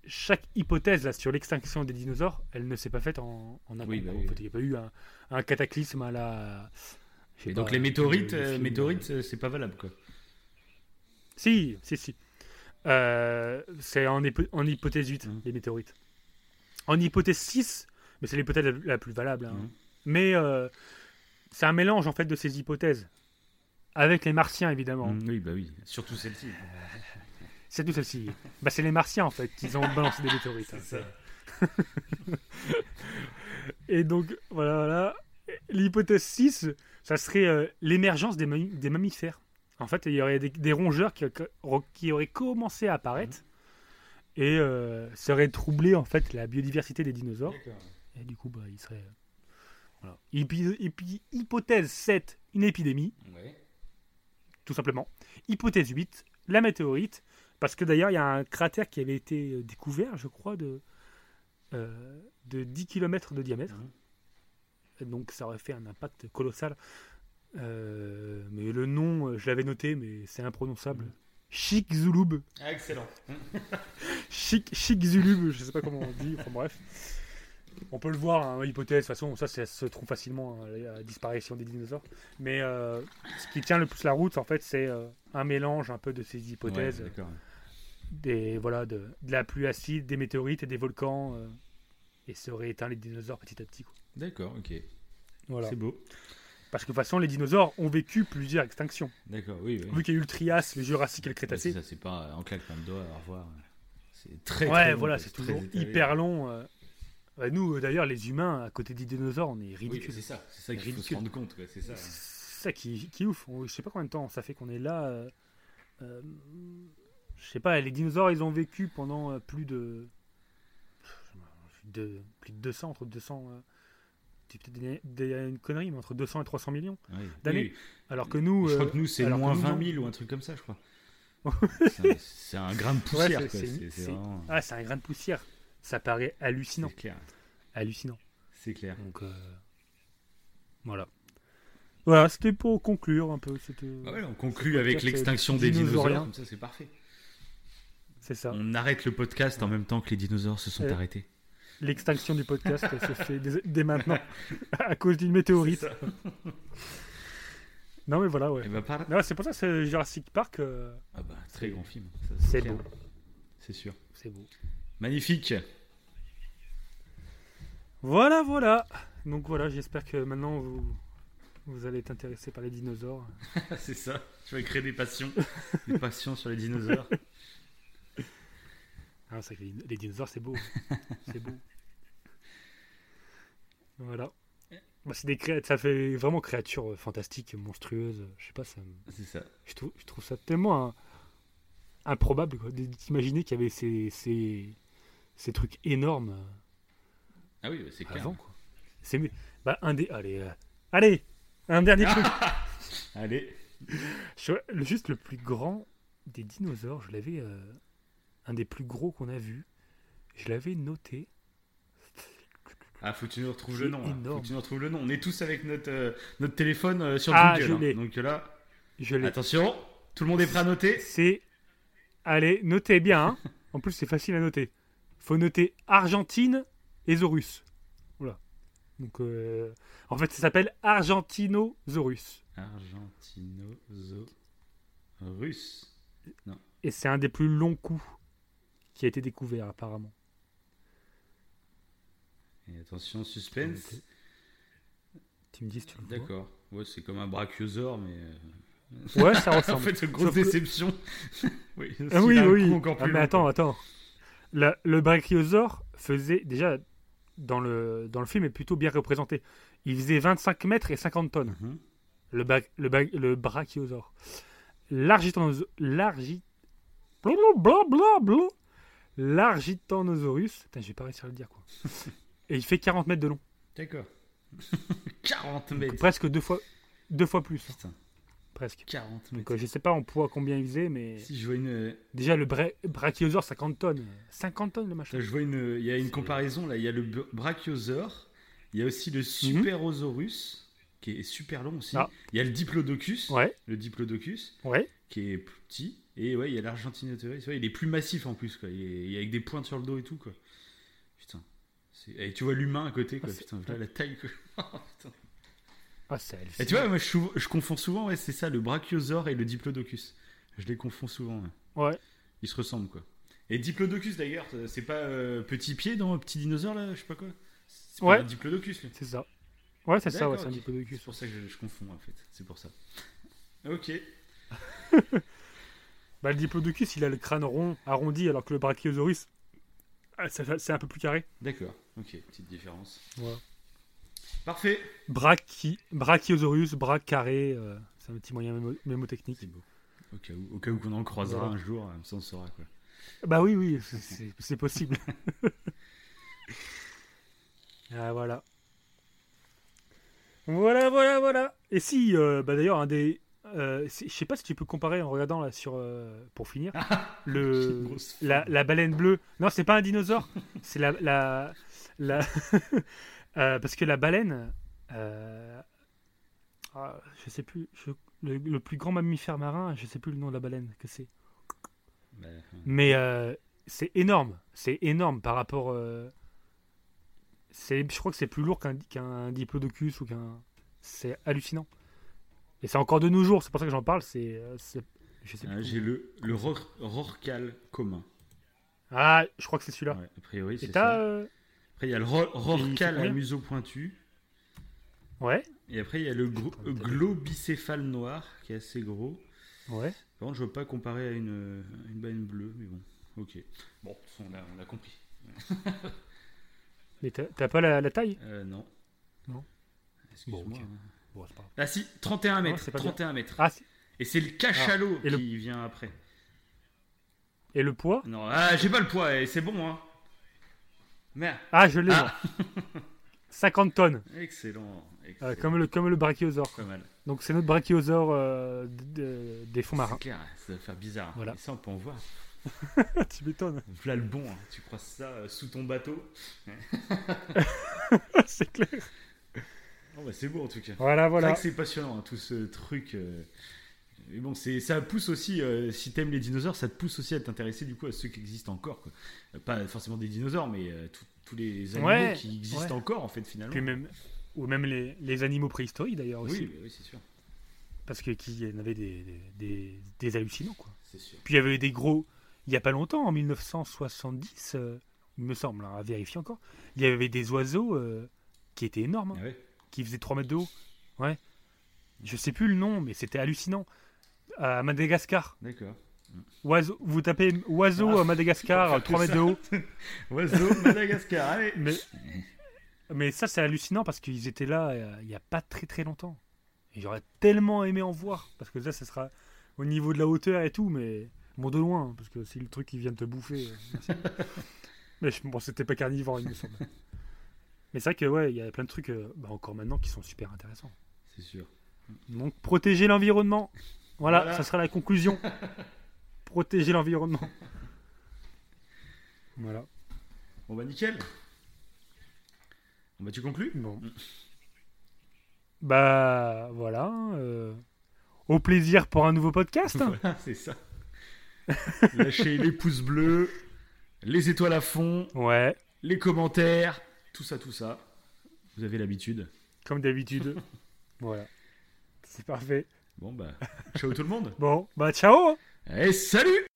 chaque hypothèse là, sur l'extinction des dinosaures, elle ne s'est pas faite en, en un Oui, coup. bah En fait, il n'y a pas eu un, un cataclysme à la. Et donc pas, les météorites, le- le euh, film, météorites, euh, c'est pas valable quoi. Si, si, si. Euh, c'est en, en hypothèse 8, Mhm. les météorites. En hypothèse 6, mais c'est l'hypothèse la, la plus valable. hein. Mhm. Mais euh, c'est un mélange en fait de ces hypothèses. Avec les martiens évidemment. Mhm, Oui, bah oui. Surtout celle-ci. C'est tout celle-ci. bah, c'est les martiens en fait qui ont balancé des météorites. hein. ça. Et donc, voilà, voilà. L'hypothèse 6, ça serait euh, l'émergence des, mammifères. En fait, il y aurait des, des rongeurs qui, qui auraient commencé à apparaître et euh, ça aurait troublé en fait la biodiversité des dinosaures. Et du coup, bah, il serait. euh, Voilà. Hypi- hypothèse 7, une épidémie, Ouais. tout simplement. Hypothèse 8, la météorite. Parce que d'ailleurs, il y a un cratère qui avait été euh, découvert, je crois, de, euh, de 10 km de diamètre. Mhm. Donc ça aurait fait un impact colossal. Euh, mais le nom, je l'avais noté, mais c'est imprononçable. Ah, excellent. Chic, Chicxulub, je sais pas comment on dit, enfin bref. On peut le voir, hein, hypothèse, de toute façon, ça, ça se trouve facilement, hein, la disparition des dinosaures. Mais euh, ce qui tient le plus la route, en fait, c'est euh, un mélange un peu de ces hypothèses. Ouais. Des, voilà, de, de la pluie acide, des météorites et des volcans. euh, et ça aurait éteint les dinosaures petit à petit. D'accord, ok. Voilà. C'est beau. Parce que de toute façon, les dinosaures ont vécu plusieurs extinctions. D'accord, oui, oui. Vu qu'il y a eu le Trias, le Jurassique et le c'est Crétacé. ça, c'est pas en claquant le doigt, au revoir. C'est très, Ouais, très voilà, c'est toujours hyper long. euh. Nous, euh, d'ailleurs, les humains, à côté des dinosaures, on est Oui, ridicules. c'est ça, c'est ça qu'il faut se rendre compte, c'est ça. C'est ça qui, qui est ouf. Je sais pas combien de temps ça fait qu'on est là. euh, euh, je sais pas, les dinosaures, ils ont vécu pendant euh, plus de, de plus de 200, entre 200. euh, c'est peut-être des- des- une connerie, mais entre 200 et 300 millions. Oui. D'années. Oui, Alors que nous. Je crois euh, que nous, c'est moins nous, 20 non. 000 ou un truc comme ça, je crois. C'est un- grain de poussière, c'est- quoi. c'est- vraiment. Ah, un grain de poussière. Ça paraît hallucinant. C'est clair. Hallucinant. C'est clair. Donc, euh, voilà. Voilà, c'était pour conclure un peu. Bah ouais, on conclut avec l'extinction des dinosaures. Comme ça, c'est parfait. C'est ça. On arrête le podcast en même temps que les dinosaures se sont arrêtés. L'extinction du podcast se fait dès, dès maintenant à cause d'une météorite. C'est. Non, mais voilà, ouais. Bah, par- Non, c'est pour ça que Jurassic Park, euh, Ah bah, très grand film. ça, c'est clair. beau. C'est sûr. C'est beau. Magnifique. Voilà, voilà. Donc voilà, j'espère que maintenant vous, vous allez être intéressé par les dinosaures. c'est ça. Tu vas créer des passions. des passions sur les dinosaures. Ah, c'est les, les dinosaures, c'est beau. c'est beau. Voilà. Bah, c'est des ça fait vraiment créatures euh, fantastiques, monstrueuses. Je sais pas, ça, me- C'est ça. je, trouve, je trouve ça tellement improbable d'imaginer qu'il y avait ces, ces, ces trucs énormes euh, Ah oui, bah, c'est clair. avant. Quoi. C'est. Bah, un des. Allez, euh, allez, un dernier truc. Allez. Je- juste le plus grand des dinosaures, je l'avais. euh, un des plus gros qu'on a vu. Je l'avais noté. Ah, faut que tu nous retrouves le nom. là. Faut que tu nous retrouves le nom. On est tous avec notre, euh, notre téléphone euh, sur Ah, Google. je hein. l'ai. Donc là, Je l'ai. attention. Tout le monde est prêt à noter C'est. Allez, notez bien. hein. En plus, c'est facile à noter. Faut noter Argentine et Zorus. Voilà. Donc, euh, en fait, ça s'appelle Argentinosaurus. Argentinosaurus. Et c'est un des plus longs coups qui a été découvert, apparemment. Et attention, suspense. Ok. Tu me dis si tu le vois. D'accord. Ouais, c'est comme un brachiosaure, mais. euh, Ouais, ça en ressemble. fait, une grosse Sauf que- déception. oui, Ah oui, oui. Ah, mais attends, attends. La- le brachiosaure faisait déjà dans le dans le film est plutôt bien représenté. Il faisait 25 mètres et 50 tonnes. Mhm. Le ba- le, ba- le brachiosaure. L'argitanosaurus. L'argi... Blablabla. L'argitanosaurus. Putain, je vais pas réussir à le dire quoi. et il fait 40 mètres de long. D'accord. 40 Donc, mètres. presque deux fois deux fois plus. hein. Putain, Presque. 40 Donc mètres. euh, je sais pas en poids combien il faisait, mais Si je vois une. déjà le bra- brachiosaure 50 tonnes. 50 tonnes le machin. Je vois une. Il y a une comparaison là. Il y a le brachiosaure. Il y a aussi le superosaurus qui est super long aussi. Mhm. Ah. Il y a le diplodocus. Ouais, Le diplodocus ouais. Qui est petit. Et ouais, il y a. Ouais, il est plus massif en plus. Quoi. Il, est, il est avec des pointes sur le dos et tout. Quoi. Putain. Et tu vois l'humain à côté. Quoi. Ah, Putain, là, la taille. Quoi. Oh, putain. Ah, c'est Et tu vois, moi je, confonds souvent. Ouais, c'est ça, le brachiosaure et le diplodocus. Je les confonds souvent. ouais. Ouais. Ils se ressemblent quoi. Et diplodocus d'ailleurs, c'est pas euh, petit pied dans petit dinosaure là, je sais pas quoi? C'est pas Ouais. un diplodocus. C'est ça. Ouais, c'est ça, ouais, c'est un diplodocus. C'est pour ça que je, je confonds en fait. C'est pour ça. Ok. Bah, le diplodocus, il a le crâne rond, arrondi, alors que le brachiosaurus, ça- c'est un peu plus carré. D'accord. Ok. Petite différence. Voilà. Parfait. Brachi... Brachiosaurus, bras carré, euh, c'est un petit moyen mémo- mémotechnique. C'est beau. Au cas où, au cas où qu'on en croisera Voilà. un jour, euh, ça on saura quoi. Bah oui, oui, c'est possible. ah, voilà. Voilà, voilà, voilà. Et si, euh, bah d'ailleurs, un des. Euh, je sais pas si tu peux comparer en regardant là sur. euh, pour finir. Une le, la, baleine bleue. Non, c'est pas un dinosaure. c'est la. la, la Euh, parce que la baleine. euh, ah, je sais plus. je- le, le plus grand mammifère marin, je sais plus le nom de la baleine que c'est. Mais euh, c'est énorme. C'est énorme par rapport. c'est, je crois que c'est plus lourd qu'un, qu'un diplodocus ou qu'un. C'est hallucinant. Et c'est encore de nos jours, c'est pour ça que j'en parle. C'est, euh, Ah, J'ai le, le ror- rorcal commun. Ah, je crois que c'est celui-là. Ouais, a priori, c'est ça. euh, Après, il y a le ro- rorcal à museau pointu. Ouais, Et après, il y a le t'as- globicéphale noir, qui est assez gros. ouais. Par contre, je veux pas comparer à une, une baleine bleue, mais bon, ok. Bon, on a, on a compris. Mais t'as, t'as pas la, la taille? Euh, non. Non. Excuse-moi. Bon, ok. hein. Bon, pas. Ah si, 31 mètres. c'est pas bien. 31 mètres. Ah, c'est- Et c'est le cachalot et le- qui vient après. et le poids? Non, ah, j'ai pas le poids, et c'est bon, hein. Merde. Ah, je l'ai, Ah. moi. 50 tonnes, Excellent. euh, excellent. comme, le, comme le brachiosaure. Pas mal. Donc c'est notre brachiosaure euh, des fonds marins. C'est clair, ça va faire bizarre. Voilà. Et ça, on peut en voir. tu m'étonnes. Voilà le bon, hein. tu croises ça euh, sous ton bateau. c'est clair. Oh, bah, c'est beau en tout cas. Voilà, C'est vrai voilà. que c'est passionnant, hein, tout ce truc. euh. Bon, c'est, ça pousse aussi, euh, si t'aimes les dinosaures, ça te pousse aussi à t'intéresser du coup à ceux qui existent encore. Quoi. Euh, Pas forcément des dinosaures, mais euh, tout- tous les animaux Ouais, qui existent ouais. encore en fait finalement. Puis même, ou même les, les animaux préhistoriques d'ailleurs aussi. oui, oui, c'est sûr. Parce que qu'il y en avait des, des, des- des hallucinants quoi. C'est sûr. Puis il y avait des gros. Il n'y a pas longtemps, en 1970, euh, il me semble, hein, à vérifier encore, il y avait des oiseaux qui étaient énormes, hein, Ah ouais. Qui faisaient 3 mètres de haut. Ouais. Je sais plus le nom, mais c'était hallucinant. À Madagascar. D'accord. Oiseau, vous tapez oiseau Ah, à Madagascar, faire 3 que mètres ça. de haut. Oiseau, Madagascar, allez. Mais, mais ça, c'est hallucinant parce qu'ils étaient là euh, il n'y a pas très très longtemps. Et j'aurais tellement aimé en voir. Parce que là, ça sera au niveau de la hauteur et tout, mais bon, de loin. hein, Parce que c'est le truc qui vient de te bouffer. euh, bon, c'était pas carnivore, il me semble. Mais c'est vrai que, ouais, il y a plein de trucs, euh, bah, encore maintenant, qui sont super intéressants. C'est sûr. Donc, protéger l'environnement. Voilà, Voilà. ça sera la conclusion. protéger l'environnement. Voilà. Bon bah nickel. Bon bah tu conclus? Bon. Bah voilà. euh, Au plaisir pour un nouveau podcast. Voilà, c'est ça. Lâchez les pouces bleus, les étoiles à fond, Ouais, les commentaires, tout ça, tout ça. Vous avez l'habitude. comme d'habitude. voilà. C'est parfait. Bon bah, ciao tout le monde. Bon, bah ciao. hein. Et salut